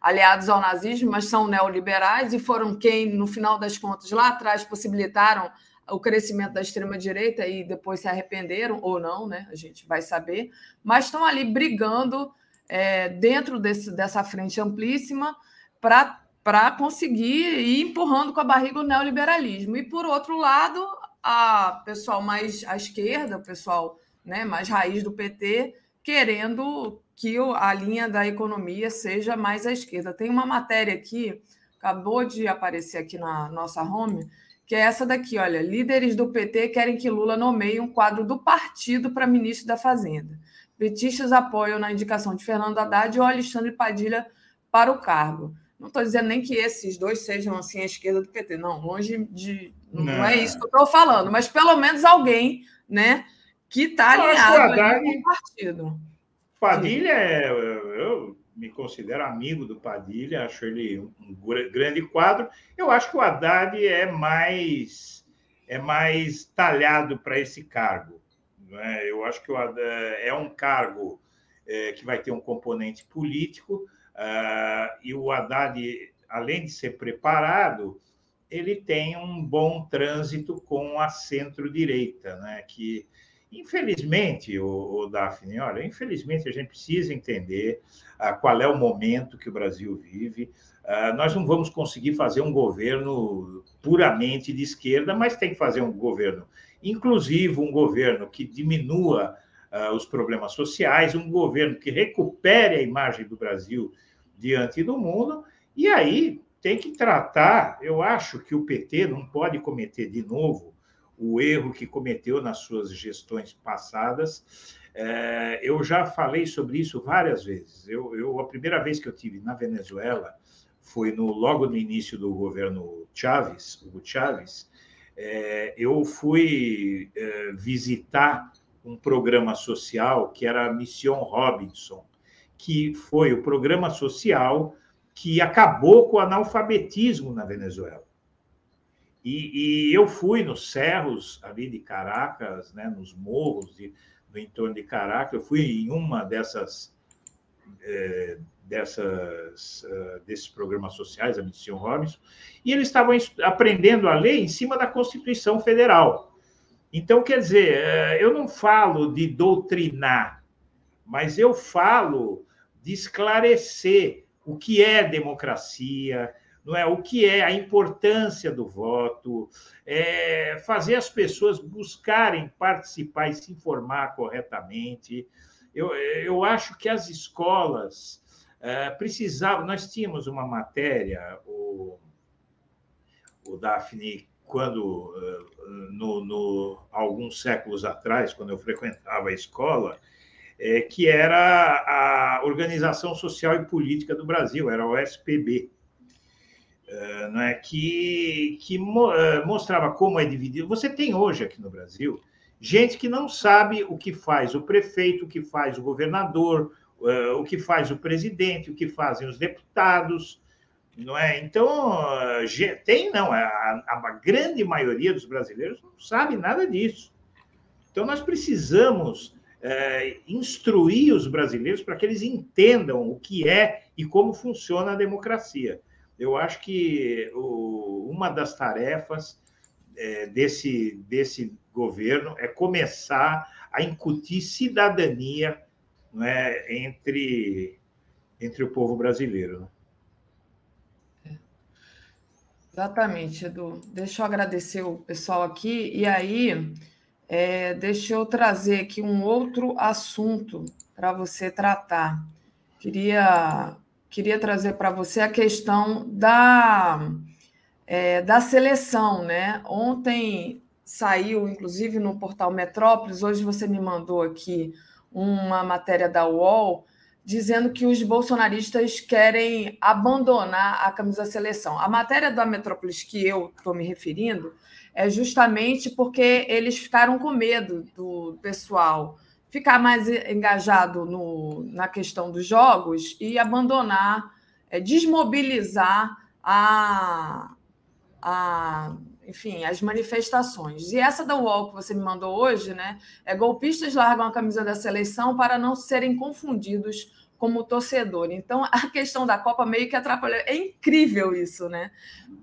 aliados ao nazismo, mas são neoliberais e foram quem, no final das contas, lá atrás possibilitaram o crescimento da extrema-direita e depois se arrependeram, ou não, né? A gente vai saber, mas estão ali brigando é, dentro desse, dessa frente amplíssima para conseguir ir empurrando com a barriga o neoliberalismo. E, por outro lado, a pessoal mais à esquerda, o pessoal né, mais raiz do PT, querendo que a linha da economia seja mais à esquerda. Tem uma matéria aqui, acabou de aparecer aqui na nossa home, que é essa daqui, olha, líderes do PT querem que Lula nomeie um quadro do partido para ministro da Fazenda. Petistas apoiam na indicação de Fernando Haddad ou Alexandre Padilha para o cargo. Não estou dizendo nem que esses dois sejam assim a esquerda do PT, não, longe de. Não, não é isso que eu estou falando, mas pelo menos alguém né, que está alinhado com o partido. Padilha, é, eu me considero amigo do Padilha, acho ele um grande quadro. Eu acho que o Haddad é mais, é mais talhado para esse cargo. Né? Eu acho que o Haddad é um cargo é, que vai ter um componente político Uh, e o Haddad, além de ser preparado, ele tem um bom trânsito com a centro-direita, né? que, infelizmente, o, o Daphne, olha, infelizmente a gente precisa entender uh, qual é o momento que o Brasil vive. Uh, nós não vamos conseguir fazer um governo puramente de esquerda, mas tem que fazer um governo inclusivo, um governo que diminua os problemas sociais, um governo que recupere a imagem do Brasil diante do mundo, e aí tem que tratar. Eu acho que o PT não pode cometer de novo o erro que cometeu nas suas gestões passadas. É, eu já falei sobre isso várias vezes. Eu, eu, a primeira vez que eu tive na Venezuela foi no logo no início do governo Chávez, Hugo Chávez. É, eu fui é, visitar um programa social que era a Mission Robinson, que foi o programa social que acabou com o analfabetismo na Venezuela. E, e, eu fui nos cerros ali de Caracas, né, nos morros de, no entorno de Caracas, eu fui em uma dessas, é, dessas uh, desses programas sociais, a Missão Robinson, e eles estavam aprendendo a lei em cima da Constituição Federal. Então, quer dizer, é, eu não falo de doutrinar, mas eu falo de esclarecer o que é democracia, não é o que é a importância do voto, é fazer as pessoas buscarem participar e se informar corretamente. Eu, eu acho que as escolas é, precisavam. Nós tínhamos uma matéria, o, o Daphne, quando é, no, no, alguns séculos atrás, quando eu frequentava a escola, é, que era a Organização Social e Política do Brasil, era o SPB, é, não é? que, que mo, é, mostrava como é dividido. Você tem hoje aqui no Brasil gente que não sabe o que faz o prefeito, o que faz o governador, é, o que faz o presidente, o que fazem os deputados, não é? Então, tem não, a, a grande maioria dos brasileiros não sabe nada disso. Então, nós precisamos é, instruir os brasileiros para que eles entendam o que é e como funciona a democracia. Eu acho que o, uma das tarefas é, desse, desse governo é começar a incutir cidadania né, entre, entre o povo brasileiro. Né? Exatamente, Edu. Deixa eu agradecer o pessoal aqui. E aí, é, deixa eu trazer aqui um outro assunto para você tratar. Queria, queria trazer para você a questão da, é, da seleção. Né? Ontem saiu, inclusive, no portal Metrópolis, hoje você me mandou aqui uma matéria da UOL dizendo que os bolsonaristas querem abandonar a camisa seleção. A matéria da Metrópolis que eu estou me referindo é justamente porque eles ficaram com medo do pessoal ficar mais engajado no, na questão dos jogos e abandonar, é, desmobilizar a, a enfim, as manifestações. E essa da UOL que você me mandou hoje, né? É golpistas largam a camisa da seleção para não serem confundidos como torcedor. Então, a questão da Copa meio que atrapalhou. É incrível isso, né?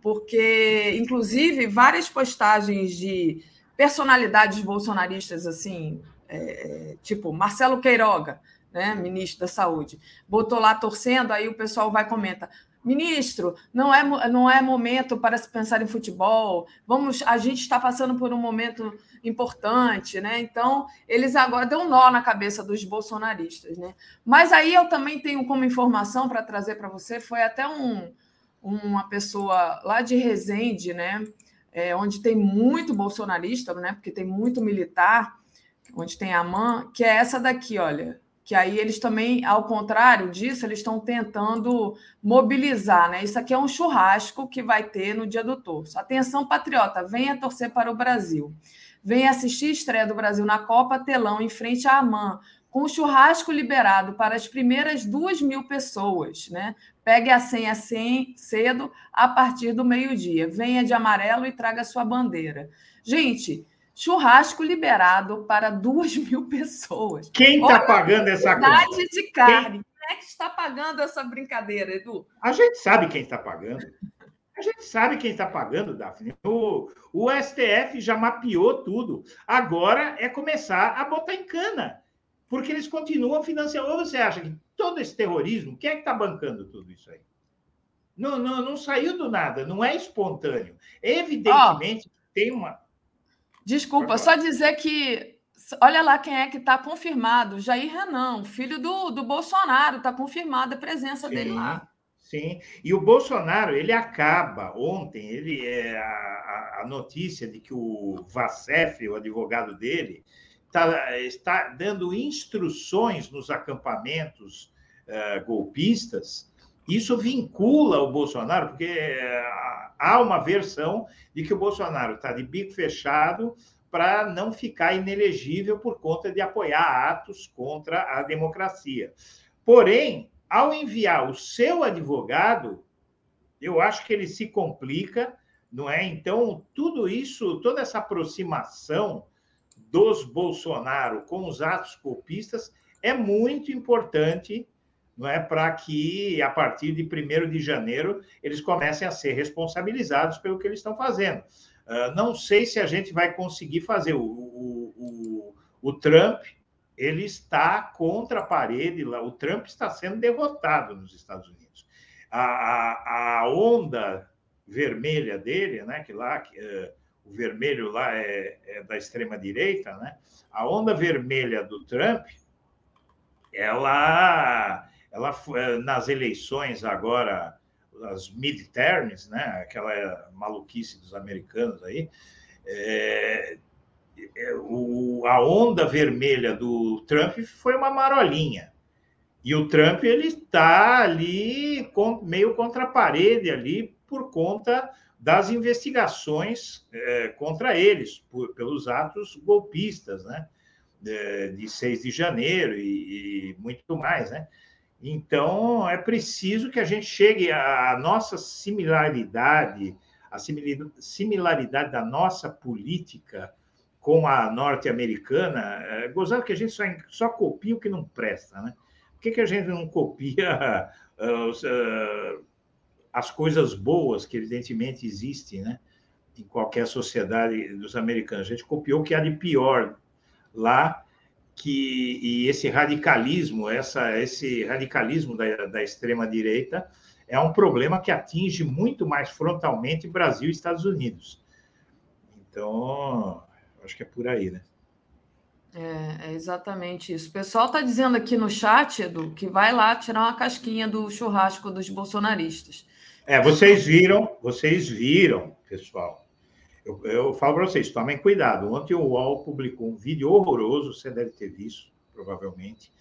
Porque, inclusive, várias postagens de personalidades bolsonaristas, assim, é, tipo Marcelo Queiroga, né, ministro da Saúde, botou lá torcendo, aí o pessoal vai e comenta: Ministro, não é, não é momento para se pensar em futebol. Vamos, a gente está passando por um momento importante, né? Então, eles agora dão um nó na cabeça dos bolsonaristas, né? Mas aí eu também tenho como informação para trazer para você, foi até um, uma pessoa lá de Resende, né? É, onde tem muito bolsonarista, né? Porque tem muito militar, onde tem a MAN, que é essa daqui, olha que aí eles também, ao contrário disso, eles estão tentando mobilizar, né? Isso aqui é um churrasco que vai ter no dia do torço. Atenção, patriota, venha torcer para o Brasil. Venha assistir a estreia do Brasil na Copa Telão, em frente à AMAN, com o churrasco liberado para as primeiras duas mil pessoas, né? Pegue a senha cedo, a partir do meio-dia. Venha de amarelo e traga sua bandeira. Gente, churrasco liberado para duas mil pessoas. Quem está pagando essa conta? de carne. Quem... quem é que está pagando essa brincadeira, Edu? A gente sabe quem está pagando. A gente sabe quem está pagando, Daphne. O, o STF já mapeou tudo. Agora é começar a botar em cana. Porque eles continuam financiando. Ou você acha que todo esse terrorismo, quem é que está bancando tudo isso aí? Não, não, não saiu do nada, não é espontâneo. Evidentemente, oh. tem uma, Desculpa, só dizer que. Olha lá quem é que está confirmado. Jair Renan, filho do, do Bolsonaro, está confirmada a presença sim, dele lá. Sim, e o Bolsonaro, ele acaba ontem, ele é a, a notícia de que o Vacef, o advogado dele, tá, está dando instruções nos acampamentos uh, golpistas. Isso vincula o Bolsonaro, porque uh, há uma versão de que o Bolsonaro está de bico fechado para não ficar inelegível por conta de apoiar atos contra a democracia. Porém, ao enviar o seu advogado, eu acho que ele se complica, não é? Então, tudo isso, toda essa aproximação dos Bolsonaro com os atos golpistas é muito importante não é para que a partir de 1 de janeiro eles comecem a ser responsabilizados pelo que eles estão fazendo. Uh, não sei se a gente vai conseguir fazer. O, o, o, o, Trump ele está contra a parede lá. O Trump está sendo derrotado nos Estados Unidos. A, a, a onda vermelha dele, né, que lá que, uh, o vermelho lá é, é da extrema direita, né? A onda vermelha do Trump, ela ela eh, nas eleições agora, as midterms, né, aquela maluquice dos americanos aí, é, o, a onda vermelha do Trump foi uma marolinha. E o Trump ele está ali meio contra a parede ali por conta das investigações é, contra eles por, pelos atos golpistas, né? De, de 6 de janeiro e, e muito mais, né? Então, é preciso que a gente chegue à nossa similaridade, a similaridade da nossa política com a norte-americana, é, gozado que a gente só, só copia o que não presta, né? Por que, que a gente não copia uh, uh, as coisas boas que, evidentemente, existem, né? Em qualquer sociedade dos americanos. A gente copiou o que há de pior lá que e esse radicalismo, essa, esse radicalismo da, da extrema direita é um problema que atinge muito mais frontalmente Brasil e Estados Unidos. Então, acho que é por aí, né? É, é, exatamente isso. O pessoal está dizendo aqui no chat, Edu, que vai lá tirar uma casquinha do churrasco dos bolsonaristas. É, vocês viram, vocês viram, pessoal. Eu, eu falo para vocês, tomem cuidado. Ontem o UOL publicou um vídeo horroroso, você deve ter visto, provavelmente.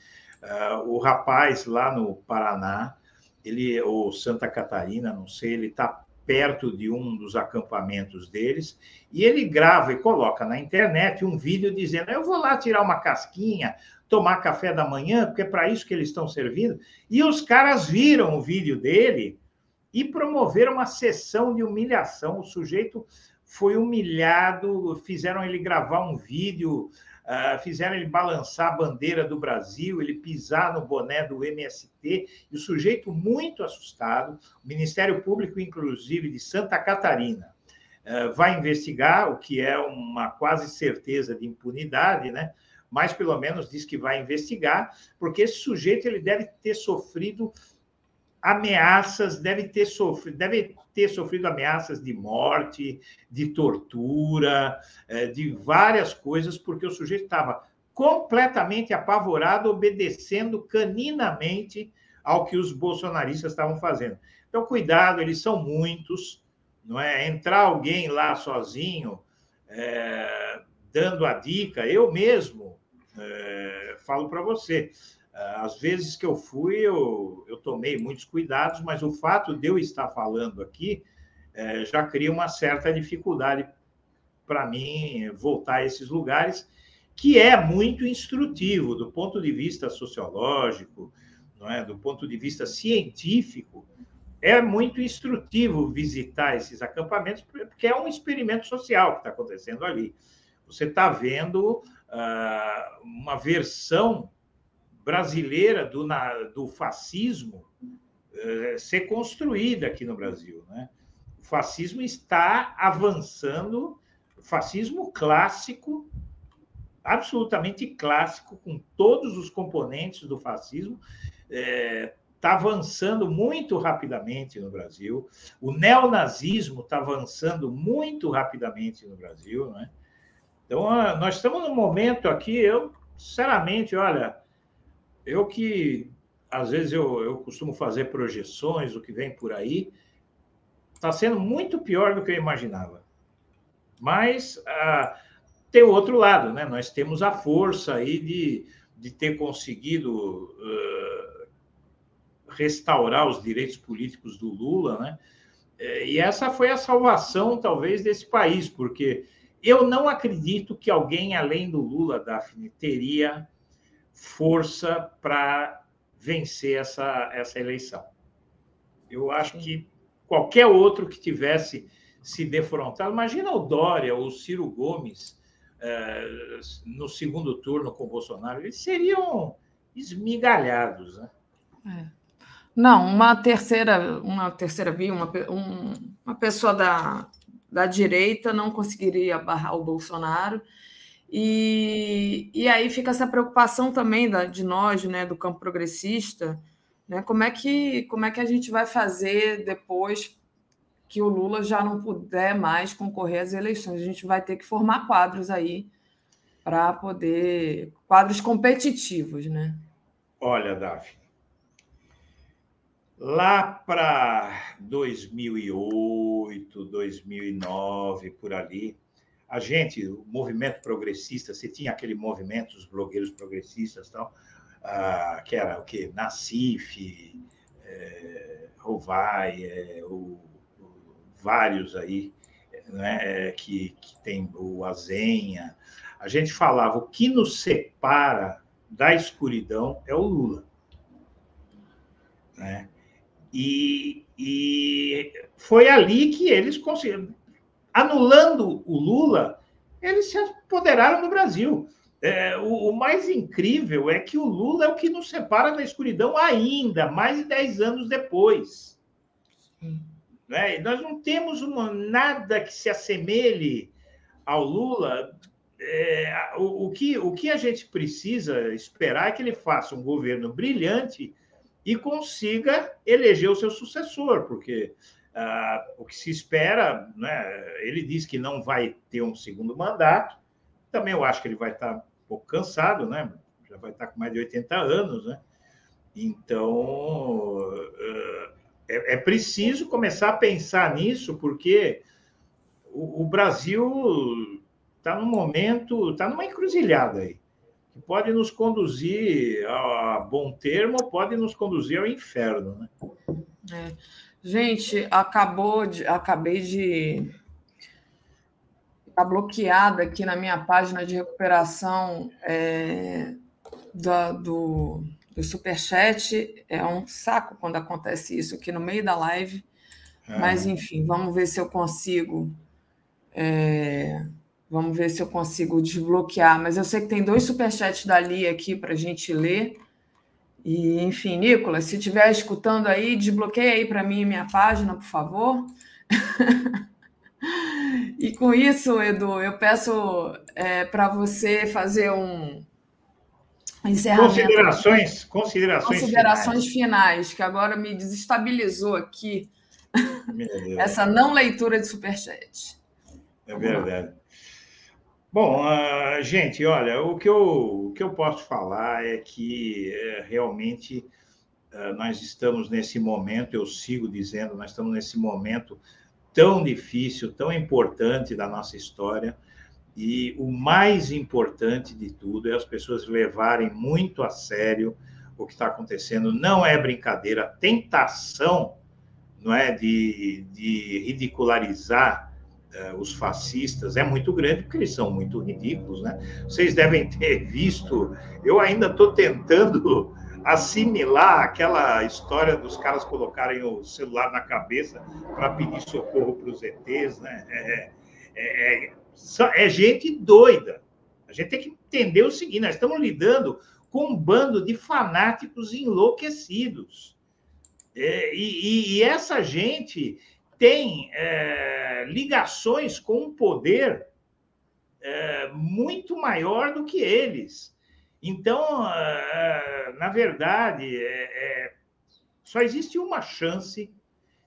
Uh, o rapaz lá no Paraná, ele ou Santa Catarina, não sei, ele está perto de um dos acampamentos deles, e ele grava e coloca na internet um vídeo dizendo: Eu vou lá tirar uma casquinha, tomar café da manhã, porque é para isso que eles estão servindo. E os caras viram o vídeo dele e promoveram uma sessão de humilhação. O sujeito foi humilhado, fizeram ele gravar um vídeo Uh, fizeram ele balançar a bandeira do Brasil, ele pisar no boné do MST, e o sujeito muito assustado, o Ministério Público, inclusive, de Santa Catarina, uh, vai investigar, o que é uma quase certeza de impunidade, né? mas pelo menos diz que vai investigar, porque esse sujeito ele deve ter sofrido ameaças, deve ter sofrido, deve ter sofrido ameaças de morte, de tortura, é, de várias coisas, porque o sujeito estava completamente apavorado, obedecendo caninamente ao que os bolsonaristas estavam fazendo. Então, cuidado, eles são muitos, não é? Entrar alguém lá sozinho, é, dando a dica, eu mesmo é, falo para você, às vezes que eu fui, eu, eu tomei muitos cuidados, mas o fato de eu estar falando aqui é, já cria uma certa dificuldade para mim voltar a esses lugares, que é muito instrutivo do ponto de vista sociológico, não é? do ponto de vista científico. É muito instrutivo visitar esses acampamentos, porque é um experimento social que está acontecendo ali. Você está vendo uh, uma versão brasileira do, na, do fascismo eh, ser construída aqui no Brasil. Né? O fascismo está avançando, fascismo clássico, absolutamente clássico, com todos os componentes do fascismo, está eh, avançando muito rapidamente no Brasil. O neonazismo está avançando muito rapidamente no Brasil. Né? Então, ah, nós estamos num momento aqui, eu, sinceramente, olha eu que, às vezes, eu, eu costumo fazer projeções do que vem por aí, está sendo muito pior do que eu imaginava. Mas ah, tem o outro lado, né? Nós temos a força aí de, de ter conseguido uh, restaurar os direitos políticos do Lula, né? É, e essa foi a salvação, talvez, desse país, porque eu não acredito que alguém além do Lula, Daphne, teria força para vencer essa, essa eleição. Eu acho que qualquer outro que tivesse se defrontado, imagina o Dória ou o Ciro Gomes eh, no segundo turno com o Bolsonaro, eles seriam esmigalhados. Né? É. Não, uma terceira, uma terceira via, uma, um, uma pessoa da, da direita não conseguiria barrar o Bolsonaro e, e aí fica essa preocupação também da, de nós, né, do campo progressista, né, como, é que, como é que a gente vai fazer depois que o Lula já não puder mais concorrer às eleições? A gente vai ter que formar quadros aí para poder. quadros competitivos, né? Olha, Davi, lá para 2008, 2009, por ali, a gente, o movimento progressista, você tinha aquele movimento dos blogueiros progressistas tal, ah, que era o que Nassif, é, Rovai, é, o, o, vários aí, né, que, que tem o Azenha. A gente falava o que nos separa da escuridão é o Lula. Né? E, e foi ali que eles conseguiram anulando o Lula, eles se apoderaram do Brasil. É, o, o, mais incrível é que o Lula é o que nos separa da escuridão ainda, mais de 10 anos depois. Né? Nós não temos uma, nada que se assemelhe ao Lula. É, o, o, que, o que a gente precisa esperar é que ele faça um governo brilhante e consiga eleger o seu sucessor, porque ah, o que se espera, né, ele diz que não vai ter um segundo mandato, também eu acho que ele vai estar um pouco cansado, né? já vai estar com mais de 80 anos, né? Então, ah, é, é preciso começar a pensar nisso, porque o, o Brasil está num momento, está numa encruzilhada aí, que pode nos conduzir a bom termo, pode nos conduzir ao inferno, né? É. Gente, acabou de, acabei de está bloqueada aqui na minha página de recuperação é, da, do, do Superchat. É um saco quando acontece isso aqui no meio da live. É. Mas, enfim, vamos ver se eu consigo. É, vamos ver se eu consigo desbloquear. Mas eu sei que tem dois superchats dali aqui para a gente ler. E, enfim, Nicolas, se estiver escutando aí, desbloqueia aí para mim minha página, por favor. e com isso, Edu, eu peço é, para você fazer um encerramento. Considerações, considerações, considerações finais. finais, que agora me desestabilizou aqui essa não leitura de superchat. É verdade. Bom, uh, gente, olha, o que, eu, o que eu posso falar é que é, realmente uh, nós estamos nesse momento, eu sigo dizendo, nós estamos nesse momento tão difícil, tão importante da nossa história, e o mais importante de tudo é as pessoas levarem muito a sério o que está acontecendo. Não é brincadeira, a tentação não é, de, de ridicularizar uh, os fascistas é muito grande, porque eles são muito ridículos, né? Vocês devem ter visto, eu ainda estou tentando assimilar aquela história dos caras colocarem o celular na cabeça para pedir socorro para os ETs, né? É, é, é, é gente doida. A gente tem que entender o seguinte: nós estamos lidando com um bando de fanáticos enlouquecidos. É, e, e, essa gente tem é, ligações com um poder é, muito maior do que eles. Então, é, na verdade, é, é, só existe uma chance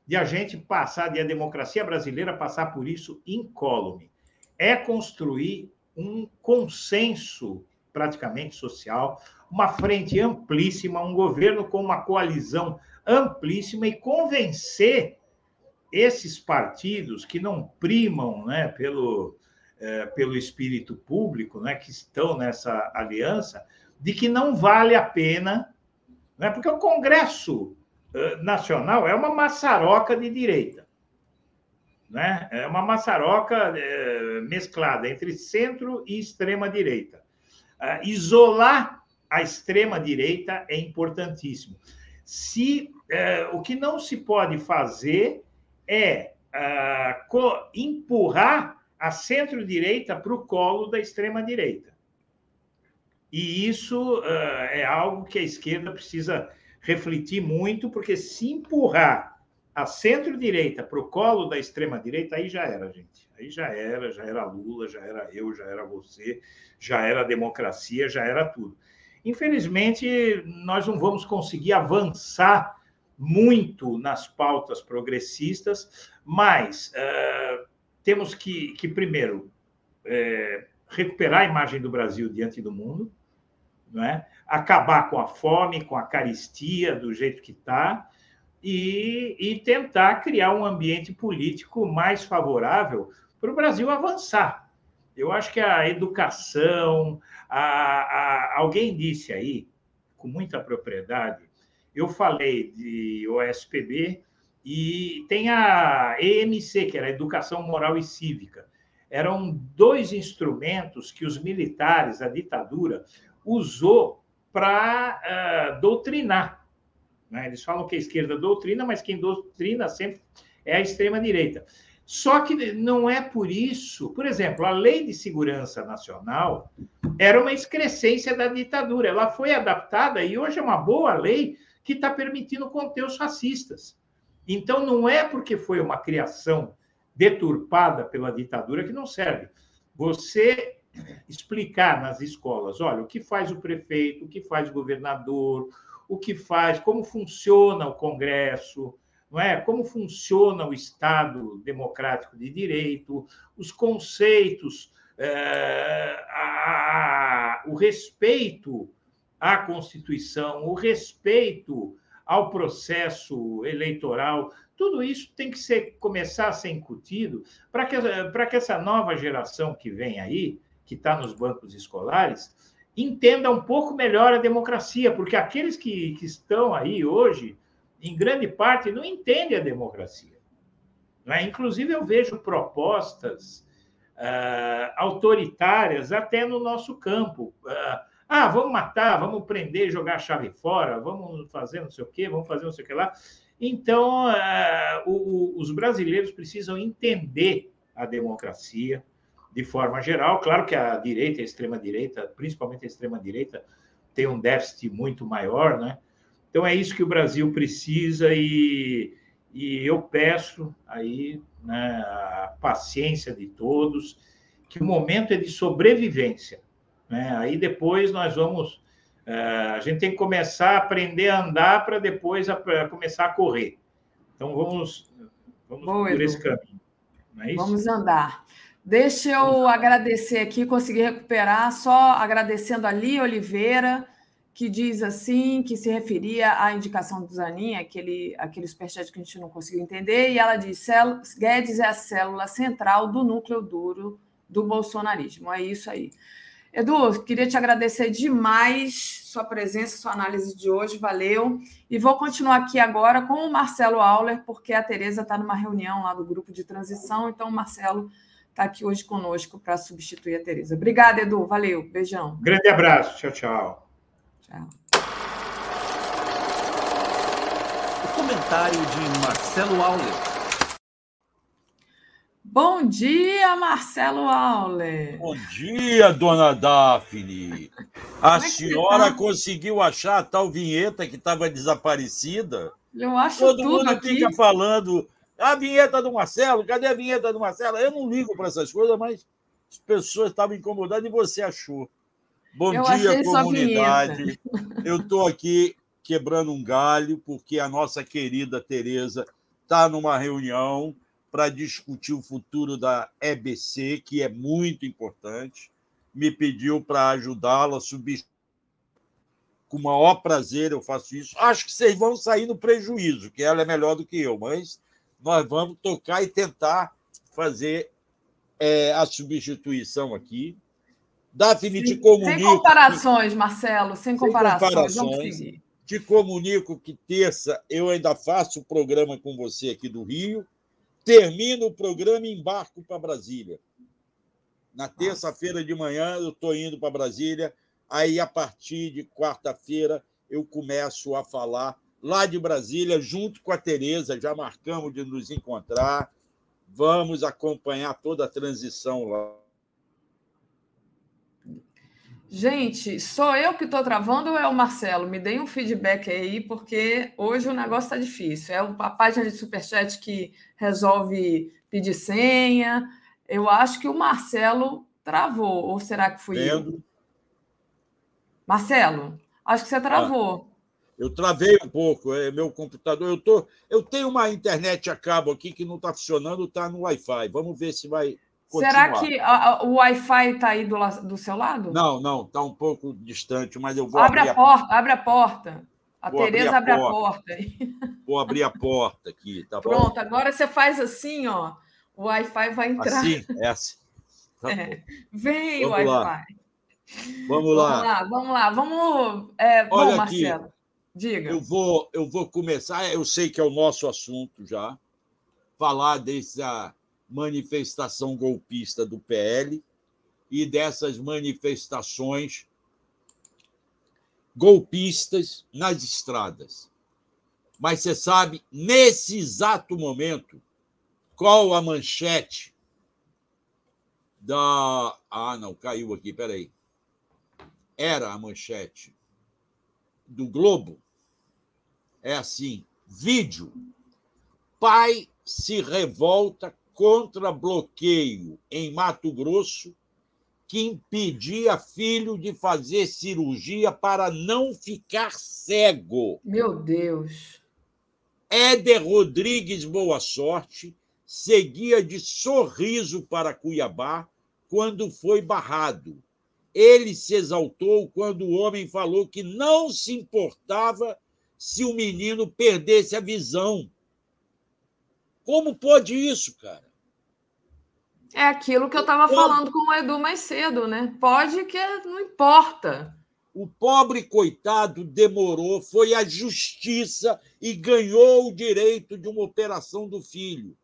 de a gente passar, de a democracia brasileira passar por isso incólume. É construir um consenso praticamente social, uma frente amplíssima, um governo com uma coalizão amplíssima e convencer esses partidos que não primam né, pelo, é, pelo espírito público, né, que estão nessa aliança, de que não vale a pena, né, porque o Congresso Nacional é uma maçaroca de direita. Né? É uma maçaroca é, mesclada entre centro e extrema-direita. Uh, isolar a extrema-direita é importantíssimo. Se uh, o que não se pode fazer é uh, empurrar a centro-direita para o colo da extrema-direita. E isso uh, é algo que a esquerda precisa refletir muito, porque se empurrar a centro-direita para o colo da extrema-direita, aí já era, gente. Aí já era, já era Lula, já era eu, já era você, já era a democracia, já era tudo. Infelizmente, nós não vamos conseguir avançar muito nas pautas progressistas, mas uh, temos que, que primeiro, é, recuperar a imagem do Brasil diante do mundo, não é? acabar com a fome, com a caristia do jeito que está, e, e tentar criar um ambiente político mais favorável para o Brasil avançar. Eu acho que a educação, a, a, alguém disse aí, com muita propriedade, eu falei de OSPB e tem a EMC, que era Educação Moral e Cívica. Eram dois instrumentos que os militares, a ditadura, usou para uh, doutrinar. Né? Eles falam que a esquerda doutrina, mas quem doutrina sempre é a extrema-direita. Só que não é por isso. Por exemplo, a Lei de Segurança Nacional era uma excrescência da ditadura. Ela foi adaptada e hoje é uma boa lei que está permitindo conter os fascistas. Então, não é porque foi uma criação deturpada pela ditadura que não serve. Você explicar nas escolas, olha, o que faz o prefeito, o que faz o governador, o que faz, como funciona o Congresso, não é? Como funciona o Estado democrático de direito, os conceitos, é, a, o respeito à Constituição, o respeito ao processo eleitoral, tudo isso tem que ser, começar a ser incutido para que, que essa nova geração que vem aí, que está nos bancos escolares, entenda um pouco melhor a democracia, porque aqueles que, que estão aí hoje, em grande parte, não entendem a democracia. é? Inclusive, eu vejo propostas uh, autoritárias até no nosso campo. Uh, ah, vamos matar, vamos prender, jogar a chave fora, vamos fazer não sei o quê, vamos fazer não sei o que lá. Então, uh, o, os brasileiros precisam entender a democracia de forma geral. Claro que a direita, a extrema-direita, principalmente a extrema-direita, tem um déficit muito maior, né? Então, é isso que o Brasil precisa e, e eu peço aí né, a paciência de todos, que o momento é de sobrevivência. Né? Aí depois nós vamos é, a gente tem que começar a aprender a andar para depois a, a começar a correr. Então vamos, vamos Boa, por esse caminho. É vamos andar. Deixa eu agradecer aqui, consegui recuperar, só agradecendo a Lia Oliveira, que diz assim, que se referia à indicação do Zanin, aquele, aquele superchat que a gente não conseguiu entender, e ela diz: Guedes é a célula central do núcleo duro do bolsonarismo. É isso aí. Edu, queria te agradecer demais sua presença, sua análise de hoje, valeu. E vou continuar aqui agora com o Marcelo Auler, porque a Tereza está numa reunião lá do grupo de transição, então o Marcelo está aqui hoje conosco para substituir a Tereza. Obrigada, Edu, valeu, beijão. Grande abraço, tchau, tchau. Tchau. O comentário de Marcelo Auler. Bom dia, Marcelo Auler. Bom dia, dona Daphne. A é senhora tá? conseguiu achar a tal vinheta que estava desaparecida? Eu acho Todo tudo mundo aqui. fica falando a vinheta do Marcelo, cadê a vinheta do Marcelo? Eu não ligo para essas coisas, mas as pessoas estavam incomodadas e você achou. Bom Eu dia, comunidade. Eu estou aqui quebrando um galho, porque a nossa querida Tereza está numa reunião para discutir o futuro da EBC, que é muito importante. Me pediu para ajudá-la a subir. Com o maior prazer eu faço isso. Acho que vocês vão sair no prejuízo, que ela é melhor do que eu, mas nós vamos tocar e tentar fazer é, a substituição aqui. Daphne, te comunico. Sem comparações, Marcelo, sem comparações. Sem comparações. Te comunico que terça eu ainda faço o programa com você aqui do Rio termino o programa e embarco para Brasília. Na terça-feira de manhã eu estou indo para Brasília, aí a partir de quarta-feira eu começo a falar lá de Brasília, junto com a Tereza, já marcamos de nos encontrar, vamos acompanhar toda a transição lá. Gente, sou eu que estou travando ou é o Marcelo? Me deem um feedback aí, porque hoje o negócio está difícil. É a página de Superchat que resolve pedir senha. Eu acho que o Marcelo travou, ou será que fui Vendo. eu? Marcelo, acho que você travou. Ah, eu travei um pouco, é meu computador. Eu, tô, eu tenho uma internet a cabo aqui que não está funcionando, está no Wi-Fi. Vamos ver se vai Continuar. Será que a, a, o Wi-Fi está aí do, do seu lado? Não, não, está um pouco distante, mas eu vou abre abrir a porta, abre a porta. A vou Tereza abre a porta. aí. Vou abrir a porta aqui, tá Pronto, bom? agora você faz assim, ó. O Wi-Fi vai entrar. Assim, é assim. Tá é. Vem Wi-Fi. Vamos lá. Vamos lá, vamos lá. Vamos. É, Olha bom, aqui, Marcelo, diga. Eu vou, eu vou começar, eu sei que é o nosso assunto já, falar dessa manifestação golpista do PL e dessas manifestações golpistas nas estradas. Mas você sabe, nesse exato momento, qual a manchete da. Ah, não, caiu aqui, peraí. Era a manchete do Globo. É assim: vídeo. Pai se revolta contra bloqueio em Mato Grosso, que impedia filho de fazer cirurgia para não ficar cego. Meu Deus. Éder Rodrigues Boa Sorte seguia de sorriso para Cuiabá quando foi barrado. Ele se exaltou quando o homem falou que não se importava se o menino perdesse a visão. Como pode isso, cara? É aquilo que eu estava falando com o Edu mais cedo, né? Pode que não importa. O pobre coitado demorou, foi à justiça e ganhou o direito de uma operação do filho.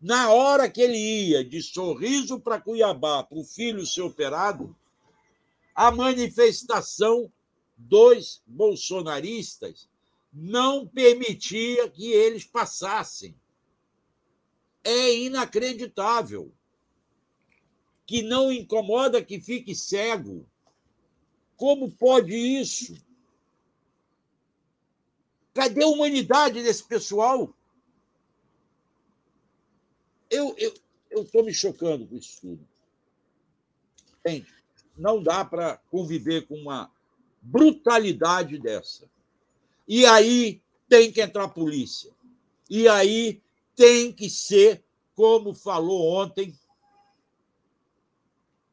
Na hora que ele ia de sorriso para Cuiabá para o filho ser operado, a manifestação dos bolsonaristas não permitia que eles passassem. É inacreditável. Que não incomoda que fique cego. Como pode isso? Cadê a humanidade desse pessoal? Eu estou me chocando com isso tudo. Entende? Não dá para conviver com uma brutalidade dessa. E aí tem que entrar a polícia. E aí tem que ser, como falou ontem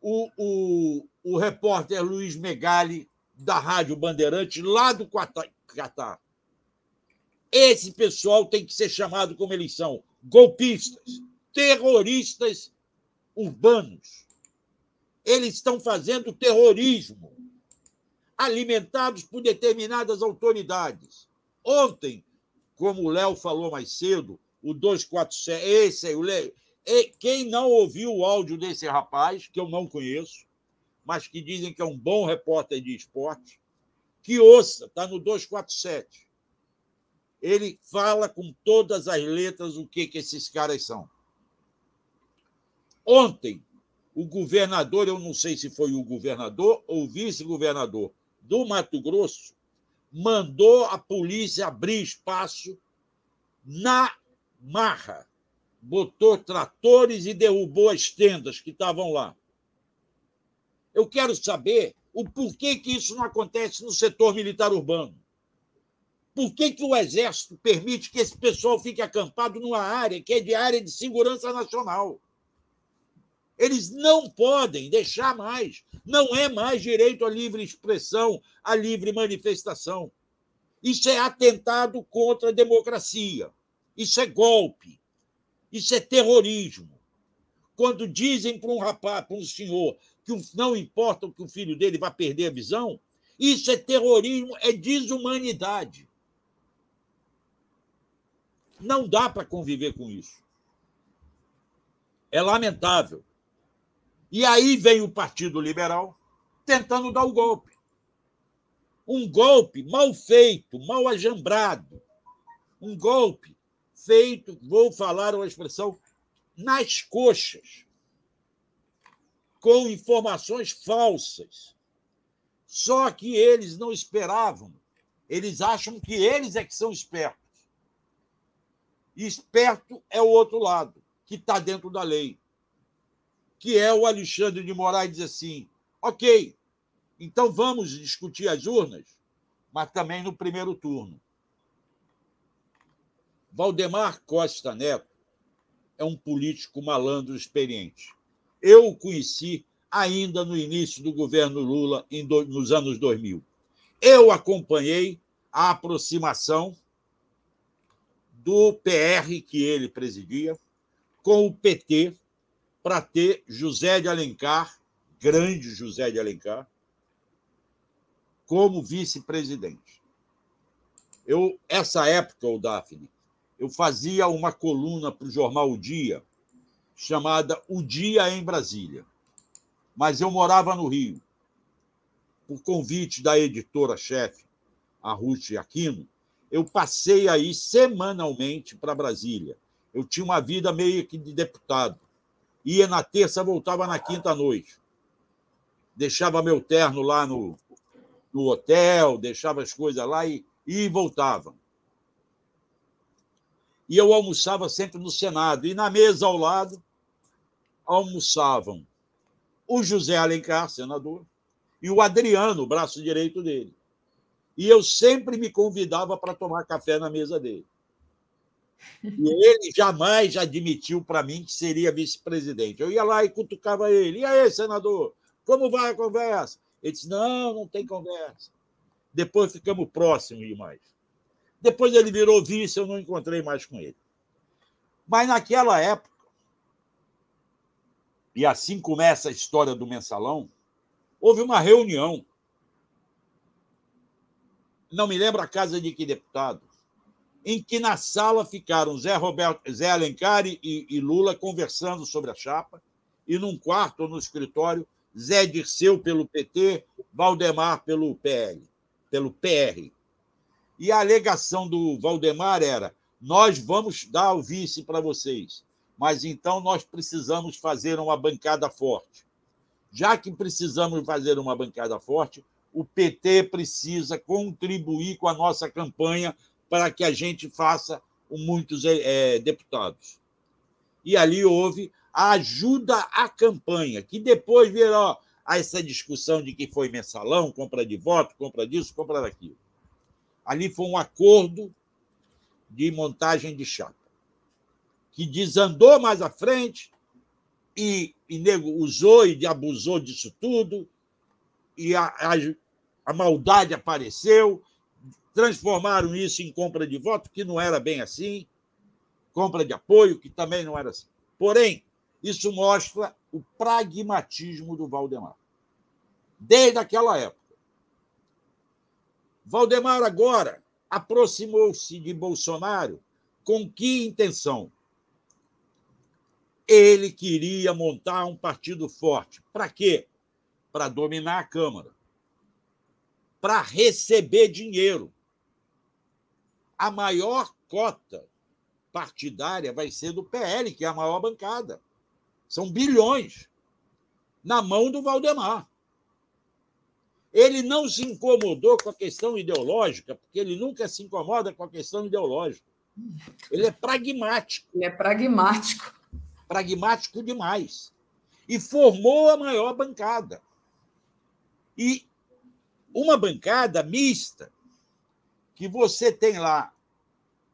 o, o, o repórter Luiz Megali, da Rádio Bandeirante, lá do Catar. Esse pessoal tem que ser chamado como eles são: golpistas terroristas urbanos. Eles estão fazendo terrorismo, alimentados por determinadas autoridades. Ontem, como o Léo falou mais cedo, o 247, esse aí, o Léo, quem não ouviu o áudio desse rapaz, que eu não conheço, mas que dizem que é um bom repórter de esporte, que ouça, está no 247. Ele fala com todas as letras o que, que esses caras são. Ontem, o governador, eu não sei se foi o governador ou vice-governador do Mato Grosso, mandou a polícia abrir espaço na marra, botou tratores e derrubou as tendas que estavam lá. Eu quero saber o porquê que isso não acontece no setor militar urbano. Por que, que o Exército permite que esse pessoal fique acampado numa área que é de área de segurança nacional? Eles não podem deixar mais. Não é mais direito à livre expressão, à livre manifestação. Isso é atentado contra a democracia. Isso é golpe. Isso é terrorismo. Quando dizem para um rapaz, para um senhor, que não importa que o filho dele vai perder a visão, isso é terrorismo, é desumanidade. Não dá para conviver com isso. É lamentável. E aí vem o Partido Liberal tentando dar o golpe. Um golpe mal feito, mal ajambrado. Um golpe feito, vou falar uma expressão, nas coxas, com informações falsas. Só que eles não esperavam. Eles acham que eles é que são espertos. Esperto é o outro lado, que está dentro da lei que é o Alexandre de Moraes diz assim: ok, então vamos discutir as urnas, mas também no primeiro turno. Valdemar Costa Neto é um político malandro experiente. Eu o conheci ainda no início do governo Lula, nos anos 2000. Eu acompanhei a aproximação do PR que ele presidia com o PT para ter José de Alencar, grande José de Alencar, como vice-presidente. Eu, essa época, o Daphne, eu fazia uma coluna para o jornal O Dia, chamada O Dia em Brasília. Mas eu morava no Rio. Por convite da editora-chefe, a Ruth Aquino, eu passei aí semanalmente para Brasília. Eu tinha uma vida meio que de deputado ia na terça, voltava na quinta noite. Deixava meu terno lá no, no hotel, deixava as coisas lá e, e voltava. E eu almoçava sempre no Senado. E na mesa ao lado almoçavam o José Alencar, senador, e o Adriano, o braço direito dele. E eu sempre me convidava para tomar café na mesa dele. E ele jamais admitiu para mim que seria vice-presidente. Eu ia lá e cutucava ele. E aí, senador, como vai a conversa? Ele disse: não, não tem conversa. Depois ficamos próximos demais. Depois ele virou vice, eu não encontrei mais com ele. Mas naquela época, e assim começa a história do mensalão, houve uma reunião. Não me lembro a casa de que deputado, em que na sala ficaram Zé, Roberto, Zé Alencar e, e Lula conversando sobre a chapa, e num quarto no escritório, Zé Dirceu pelo PT, Valdemar pelo PL, pelo PR. E a alegação do Valdemar era: nós vamos dar o vice para vocês, mas então nós precisamos fazer uma bancada forte. Já que precisamos fazer uma bancada forte, o PT precisa contribuir com a nossa campanha para que a gente faça muitos é, deputados. E ali houve a ajuda à campanha, que depois virou a essa discussão de que foi mensalão, compra de voto, compra disso, compra daquilo. Ali foi um acordo de montagem de chapa, que desandou mais à frente e, e nego usou e abusou disso tudo, e a, a, a maldade apareceu, transformaram isso em compra de voto, que não era bem assim, compra de apoio, que também não era assim. Porém, isso mostra o pragmatismo do Valdemar. Desde aquela época. Valdemar agora aproximou-se de Bolsonaro com que intenção? Ele queria montar um partido forte. Para quê? Para dominar a Câmara. Para receber dinheiro a maior cota partidária vai ser do PL, que é a maior bancada. São bilhões na mão do Valdemar. Ele não se incomodou com a questão ideológica, porque ele nunca se incomoda com a questão ideológica. Ele é pragmático. Ele é pragmático. Pragmático demais. E formou a maior bancada. E uma bancada mista, que você tem lá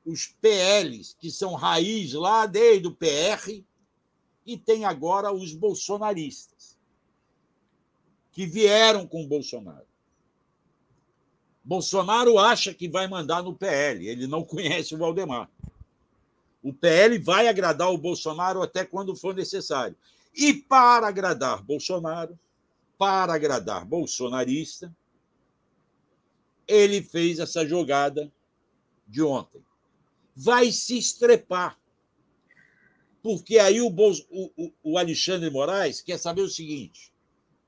os PLs, que são raiz lá desde o PR, e tem agora os bolsonaristas, que vieram com o Bolsonaro. Bolsonaro acha que vai mandar no PL, ele não conhece o Valdemar. O PL vai agradar o Bolsonaro até quando for necessário. E para agradar Bolsonaro, para agradar bolsonarista, ele fez essa jogada de ontem. Vai se estrepar. Porque aí o, o, o Alexandre Moraes quer saber o seguinte: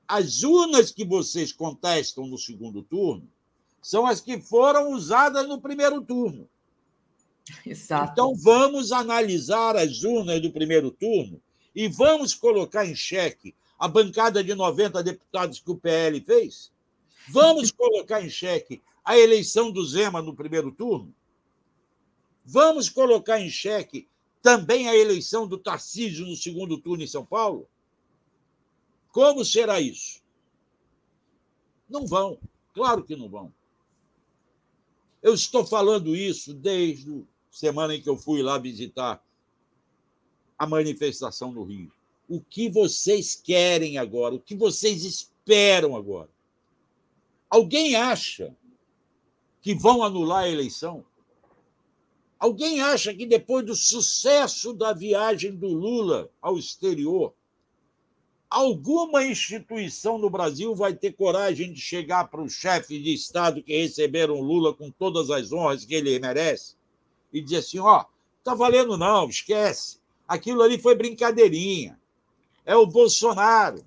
as urnas que vocês contestam no segundo turno são as que foram usadas no primeiro turno. Exato. Então vamos analisar as urnas do primeiro turno e vamos colocar em xeque a bancada de 90 deputados que o PL fez? Vamos colocar em xeque a eleição do Zema no primeiro turno? Vamos colocar em xeque também a eleição do Tarcísio no segundo turno em São Paulo? Como será isso? Não vão, claro que não vão. Eu estou falando isso desde a semana em que eu fui lá visitar a manifestação no Rio. O que vocês querem agora? O que vocês esperam agora? Alguém acha que vão anular a eleição? Alguém acha que depois do sucesso da viagem do Lula ao exterior, alguma instituição no Brasil vai ter coragem de chegar para os chefes de Estado que receberam Lula com todas as honras que ele merece e dizer assim: ó, tá valendo não, esquece. Aquilo ali foi brincadeirinha. É o Bolsonaro.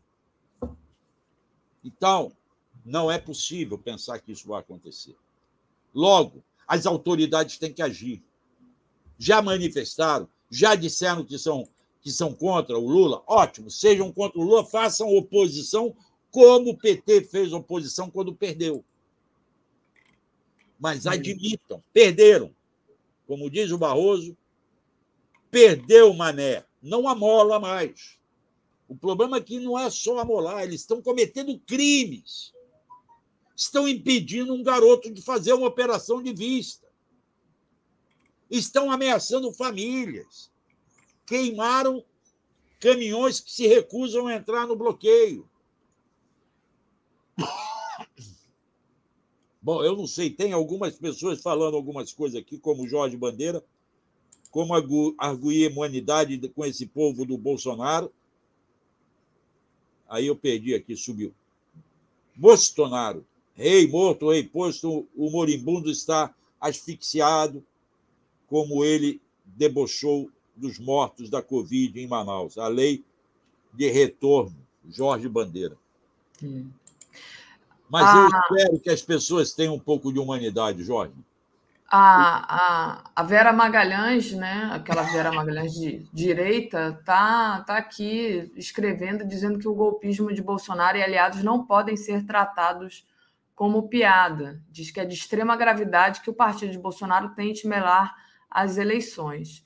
Então, não é possível pensar que isso vai acontecer. Logo, as autoridades têm que agir. Já manifestaram, já disseram que são, que são contra o Lula. Ótimo, sejam contra o Lula, façam oposição como o PT fez oposição quando perdeu. Mas admitam, perderam. Como diz o Barroso, perdeu o Mané, não amola mais. O problema é que não é só amolar, eles estão cometendo crimes. Estão impedindo um garoto de fazer uma operação de vista. Estão ameaçando famílias. Queimaram caminhões que se recusam a entrar no bloqueio. Bom, eu não sei, tem algumas pessoas falando algumas coisas aqui, como Jorge Bandeira, como arguir humanidade com esse povo do Bolsonaro. Aí eu perdi aqui, subiu. Bolsonaro, rei morto, rei posto, o moribundo está asfixiado, como ele debochou dos mortos da Covid em Manaus. A lei de retorno, Jorge Bandeira. Hum. Mas ah, eu espero que as pessoas tenham um pouco de humanidade, Jorge. A, a, a Vera Magalhães, né, aquela Vera Magalhães de direita, tá, tá aqui escrevendo, dizendo que o golpismo de Bolsonaro e aliados não podem ser tratados como piada. Diz que é de extrema gravidade que o partido de Bolsonaro tente melar as eleições.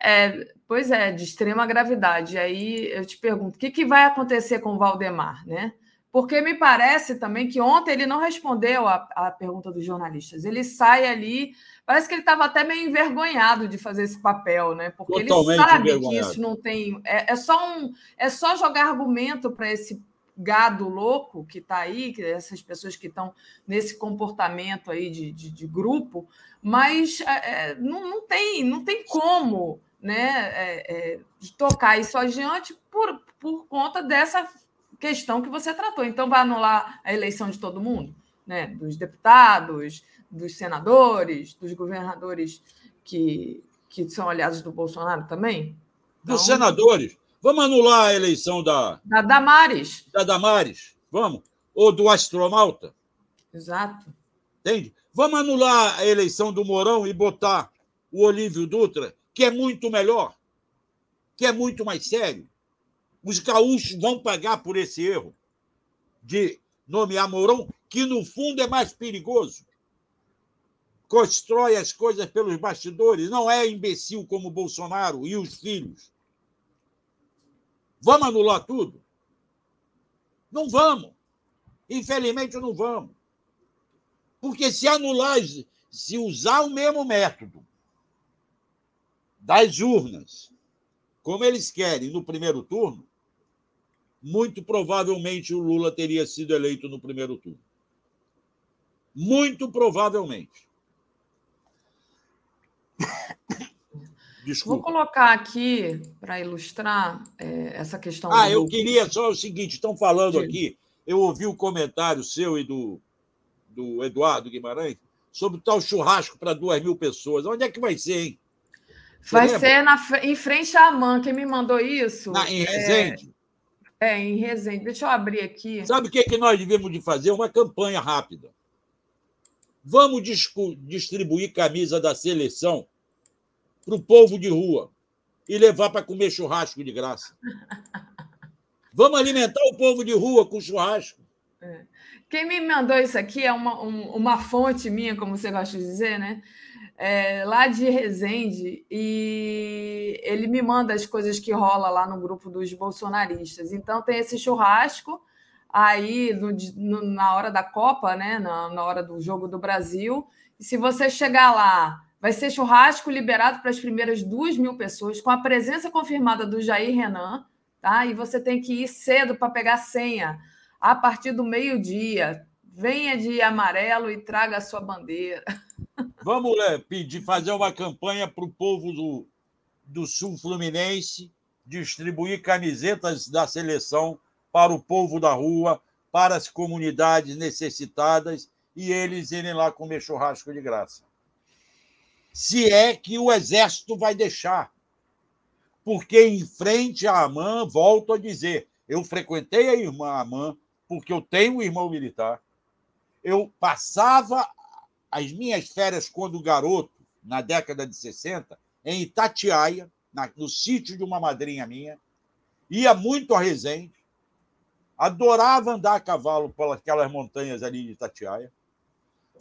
É, pois é, de extrema gravidade. Aí eu te pergunto, o que, que vai acontecer com o Valdemar, né? Porque me parece também que ontem ele não respondeu a, a pergunta dos jornalistas. Ele sai ali, parece que ele estava até meio envergonhado de fazer esse papel, né? Porque Totalmente ele sabe que isso não tem. É, é, só um, é só jogar argumento para esse gado louco que está aí, que essas pessoas que estão nesse comportamento aí de, de, de grupo, mas é, é não, não, tem, não tem como né, é, é tocar isso adiante por, por conta dessa questão que você tratou. Então, vai anular a eleição de todo mundo, né? dos deputados, dos senadores, dos governadores que, que são aliados do Bolsonaro também? Então, dos senadores. Vamos anular a eleição da. Da Damares. Da Damares. Vamos. Ou do astronauta. Exato. Entende? Vamos anular a eleição do Mourão e botar o Olívio Dutra, que é muito melhor, que é muito mais sério. Os gaúchos vão pagar por esse erro de nomear Mourão, que no fundo é mais perigoso. Constrói as coisas pelos bastidores, não é imbecil como Bolsonaro e os filhos. Vamos anular tudo? Não vamos. Infelizmente, não vamos. Porque se anular, se usar o mesmo método das urnas, como eles querem no primeiro turno, muito provavelmente o Lula teria sido eleito no primeiro turno. Muito provavelmente. Desculpa. Vou colocar aqui para ilustrar é, essa questão. Ah, eu queria só o seguinte: estão falando Sim. aqui, eu ouvi o comentário seu e do, do Eduardo Guimarães sobre o tal churrasco para duas mil pessoas. Onde é que vai ser, hein? Vai ser na, em frente à AMAN. Quem me mandou isso? Na, em Resende? É, é, em Resende. Deixa eu abrir aqui. Sabe o que, é que nós devemos de fazer? Uma campanha rápida. Vamos distribuir camisa da seleção para o povo de rua e levar para comer churrasco de graça. Vamos alimentar o povo de rua com churrasco. É. Quem me mandou isso aqui é uma, um, uma fonte minha, como você gosta de dizer, né? É, lá de Resende, e ele me manda as coisas que rola lá no grupo dos bolsonaristas. Então tem esse churrasco aí no, no, na hora da Copa, né? Na, na hora do jogo do Brasil. E se você chegar lá Vai ser churrasco liberado para as primeiras duas mil pessoas, com a presença confirmada do Jair Renan, tá? E você tem que ir cedo para pegar senha, a partir do meio-dia. Venha de amarelo e traga a sua bandeira. Vamos né, pedir, fazer uma campanha para o povo do, do Sul Fluminense distribuir camisetas da seleção para o povo da rua, para as comunidades necessitadas e eles irem lá comer churrasco de graça se é que o exército vai deixar. Porque em frente à Amã, volto a dizer, eu frequentei a irmã Amã porque eu tenho um irmão militar. Eu passava as minhas férias quando garoto, na década de 60, em Itatiaia, no sítio de uma madrinha minha, ia muito a Resende, adorava andar a cavalo pelas aquelas montanhas ali de Itatiaia.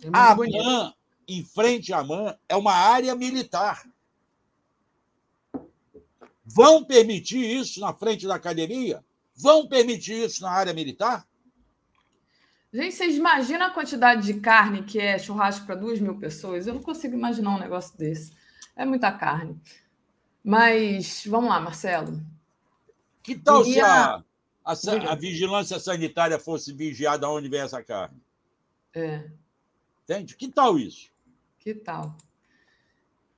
É a Amã em frente à MAN é uma área militar. Vão permitir isso na frente da academia? Vão permitir isso na área militar? Gente, vocês imaginam a quantidade de carne que é churrasco para duas mil pessoas? Eu não consigo imaginar um negócio desse. É muita carne. Mas vamos lá, Marcelo. Que tal se a, a, a, vigilância sanitária fosse vigiada onde vem essa carne? É. Entende? Que tal isso? Que tal?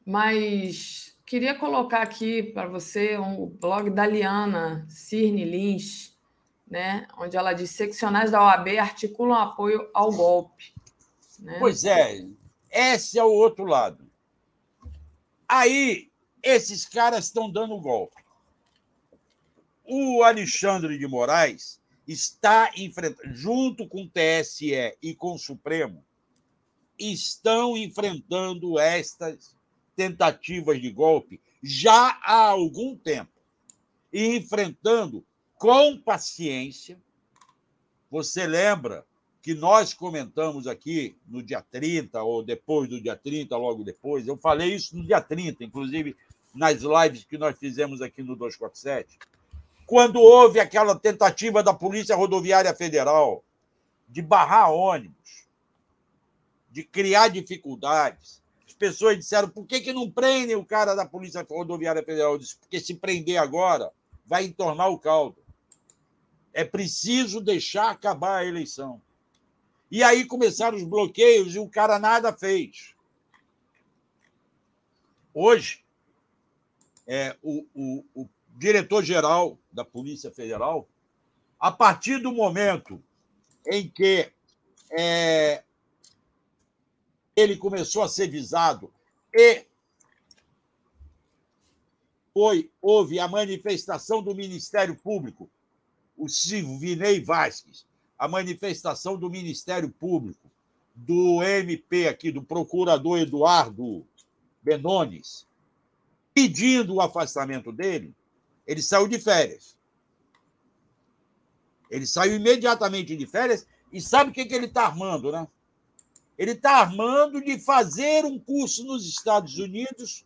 Mas queria colocar aqui para você um blog da Liana Cirne Lins, né, onde ela diz seccionais da OAB articulam apoio ao golpe. Né? Pois é, esse é o outro lado. Aí, esses caras estão dando golpe. O Alexandre de Moraes está enfrentando, junto com o TSE e com o Supremo, estão enfrentando estas tentativas de golpe já há algum tempo e enfrentando com paciência. Você lembra que nós comentamos aqui no dia 30, ou depois do dia 30, logo depois, eu falei isso no dia 30, inclusive nas lives que nós fizemos aqui no 247, quando houve aquela tentativa da Polícia Rodoviária Federal de barrar ônibus, de criar dificuldades. As pessoas disseram: por que, que não prendem o cara da Polícia Rodoviária Federal? Eu disse, porque se prender agora, vai entornar o caldo. É preciso deixar acabar a eleição. E aí começaram os bloqueios e o cara nada fez. Hoje, é, o, o, o diretor-geral da Polícia Federal, a partir do momento em que é, ele começou a ser visado e foi, houve a manifestação do Ministério Público, o Silvinei Vasques, a manifestação do Ministério Público, do MP aqui, do procurador Eduardo Benones, pedindo o afastamento dele, ele saiu de férias. Ele saiu imediatamente de férias e sabe o que, que ele está armando, né? Ele está armando de fazer um curso nos Estados Unidos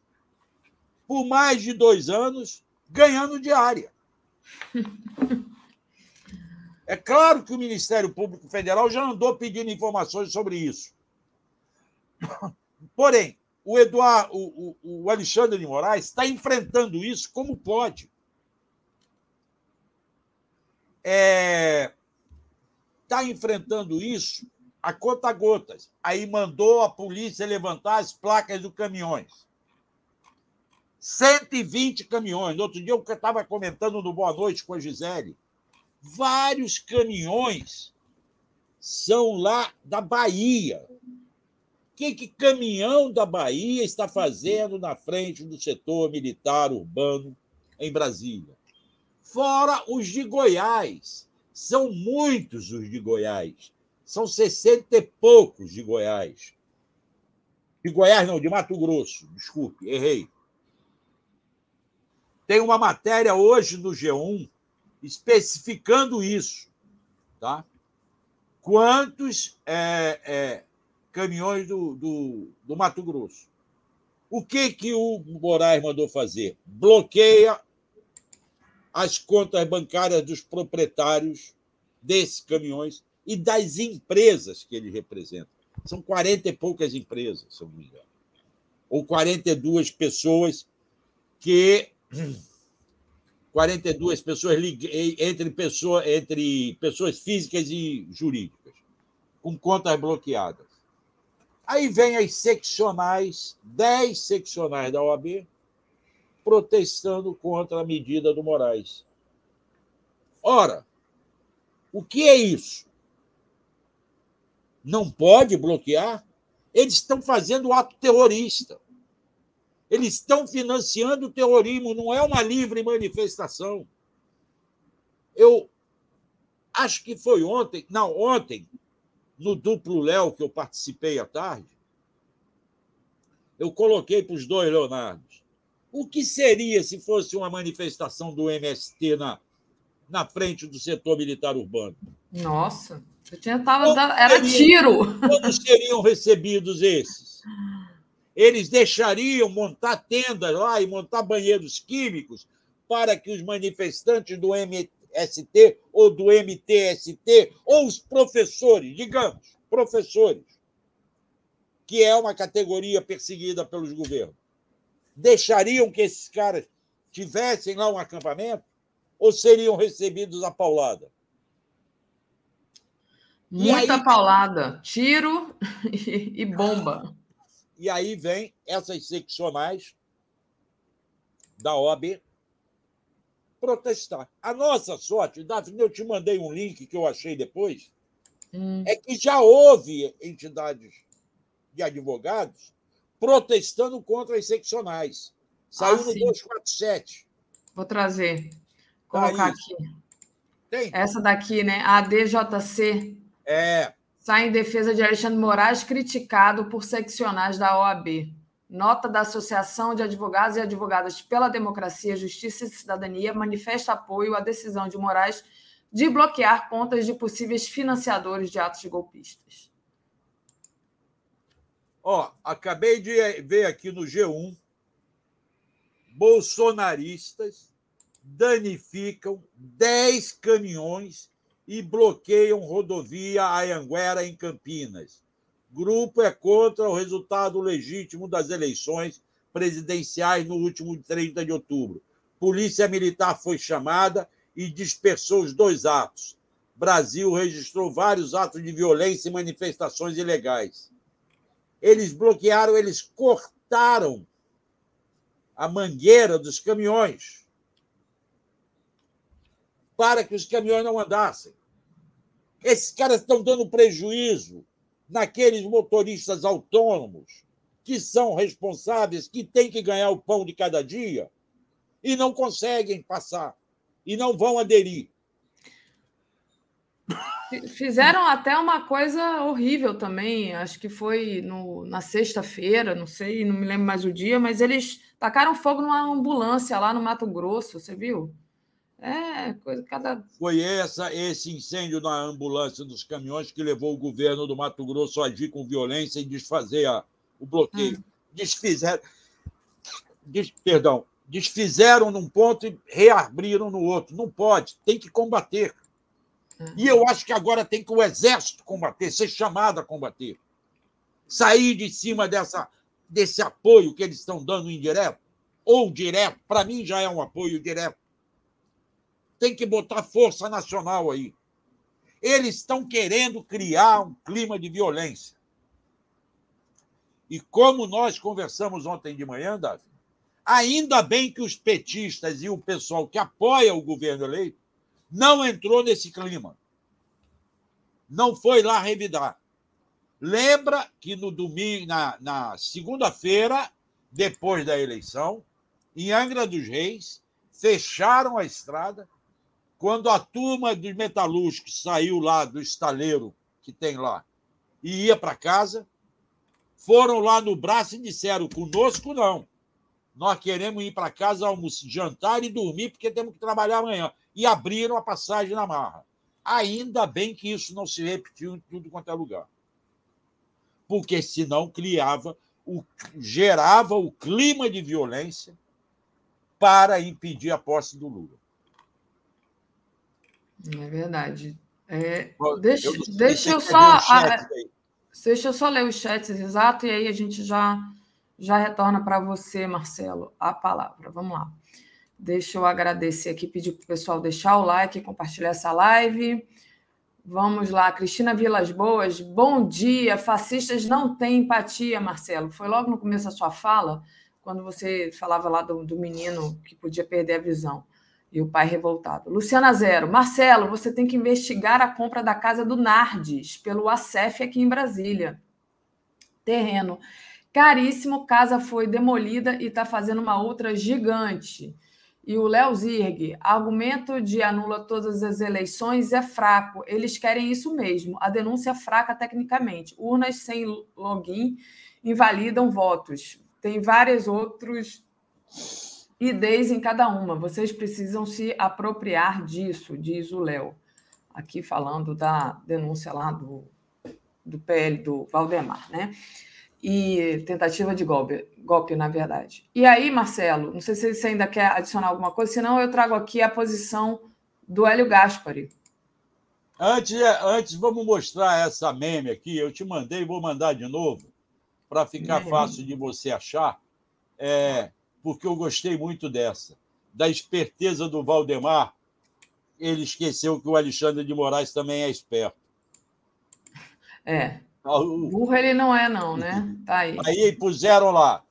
por mais de dois anos, ganhando diária. É claro que o Ministério Público Federal já andou pedindo informações sobre isso. Porém, o, Eduardo, o, o Alexandre de Moraes está enfrentando isso como pode. Está é, tá enfrentando isso a conta gotas. Aí mandou a polícia levantar as placas dos caminhões. 120 caminhões. Outro dia eu estava comentando no Boa Noite com a Gisele. Vários caminhões são lá da Bahia. O que, que caminhão da Bahia está fazendo na frente do setor militar urbano em Brasília? Fora os de Goiás. São muitos os de Goiás. São 60 e poucos de Goiás. De Goiás, não, de Mato Grosso. Desculpe, errei. Tem uma matéria hoje no G1 especificando isso. Tá? Quantos é, é, caminhões do, do, do Mato Grosso? O que, que o Moraes mandou fazer? Bloqueia as contas bancárias dos proprietários desses caminhões e das empresas que ele representa. São 40 e poucas empresas, se eu não me engano. Ou 42 pessoas que. 42 pessoas entre, pessoa, entre pessoas físicas e jurídicas, com contas bloqueadas. Aí vem as seccionais, 10 seccionais da OAB, protestando contra a medida do Moraes. Ora, o que é isso? não pode bloquear, eles estão fazendo ato terrorista. Eles estão financiando o terrorismo, não é uma livre manifestação. Eu acho que foi ontem, não, ontem, no duplo Léo que eu participei à tarde, eu coloquei para os dois Leonardos. O que seria se fosse uma manifestação do MST na, na frente do setor militar urbano? Nossa! Eu tinha tava, era tiro. Como seriam recebidos esses? Eles deixariam montar tendas lá e montar banheiros químicos para que os manifestantes do MST ou do MTST, ou os professores, digamos, professores, que é uma categoria perseguida pelos governos, deixariam que esses caras tivessem lá um acampamento ou seriam recebidos a paulada? Muita aí, paulada, tiro e bomba. E aí vem essas seccionais da OAB protestar. A nossa sorte, Davi, eu te mandei um link que eu achei depois, hum. é que já houve entidades de advogados protestando contra as seccionais. Saiu ah, no 247. Vou trazer. Colocar aqui. Tem? Essa daqui, né? A DJC. É. Sai em defesa de Alexandre Moraes, criticado por seccionais da OAB. Nota da Associação de Advogados e Advogadas pela Democracia, Justiça e Cidadania manifesta apoio à decisão de Moraes de bloquear contas de possíveis financiadores de atos golpistas. Ó, acabei de ver aqui no G1 bolsonaristas danificam 10 caminhões e bloqueiam rodovia Ayanguera em Campinas. Grupo é contra o resultado legítimo das eleições presidenciais no último 30 de outubro. Polícia Militar foi chamada e dispersou os dois atos. Brasil registrou vários atos de violência e manifestações ilegais. Eles bloquearam, eles cortaram a mangueira dos caminhões para que os caminhões não andassem. Esses caras estão dando prejuízo naqueles motoristas autônomos que são responsáveis, que têm que ganhar o pão de cada dia e não conseguem passar e não vão aderir. Fizeram até uma coisa horrível também, acho que foi no, na sexta-feira, não sei, não me lembro mais o dia, mas eles tacaram fogo numa ambulância lá no Mato Grosso, você viu? É, coisa cada. Foi essa, esse incêndio na ambulância dos caminhões que levou o governo do Mato Grosso a agir com violência e desfazer a, o bloqueio. Hum. Desfizeram. Des, perdão, desfizeram num ponto e reabriram no outro. Não pode, tem que combater. Uhum. E eu acho que agora tem que o exército combater, ser chamado a combater. Sair de cima dessa, desse apoio que eles estão dando indireto, ou direto, para mim já é um apoio direto tem que botar força nacional aí. Eles estão querendo criar um clima de violência. E como nós conversamos ontem de manhã, Davi, ainda bem que os petistas e o pessoal que apoia o governo eleito não entrou nesse clima. Não foi lá revidar. Lembra que no domingo, na, na segunda-feira, depois da eleição, em Angra dos Reis, fecharam a estrada quando a turma dos metalúrgicos saiu lá do estaleiro que tem lá e ia para casa, foram lá no braço e disseram: conosco não. Nós queremos ir para casa, almoçar, jantar e dormir, porque temos que trabalhar amanhã. E abriram a passagem na marra. Ainda bem que isso não se repetiu em tudo quanto é lugar. Porque senão criava, o, gerava o clima de violência para impedir a posse do Lula. É verdade. É, deixa, eu, deixa eu só. deixa eu só ler os chats exato, e aí a gente já, já retorna para você, Marcelo, a palavra. Vamos lá. Deixa eu agradecer aqui, pedir para o pessoal deixar o like, compartilhar essa live. Vamos lá, Cristina Vilas Boas, bom dia. Fascistas não têm empatia, Marcelo. Foi logo no começo da sua fala, quando você falava lá do, do menino que podia perder a visão. E o pai revoltado. Luciana Zero. Marcelo, você tem que investigar a compra da casa do Nardes pelo ACEF aqui em Brasília. Terreno caríssimo, casa foi demolida e está fazendo uma outra gigante. E o Léo Zirg, argumento de anula todas as eleições é fraco. Eles querem isso mesmo. A denúncia é fraca tecnicamente. Urnas sem login invalidam votos. Tem vários outros ideias em cada uma. Vocês precisam se apropriar disso, diz o Léo, aqui falando da denúncia lá do, do PL do Valdemar, né? E tentativa de golpe, golpe, na verdade. E aí, Marcelo, não sei se você ainda quer adicionar alguma coisa, senão eu trago aqui a posição do Hélio Gaspari. Antes, antes, vamos mostrar essa meme aqui. Eu te mandei, vou mandar de novo, para ficar fácil de você achar, é, porque eu gostei muito dessa. Da esperteza do Valdemar, ele esqueceu que o Alexandre de Moraes também é esperto. É. Ah, Burro ele não é, não, né? Tá aí. Aí puseram lá.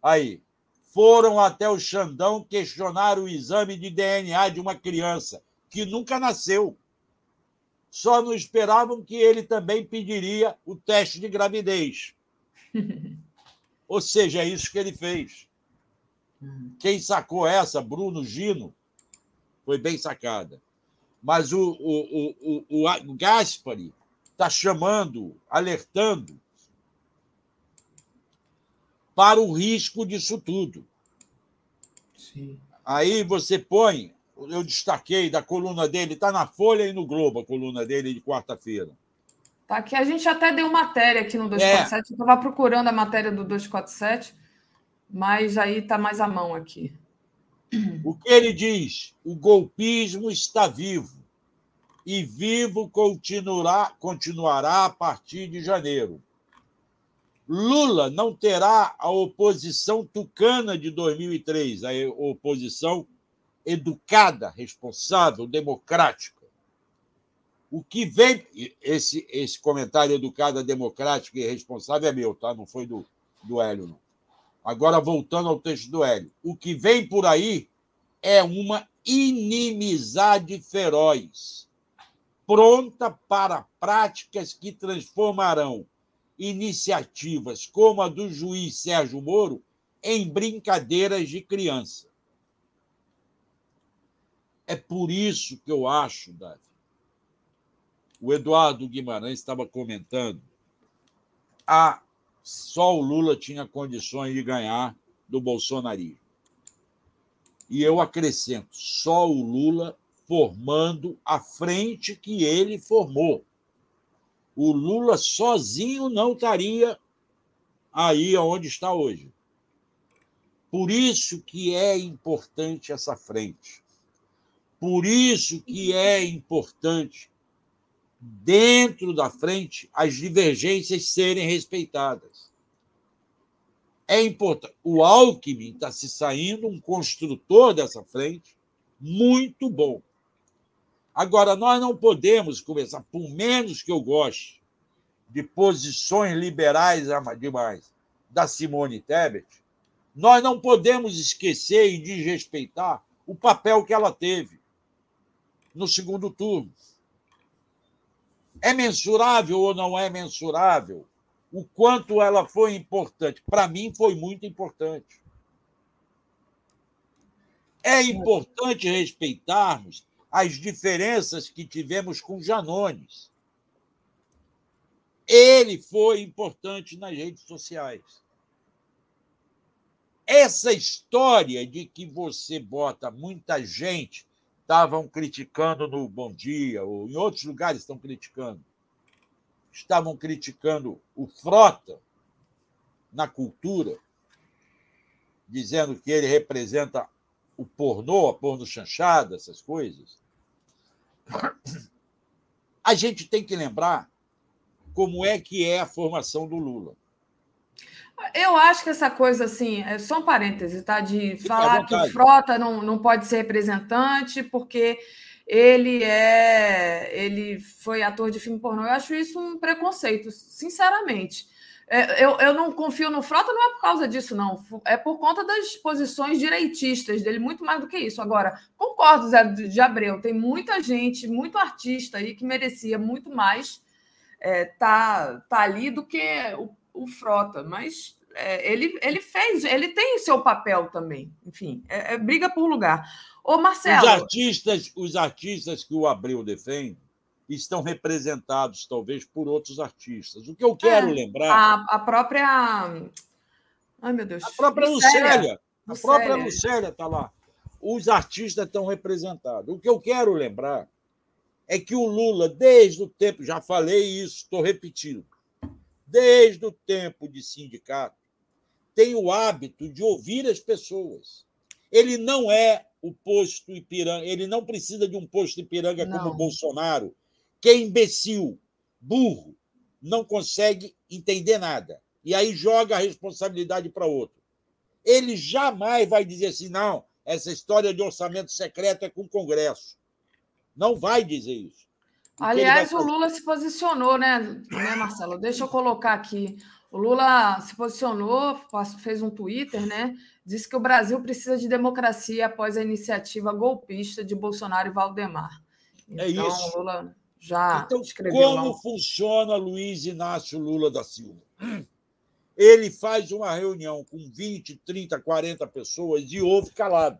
Aí. Foram até o Xandão questionar o exame de DNA de uma criança que nunca nasceu. Só não esperavam que ele também pediria o teste de gravidez. Ou seja, é isso que ele fez. Quem sacou essa, Bruno Gino, foi bem sacada. Mas o, o, o, o Gaspari está chamando, alertando para o risco disso tudo. Sim. Aí você põe, eu destaquei da coluna dele, está na Folha e no Globo, a coluna dele de quarta-feira. Tá aqui, a gente até deu matéria aqui no 247, é. eu estava procurando a matéria do 247, mas aí está mais à mão aqui. O que ele diz? O golpismo está vivo e vivo continuará, continuará a partir de janeiro. Lula não terá a oposição tucana de 2003, a oposição educada, responsável, democrática. O que vem. Esse, esse comentário educada, democrática e responsável é meu, tá? Não foi do, do Hélio, não. Agora, voltando ao texto do Hélio. O que vem por aí é uma inimizade feroz pronta para práticas que transformarão iniciativas como a do juiz Sérgio Moro em brincadeiras de criança. É por isso que eu acho, Davi. O Eduardo Guimarães estava comentando. Ah, só o Lula tinha condições de ganhar do bolsonarismo. E eu acrescento: só o Lula formando a frente que ele formou. O Lula sozinho não estaria aí onde está hoje. Por isso que é importante essa frente. Por isso que é importante dentro da frente as divergências serem respeitadas. É importante. O Alckmin está se saindo um construtor dessa frente muito bom. Agora, nós não podemos começar, por menos que eu goste de posições liberais demais da Simone Tebet, nós não podemos esquecer e desrespeitar o papel que ela teve no segundo turno. É mensurável ou não é mensurável o quanto ela foi importante? Para mim, foi muito importante. É importante respeitarmos as diferenças que tivemos com Janones. Ele foi importante nas redes sociais. Essa história de que você bota muita gente, estavam criticando no Bom Dia, ou em outros lugares estão criticando, estavam criticando o Frota na cultura, dizendo que ele representa o pornô, a porno chanchada, essas coisas. A gente tem que lembrar como é que é a formação do Lula. Eu acho que essa coisa assim, é só um parêntese, tá? De falar que o Frota não, não pode ser representante porque ele é ele foi ator de filme pornô. Eu acho isso um preconceito, sinceramente. É, eu, eu não confio no Frota, não é por causa disso, não. É por conta das posições direitistas dele, muito mais do que isso. Agora, concordo, Zé de Abreu, tem muita gente, muito artista aí que merecia muito mais é, tá, tá ali do que o, o Frota, mas é, ele, ele fez, ele tem o seu papel também. Enfim, é, é briga por lugar. Ô, Marcelo. Os artistas, os artistas que o Abreu defende estão representados, talvez, por outros artistas. O que eu quero é, lembrar. A, a, própria. Ai, meu Deus. A própria Lucélia. Lucélia. A própria Lucélia está lá. Os artistas estão representados. O que eu quero lembrar é que o Lula, desde o tempo, já falei isso, estou repetindo, desde o tempo de sindicato, tem o hábito de ouvir as pessoas. Ele não é o posto Ipiranga. Ele não precisa de um posto Ipiranga não. como o Bolsonaro, que é imbecil, burro, não consegue entender nada. E aí joga a responsabilidade para outro. Ele jamais vai dizer assim, não, essa história de orçamento secreto é com o Congresso. Não vai dizer isso. Aliás, o Lula se posicionou, né, né, Marcelo? Deixa eu colocar aqui. O Lula se posicionou, fez um Twitter, né? Disse que o Brasil precisa de democracia após a iniciativa golpista de Bolsonaro e Valdemar. É então, é isso. O Lula já então, escreveu. Como lá. funciona Luiz Inácio Lula da Silva? Ele faz uma reunião com 20, 30, 40 pessoas e ouve calado.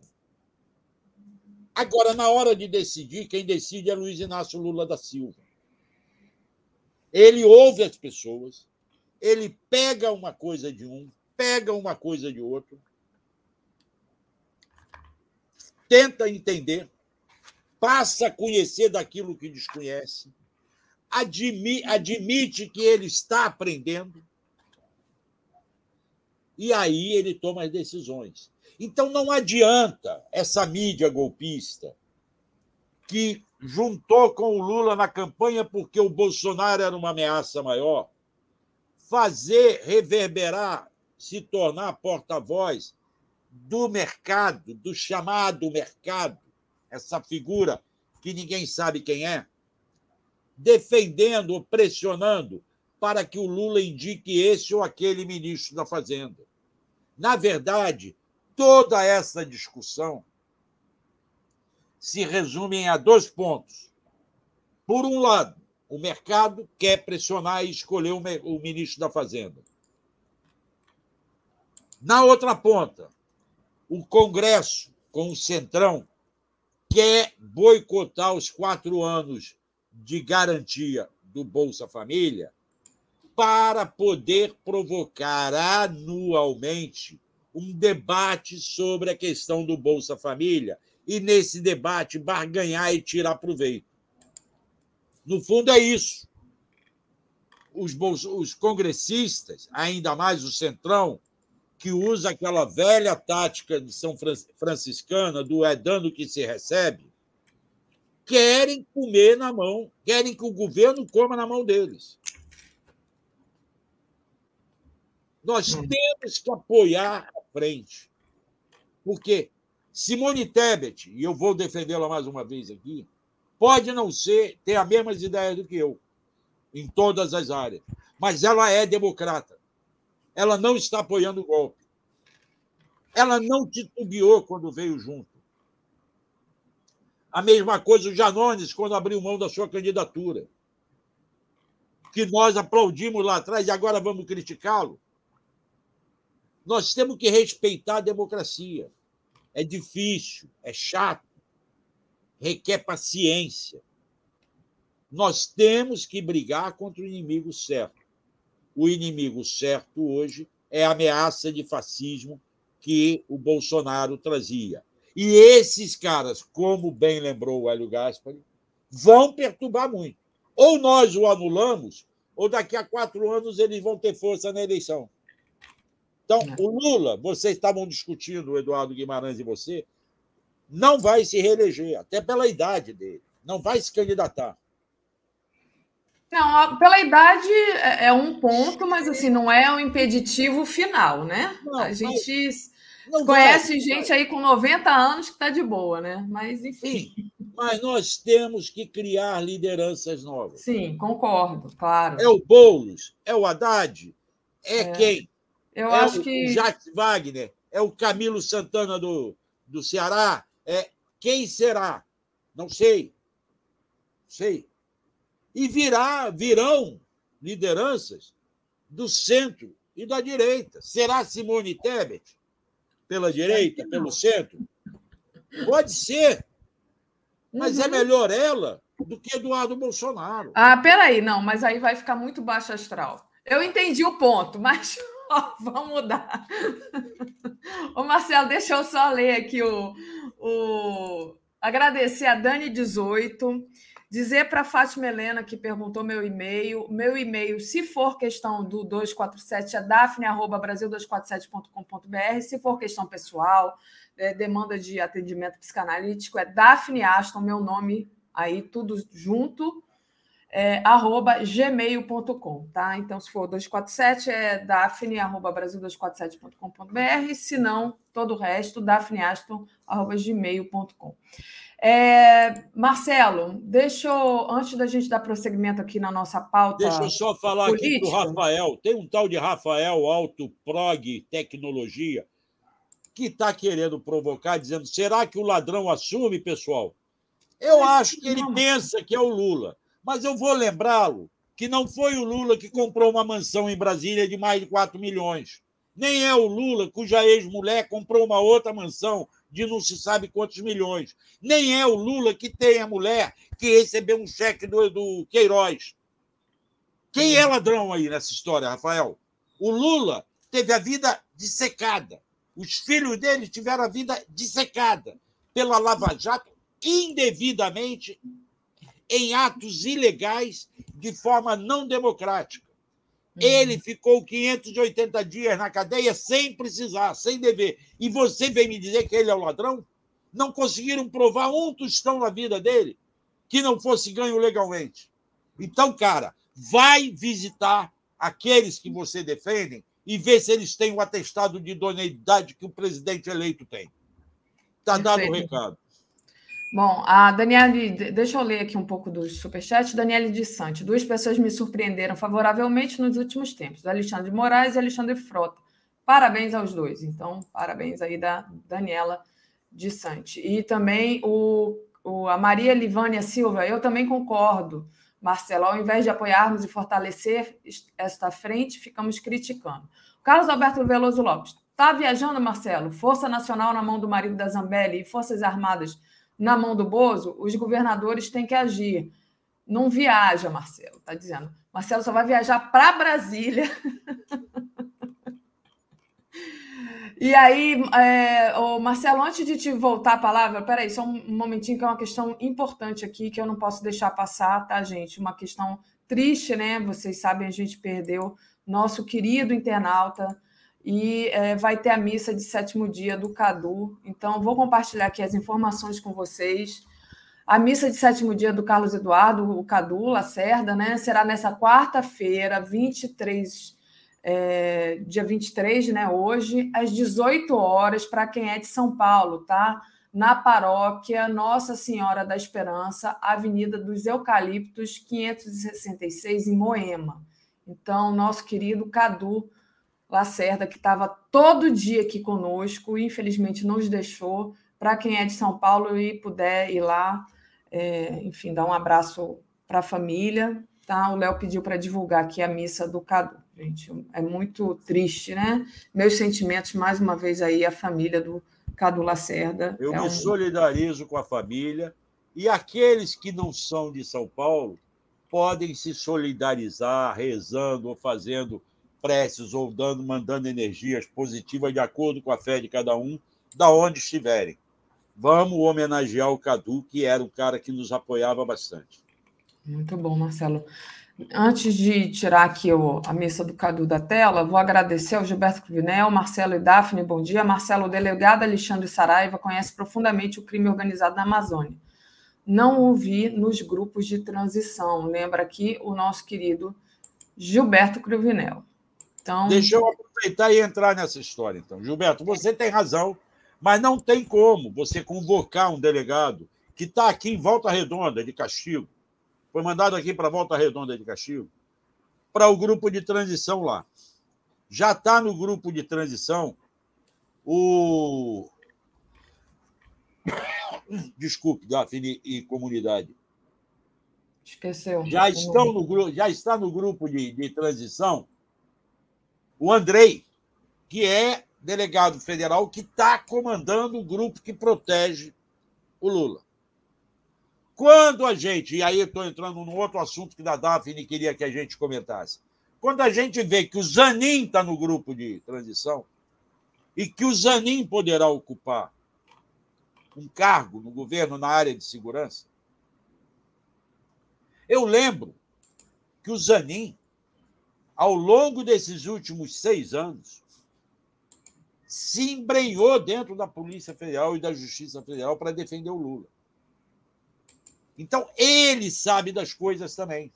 Agora, na hora de decidir, quem decide é Luiz Inácio Lula da Silva. Ele ouve as pessoas, ele pega uma coisa de um, pega uma coisa de outro, tenta entender, passa a conhecer daquilo que desconhece, admi admite que ele está aprendendo, e aí ele toma as decisões. Então não adianta essa mídia golpista que juntou com o Lula na campanha porque o Bolsonaro era uma ameaça maior, fazer reverberar, se tornar porta-voz do mercado, do chamado mercado, essa figura que ninguém sabe quem é, defendendo, pressionando para que o Lula indique esse ou aquele ministro da Fazenda. Na verdade, toda essa discussão se resume a dois pontos. Por um lado, o mercado quer pressionar e escolher o ministro da Fazenda. Na outra ponta, o Congresso, com o Centrão, quer boicotar os quatro anos de garantia do Bolsa Família para poder provocar anualmente um debate sobre a questão do Bolsa Família e, nesse debate, barganhar e tirar proveito. No fundo, é isso. Os, os congressistas, ainda mais o Centrão, que usa aquela velha tática de São Franciscana do é dando que se recebe, querem comer na mão, querem que o governo coma na mão deles. Nós hum. temos que apoiar a frente. Porque Simone Tebet, e eu vou defendê-la mais uma vez aqui, pode não ser, ter as mesmas ideias do que eu, em todas as áreas, mas ela é democrata. Ela não está apoiando o golpe. Ela não titubeou quando veio junto. A mesma coisa o Janones, quando abriu mão da sua candidatura. Que nós aplaudimos lá atrás e agora vamos criticá-lo. Nós temos que respeitar a democracia. É difícil, é chato, requer paciência. Nós temos que brigar contra o inimigo certo. O inimigo certo hoje é a ameaça de fascismo que o Bolsonaro trazia. E esses caras, como bem lembrou o Hélio Gaspari, vão perturbar muito. Ou nós o anulamos, ou daqui a quatro anos eles vão ter força na eleição. Então, é. o Lula, vocês estavam discutindo, o Eduardo Guimarães e você, não vai se reeleger, até pela idade dele. Não vai se candidatar. Não, pela idade é, é um ponto, mas assim, não é um impeditivo final, né? Não, a gente conhece vai, gente vai. aí com 90 anos que está de boa, né? Mas, enfim. Sim, mas nós temos que criar lideranças novas. Sim, concordo, claro. É o Boulos, é o Haddad, é, é. quem? Eu é acho o, que. O Jacques Wagner, é o Camilo Santana do, do Ceará. É, quem será? Não sei. Sei. E virá, virão lideranças do centro e da direita. Será Simone Tebet? Pela direita, pelo centro? Pode ser. Mas é uhum. é melhor ela do que Eduardo Bolsonaro. Ah, peraí, não, mas aí vai ficar muito baixo astral. Eu entendi o ponto, mas vamos mudar. Ô, Marcelo, deixa eu só ler aqui o, o. Agradecer a Dani18. Dizer para a Fátima Helena, que perguntou meu e-mail, meu e-mail, se for questão do 247, é dafne.brasil247.com.br. Se for questão pessoal, é, demanda de atendimento psicanalítico, é Daphne Aston, meu nome aí, tudo junto, é, arroba gmail.com, tá? Então, se for 247, é daphne, arroba brasil247.com.br, se não, todo o resto, daphneaston, arroba gmail.com. É, Marcelo, deixa eu, antes da gente dar prosseguimento aqui na nossa pauta. Deixa eu só falar política. aqui para o Rafael. Tem um tal de Rafael Alto Prog Tecnologia que está querendo provocar, dizendo: será que o ladrão assume, pessoal? Eu acho que ele pensa que é o Lula. Mas eu vou lembrá-lo que não foi o Lula que comprou uma mansão em Brasília de mais de 4 milhões. Nem é o Lula cuja ex-mulher comprou uma outra mansão de não se sabe quantos milhões. Nem é o Lula que tem a mulher que recebeu um cheque do, do Queiroz. Quem é ladrão aí nessa história, Rafael? O Lula teve a vida dissecada. Os filhos dele tiveram a vida dissecada pela Lava Jato indevidamente em atos ilegais de forma não democrática. Uhum. Ele ficou 580 dias na cadeia sem precisar, sem dever. E você vem me dizer que ele é o ladrão? Não conseguiram provar um tostão na vida dele que não fosse ganho legalmente. Então, cara, vai visitar aqueles que você defende e ver se eles têm o atestado de idoneidade que o presidente eleito tem. Está dado o recado. Bom, a Daniele, deixa eu ler aqui um pouco do superchat. Daniele de Sante. Duas pessoas me surpreenderam favoravelmente nos últimos tempos: Alexandre Moraes e Alexandre Frota. Parabéns aos dois. Então, parabéns aí da Daniela de Sante. E também o, o, a Maria Livânia Silva, eu também concordo, Marcelo. Ao invés de apoiarmos e fortalecer esta frente, ficamos criticando. Carlos Alberto Veloso Lopes. Está viajando, Marcelo? Força Nacional na mão do marido da Zambelli e Forças Armadas na mão do Bozo, os governadores têm que agir. Não viaja, Marcelo, está dizendo. Marcelo só vai viajar para Brasília. e aí, é, Marcelo, antes de te voltar a palavra, peraí, só um momentinho que é uma questão importante aqui que eu não posso deixar passar, tá, gente? Uma questão triste, né? Vocês sabem, a gente perdeu nosso querido internauta e é, vai ter a missa de sétimo dia do Cadu. Então, vou compartilhar aqui as informações com vocês. A missa de sétimo dia do Carlos Eduardo, o Cadu Lacerda, né, será nessa quarta-feira, 23, é, dia 23, né, hoje, às 18 horas, para quem é de São Paulo, tá? Na paróquia Nossa Senhora da Esperança, Avenida dos Eucaliptos, 566, em Moema. Então, nosso querido Cadu Lacerda, que estava todo dia aqui conosco, infelizmente nos deixou. Para quem é de São Paulo e puder ir lá, é, enfim, dar um abraço para a família. Tá? O Léo pediu para divulgar aqui a missa do Cadu. Gente, é muito triste, né? Meus sentimentos, mais uma vez, aí, a família do Cadu Lacerda. Eu é me um... solidarizo com a família. E aqueles que não são de São Paulo podem se solidarizar rezando ou fazendo preces ou dando, mandando energias positivas de acordo com a fé de cada um, da onde estiverem. Vamos homenagear o Cadu, que era um cara que nos apoiava bastante. Muito bom, Marcelo. Antes de tirar aqui o, a missa do Cadu da tela, vou agradecer ao Gilberto Cruvinel, Marcelo e Daphne, bom dia. Marcelo, o delegado Alexandre Saraiva, conhece profundamente o crime organizado na Amazônia. Não ouvi nos grupos de transição. Lembra aqui o nosso querido Gilberto Cruvinel. Então... Deixa eu aproveitar e entrar nessa história, então. Gilberto, você tem razão, mas não tem como você convocar um delegado que está aqui em Volta Redonda de Castigo, foi mandado aqui para Volta Redonda de Castigo, para o grupo de transição lá. Já está no grupo de transição o. Desculpe, Daphne e comunidade. Esqueceu. Já, estão no, já está no grupo de, de transição o Andrei, que é delegado federal que está comandando o grupo que protege o Lula. Quando a gente, e aí estou entrando num outro assunto que da Daphne queria que a gente comentasse, quando a gente vê que o Zanin está no grupo de transição e que o Zanin poderá ocupar um cargo no governo na área de segurança, Eu lembro que o Zanin, ao longo desses últimos seis anos, se embrenhou dentro da Polícia Federal e da Justiça Federal para defender o Lula. Então, ele sabe das coisas também.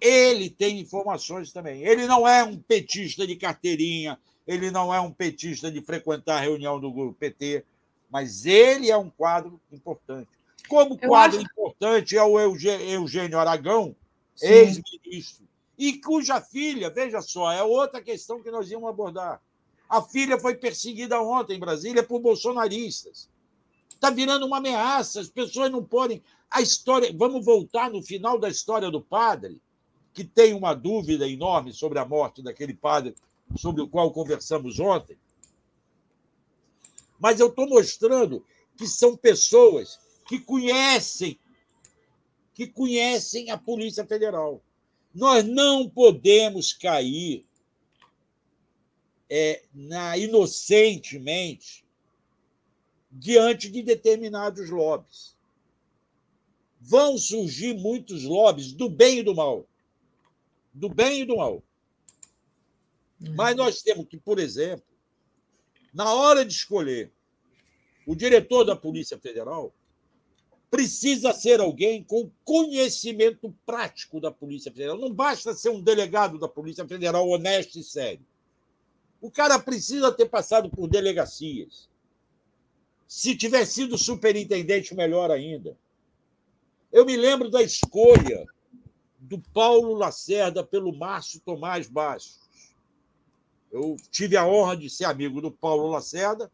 Ele tem informações também. Ele não é um petista de carteirinha, ele não é um petista de frequentar a reunião do grupo PT, mas ele é um quadro importante. Como quadro acho... importante é o Eugênio Aragão, ex-ministro, e cuja filha, veja só, é outra questão que nós íamos abordar. A filha foi perseguida ontem em Brasília por bolsonaristas. Está virando uma ameaça, as pessoas não podem. A história. Vamos voltar no final da história do padre, que tem uma dúvida enorme sobre a morte daquele padre, sobre o qual conversamos ontem. Mas eu estou mostrando que são pessoas que conhecem, que conhecem a Polícia Federal. Nós não podemos cair é, na inocentemente diante de determinados lobbies. Vão surgir muitos lobbies do bem e do mal. Do bem e do mal. Mas nós temos que, por exemplo, na hora de escolher o diretor da Polícia Federal, precisa ser alguém com conhecimento prático da Polícia Federal. Não basta ser um delegado da Polícia Federal honesto e sério. O cara precisa ter passado por delegacias. Se tiver sido superintendente, melhor ainda. Eu me lembro da escolha do Paulo Lacerda pelo Márcio Tomás Bastos. Eu tive a honra de ser amigo do Paulo Lacerda.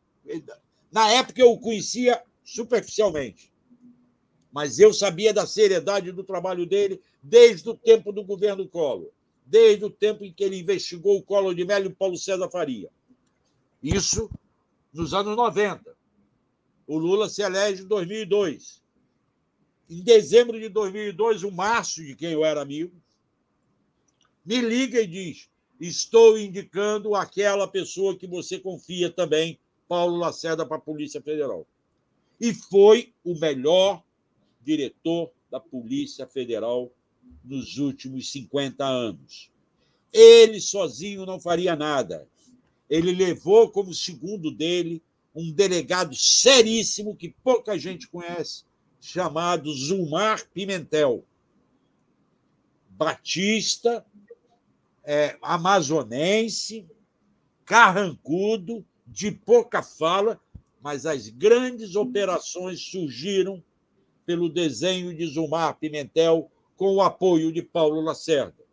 Na época eu o conhecia superficialmente mas eu sabia da seriedade do trabalho dele desde o tempo do governo Collor, desde o tempo em que ele investigou o Collor de Mello e o Paulo César Faria. Isso nos anos 90. O Lula se elege em 2002. Em dezembro de 2002, o Márcio, de quem eu era amigo, me liga e diz: Estou indicando aquela pessoa que você confia também, Paulo Lacerda, para a Polícia Federal. E foi o melhor diretor da Polícia Federal nos últimos 50 anos. Ele sozinho não faria nada. Ele levou como segundo dele um delegado seríssimo que pouca gente conhece, chamado Zumar Pimentel. Batista, é, amazonense, carrancudo, de pouca fala, mas as grandes operações surgiram pelo desenho de Zumar Pimentel com o apoio de Paulo Lacerda.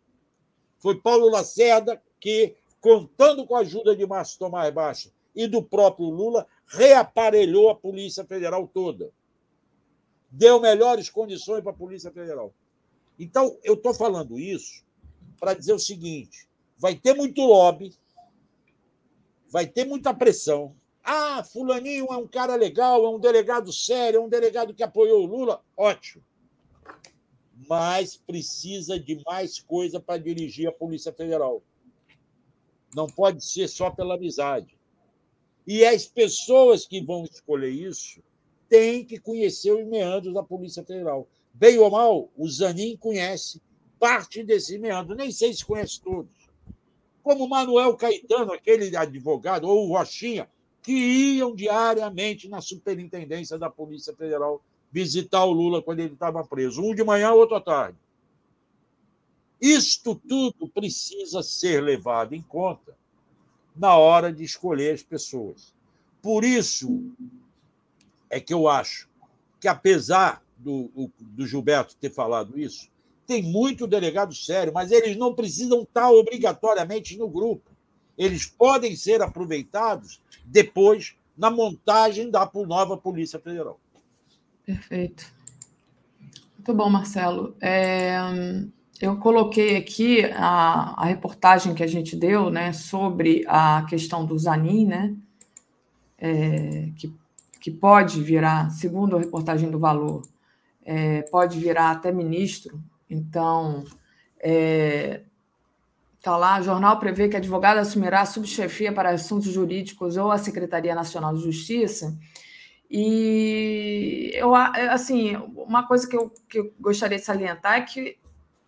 Foi Paulo Lacerda que, contando com a ajuda de Márcio Tomás Baixa e do próprio Lula, reaparelhou a Polícia Federal toda. Deu melhores condições para a Polícia Federal. Então, eu estou falando isso para dizer o seguinte: vai ter muito lobby, vai ter muita pressão, ah, Fulaninho é um cara legal, é um delegado sério, é um delegado que apoiou o Lula. Ótimo. Mas precisa de mais coisa para dirigir a Polícia Federal. Não pode ser só pela amizade. E as pessoas que vão escolher isso têm que conhecer os meandros da Polícia Federal. Bem ou mal, o Zanin conhece parte desses meandros, nem sei se conhece todos. Como Manuel Caetano, aquele advogado, ou o Rochinha, que iam diariamente na superintendência da Polícia Federal visitar o Lula quando ele estava preso, um de manhã, outro à tarde. Isto tudo precisa ser levado em conta na hora de escolher as pessoas. Por isso é que eu acho que, apesar do, do Gilberto ter falado isso, tem muito delegado sério, mas eles não precisam estar obrigatoriamente no grupo. Eles podem ser aproveitados depois na montagem da nova Polícia Federal. Perfeito. Muito bom, Marcelo. É, eu coloquei aqui a, a, reportagem que a gente deu né, sobre a questão do Zanin, né, é, que, que pode virar, segundo a reportagem do Valor, é, pode virar até ministro. Então, é, Está lá, o jornal prevê que a advogada assumirá a subchefia para assuntos jurídicos ou a Secretaria Nacional de Justiça. E eu, assim, uma coisa que eu, que eu gostaria de salientar é que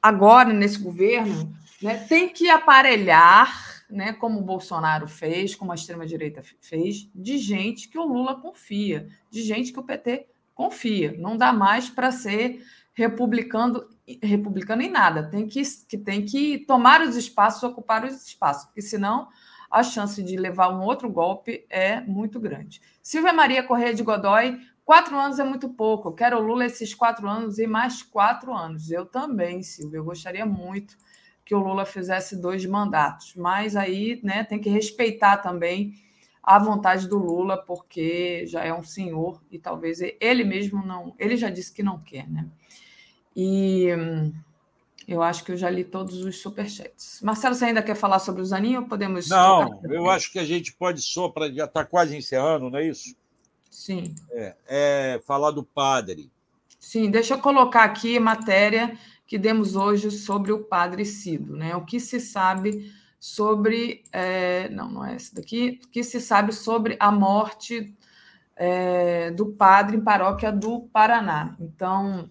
agora, nesse governo, né, tem que aparelhar, né, como o Bolsonaro fez, como a extrema-direita fez, de gente que o Lula confia, de gente que o PT confia. Não dá mais para ser republicano, republicano em nada. Tem que, que tem que tomar os espaços, ocupar os espaços, porque senão a chance de levar um outro golpe é muito grande. Silvia Maria Correia de Godoy, quatro anos é muito pouco. Eu quero o Lula esses quatro anos e mais quatro anos. Eu também, Silvia. Eu gostaria muito que o Lula fizesse dois mandatos, mas aí né, tem que respeitar também a vontade do Lula, porque já é um senhor e talvez ele mesmo não. Ele já disse que não quer, né? E. Hum, eu acho que eu já li todos os superchats. Marcelo, você ainda quer falar sobre o Zaninho ou podemos. Não, eu acho que a gente pode só, para já está quase encerrando, não é isso? Sim. É, é, falar do padre. Sim, deixa eu colocar aqui a matéria que demos hoje sobre o padre Cido, né? O que se sabe sobre. É, não, não é esse daqui. O que se sabe sobre a morte é, do padre em paróquia do Paraná. Então,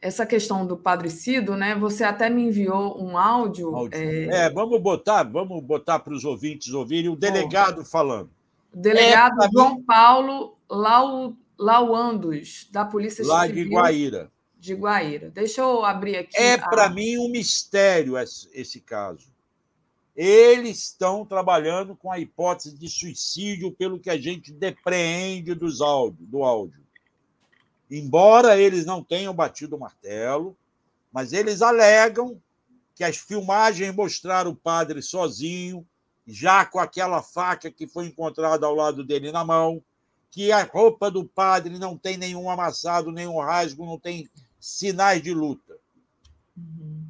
essa questão do Padre Cido, né? Você até me enviou um áudio. áudio. É... é... vamos botar, vamos botar para os ouvintes ouvirem o delegado falando. O delegado é, João mim... Paulo Lau, Lauandos, da Polícia Lá Civil. Lá de Guaíra. De Guaíra. Deixa eu abrir aqui. É a... para mim um mistério esse caso. Eles estão trabalhando com a hipótese de suicídio, pelo que a gente depreende dos áudio, do áudio. Embora eles não tenham batido o martelo, mas eles alegam que as filmagens mostraram o padre sozinho, já com aquela faca que foi encontrada ao lado dele na mão, que a roupa do padre não tem nenhum amassado, nenhum rasgo, não tem sinais de luta. Uhum.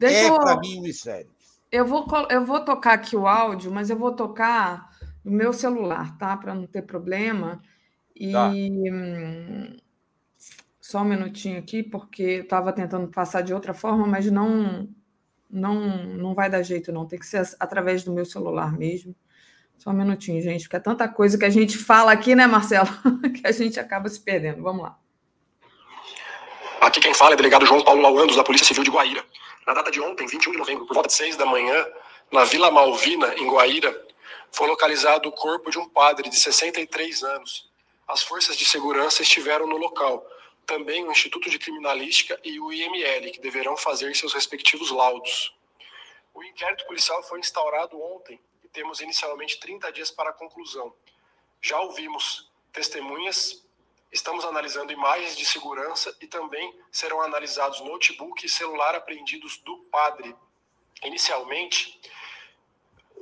é eu... para mim um mistério. Eu vou, eu vou tocar aqui o áudio, mas eu vou tocar no meu celular, tá? Para não ter problema. E tá. Só um minutinho aqui, porque eu estava tentando passar de outra forma, mas não, não, não vai dar jeito, não. Tem que ser através do meu celular mesmo. Só um minutinho, gente, porque é tanta coisa que a gente fala aqui, né, Marcelo, que a gente acaba se perdendo. Vamos lá. Aqui quem fala é o delegado João Paulo Lauandos, da Polícia Civil de Guaíra. Na data de ontem, 21 de novembro, por volta de 6 da manhã, na Vila Malvina, em Guaíra, foi localizado o corpo de um padre de 63 anos. As forças de segurança estiveram no local também o Instituto de Criminalística e o IML, que deverão fazer seus respectivos laudos. O inquérito policial foi instaurado ontem e temos inicialmente 30 dias para a conclusão. Já ouvimos testemunhas, estamos analisando imagens de segurança e também serão analisados notebook e celular apreendidos do padre. Inicialmente,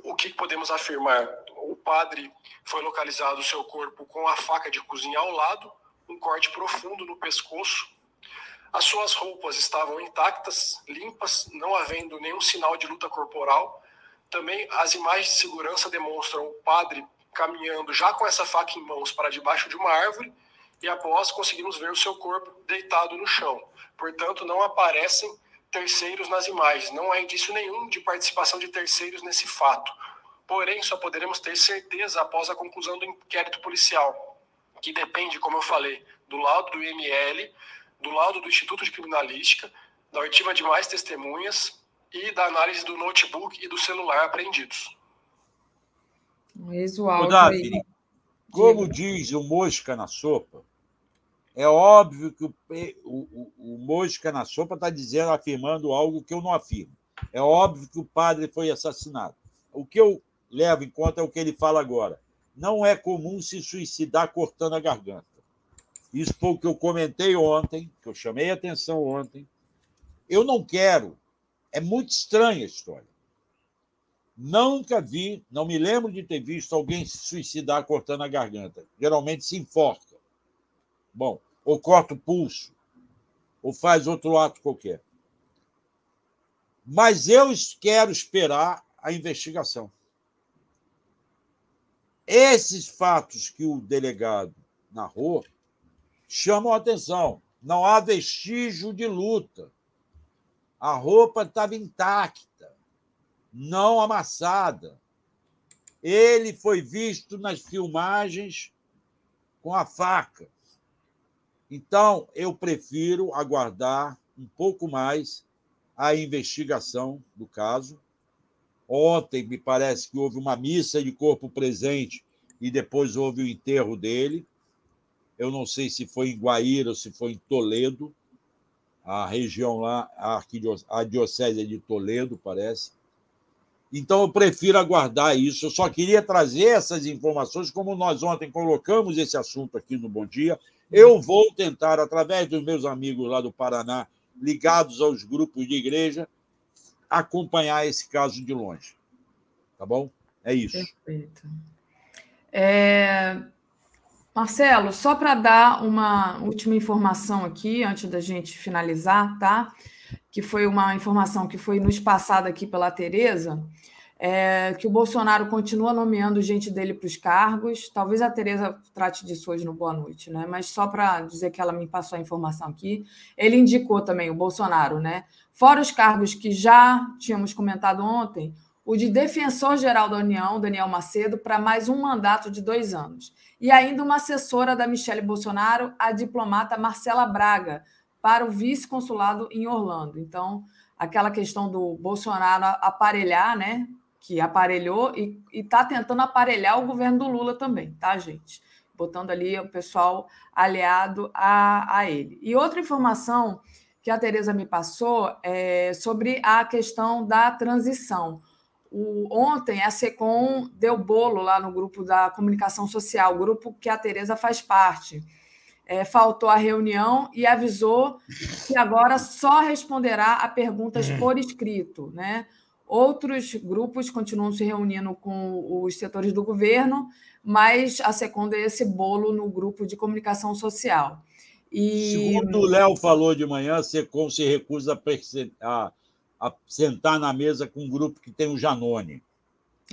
o que podemos afirmar? O padre foi localizado o seu corpo com a faca de cozinha ao lado, um corte profundo no pescoço. As suas roupas estavam intactas, limpas, não havendo nenhum sinal de luta corporal. Também as imagens de segurança demonstram o padre caminhando já com essa faca em mãos para debaixo de uma árvore e após conseguimos ver o seu corpo deitado no chão. Portanto, não aparecem terceiros nas imagens. Não há indício nenhum de participação de terceiros nesse fato. Porém, só poderemos ter certeza após a conclusão do inquérito policial que depende, como eu falei, do laudo do IML, do laudo do Instituto de Criminalística, da oitiva de mais testemunhas e da análise do notebook e do celular apreendidos. Visual. Davi, como diz o mosca na sopa, é óbvio que o, o, o, mosca na sopa está dizendo, afirmando algo que eu não afirmo. É óbvio que o padre foi assassinado. O que eu levo em conta é o que ele fala agora não é comum se suicidar cortando a garganta. Isso foi o que eu comentei ontem, que eu chamei a atenção ontem. Eu não quero. É muito estranha a história. Nunca vi, não me lembro de ter visto alguém se suicidar cortando a garganta. Geralmente se enforca. Bom, ou corta o pulso, ou faz outro ato qualquer. Mas eu quero esperar a investigação. Esses fatos que o delegado narrou chamam a atenção. Não há vestígio de luta. A roupa estava intacta, não amassada. Ele foi visto nas filmagens com a faca. Então, eu prefiro aguardar um pouco mais a investigação do caso. Ontem, me parece que houve uma missa de corpo presente e depois houve o enterro dele. Eu não sei se foi em Guaíra ou se foi em Toledo, a região lá, a diocese de Toledo, parece. Então, eu prefiro aguardar isso. Eu só queria trazer essas informações, como nós ontem colocamos esse assunto aqui no Bom Dia. Eu vou tentar, através dos meus amigos lá do Paraná, ligados aos grupos de igreja, acompanhar esse caso de longe. Tá bom? É isso. Perfeito. É... Marcelo, só para dar uma última informação aqui, antes da gente finalizar, tá? Que foi uma informação que foi nos passada aqui pela Tereza é, que o Bolsonaro continua nomeando gente dele para os cargos. Talvez a Tereza trate disso hoje no Boa Noite, né? Mas só para dizer que ela me passou a informação aqui, ele indicou também, o Bolsonaro, né? Fora os cargos que já tínhamos comentado ontem, o de defensor-geral da União, Daniel Macedo, para mais um mandato de dois anos. E ainda uma assessora da Michele Bolsonaro, a diplomata Marcela Braga, para o vice-consulado em Orlando. Então, aquela questão do Bolsonaro aparelhar, né? Que aparelhou e está tentando aparelhar o governo do Lula também, tá, gente? Botando ali o pessoal aliado a, a ele. E outra informação que a Tereza me passou é sobre a questão da transição. O, ontem a SECOM deu bolo lá no grupo da comunicação social, grupo que a Tereza faz parte. É, faltou a reunião e avisou que agora só responderá a perguntas por escrito, né? Outros grupos continuam se reunindo com os setores do governo, mas a Secunda é esse bolo no grupo de comunicação social. E... Segundo o Léo falou de manhã, a SECOM se recusa a, a, sentar na mesa com um grupo que tem o Janone.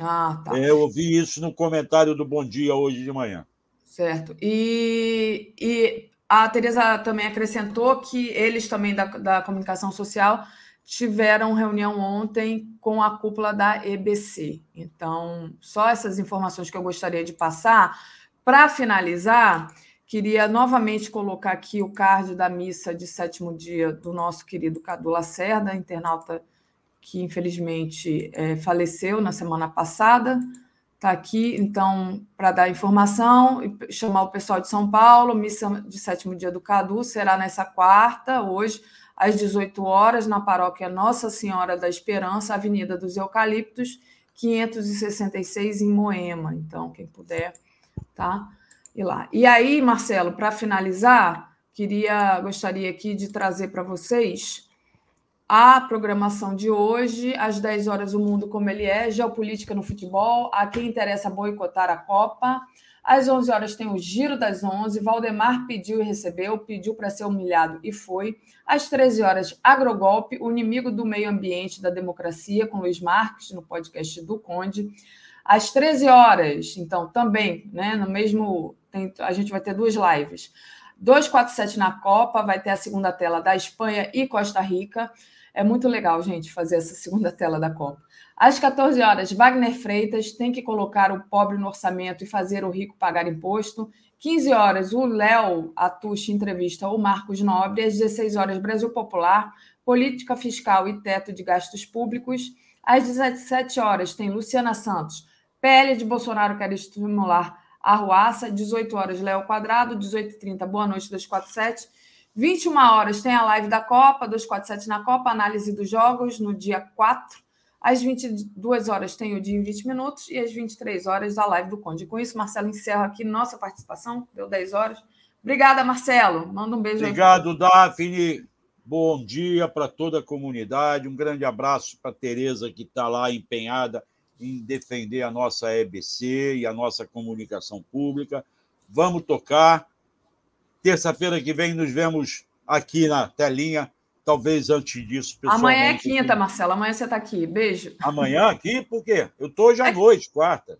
Ah, tá. Eu ouvi isso no comentário do Bom Dia hoje de manhã. Certo. E, e a Tereza também acrescentou que eles também da, da comunicação social tiveram reunião ontem com a cúpula da EBC. Então, só essas informações que eu gostaria de passar. Para finalizar, queria novamente colocar aqui o card da missa de sétimo dia do nosso querido Cadu Lacerda, internauta que infelizmente é, faleceu na semana passada. Está aqui, então, para dar informação e chamar o pessoal de São Paulo. Missa de sétimo dia do Cadu será nessa quarta, hoje, às 18 horas, na paróquia Nossa Senhora da Esperança, Avenida dos Eucaliptos, 566, em Moema. Então, quem puder, tá? E lá. E aí, Marcelo, para finalizar, queria, gostaria aqui de trazer para vocês a programação de hoje, às 10 horas, o mundo como ele é, geopolítica no futebol, a quem interessa boicotar a Copa. Às 11 horas tem o Giro das 11. Valdemar pediu e recebeu, pediu para ser humilhado e foi. Às 13 horas, Agrogolpe, o inimigo do meio ambiente da democracia, com Luiz Marques, no podcast do Conde. Às 13 horas, então, também, né, no mesmo. Tem, a gente vai ter duas lives. 247 na Copa, vai ter a segunda tela da Espanha e Costa Rica. É muito legal, gente, fazer essa segunda tela da Copa. Às 14 horas, Wagner Freitas tem que colocar o pobre no orçamento e fazer o rico pagar imposto. 15 horas, o Léo Atushi entrevista o Marcos Nobre. Às 16 horas, Brasil Popular, política fiscal e teto de gastos públicos. Às 17 horas, tem Luciana Santos. PL de Bolsonaro quer estimular a ruaça. 18 horas, Léo Quadrado. 18h30, Boa Noite 247. 21 horas, tem a live da Copa, 247 na Copa, análise dos jogos no dia 4 às 22 horas tem o dia em 20 minutos e às 23 horas a live do Conde. Com isso, Marcelo, encerra aqui nossa participação. Deu 10 horas. Obrigada, Marcelo. Manda um beijo. Obrigado, Daphne. Bom dia para toda a comunidade. Um grande abraço para Tereza, que está lá empenhada em defender a nossa EBC e a nossa comunicação pública. Vamos tocar. Terça-feira que vem nos vemos aqui na telinha talvez antes disso. Amanhã é quinta, Marcelo. Amanhã você está aqui. Beijo. Amanhã aqui? Por quê? Eu estou hoje à é... noite, quarta.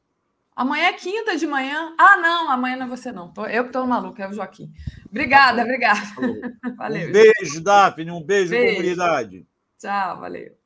Amanhã é quinta de manhã. Ah, não, amanhã não é você, não. Eu que estou maluco, é o Joaquim. Obrigada, obrigada. Valeu. Um beijo, Daphne. Um beijo, beijo. comunidade. Tchau, valeu.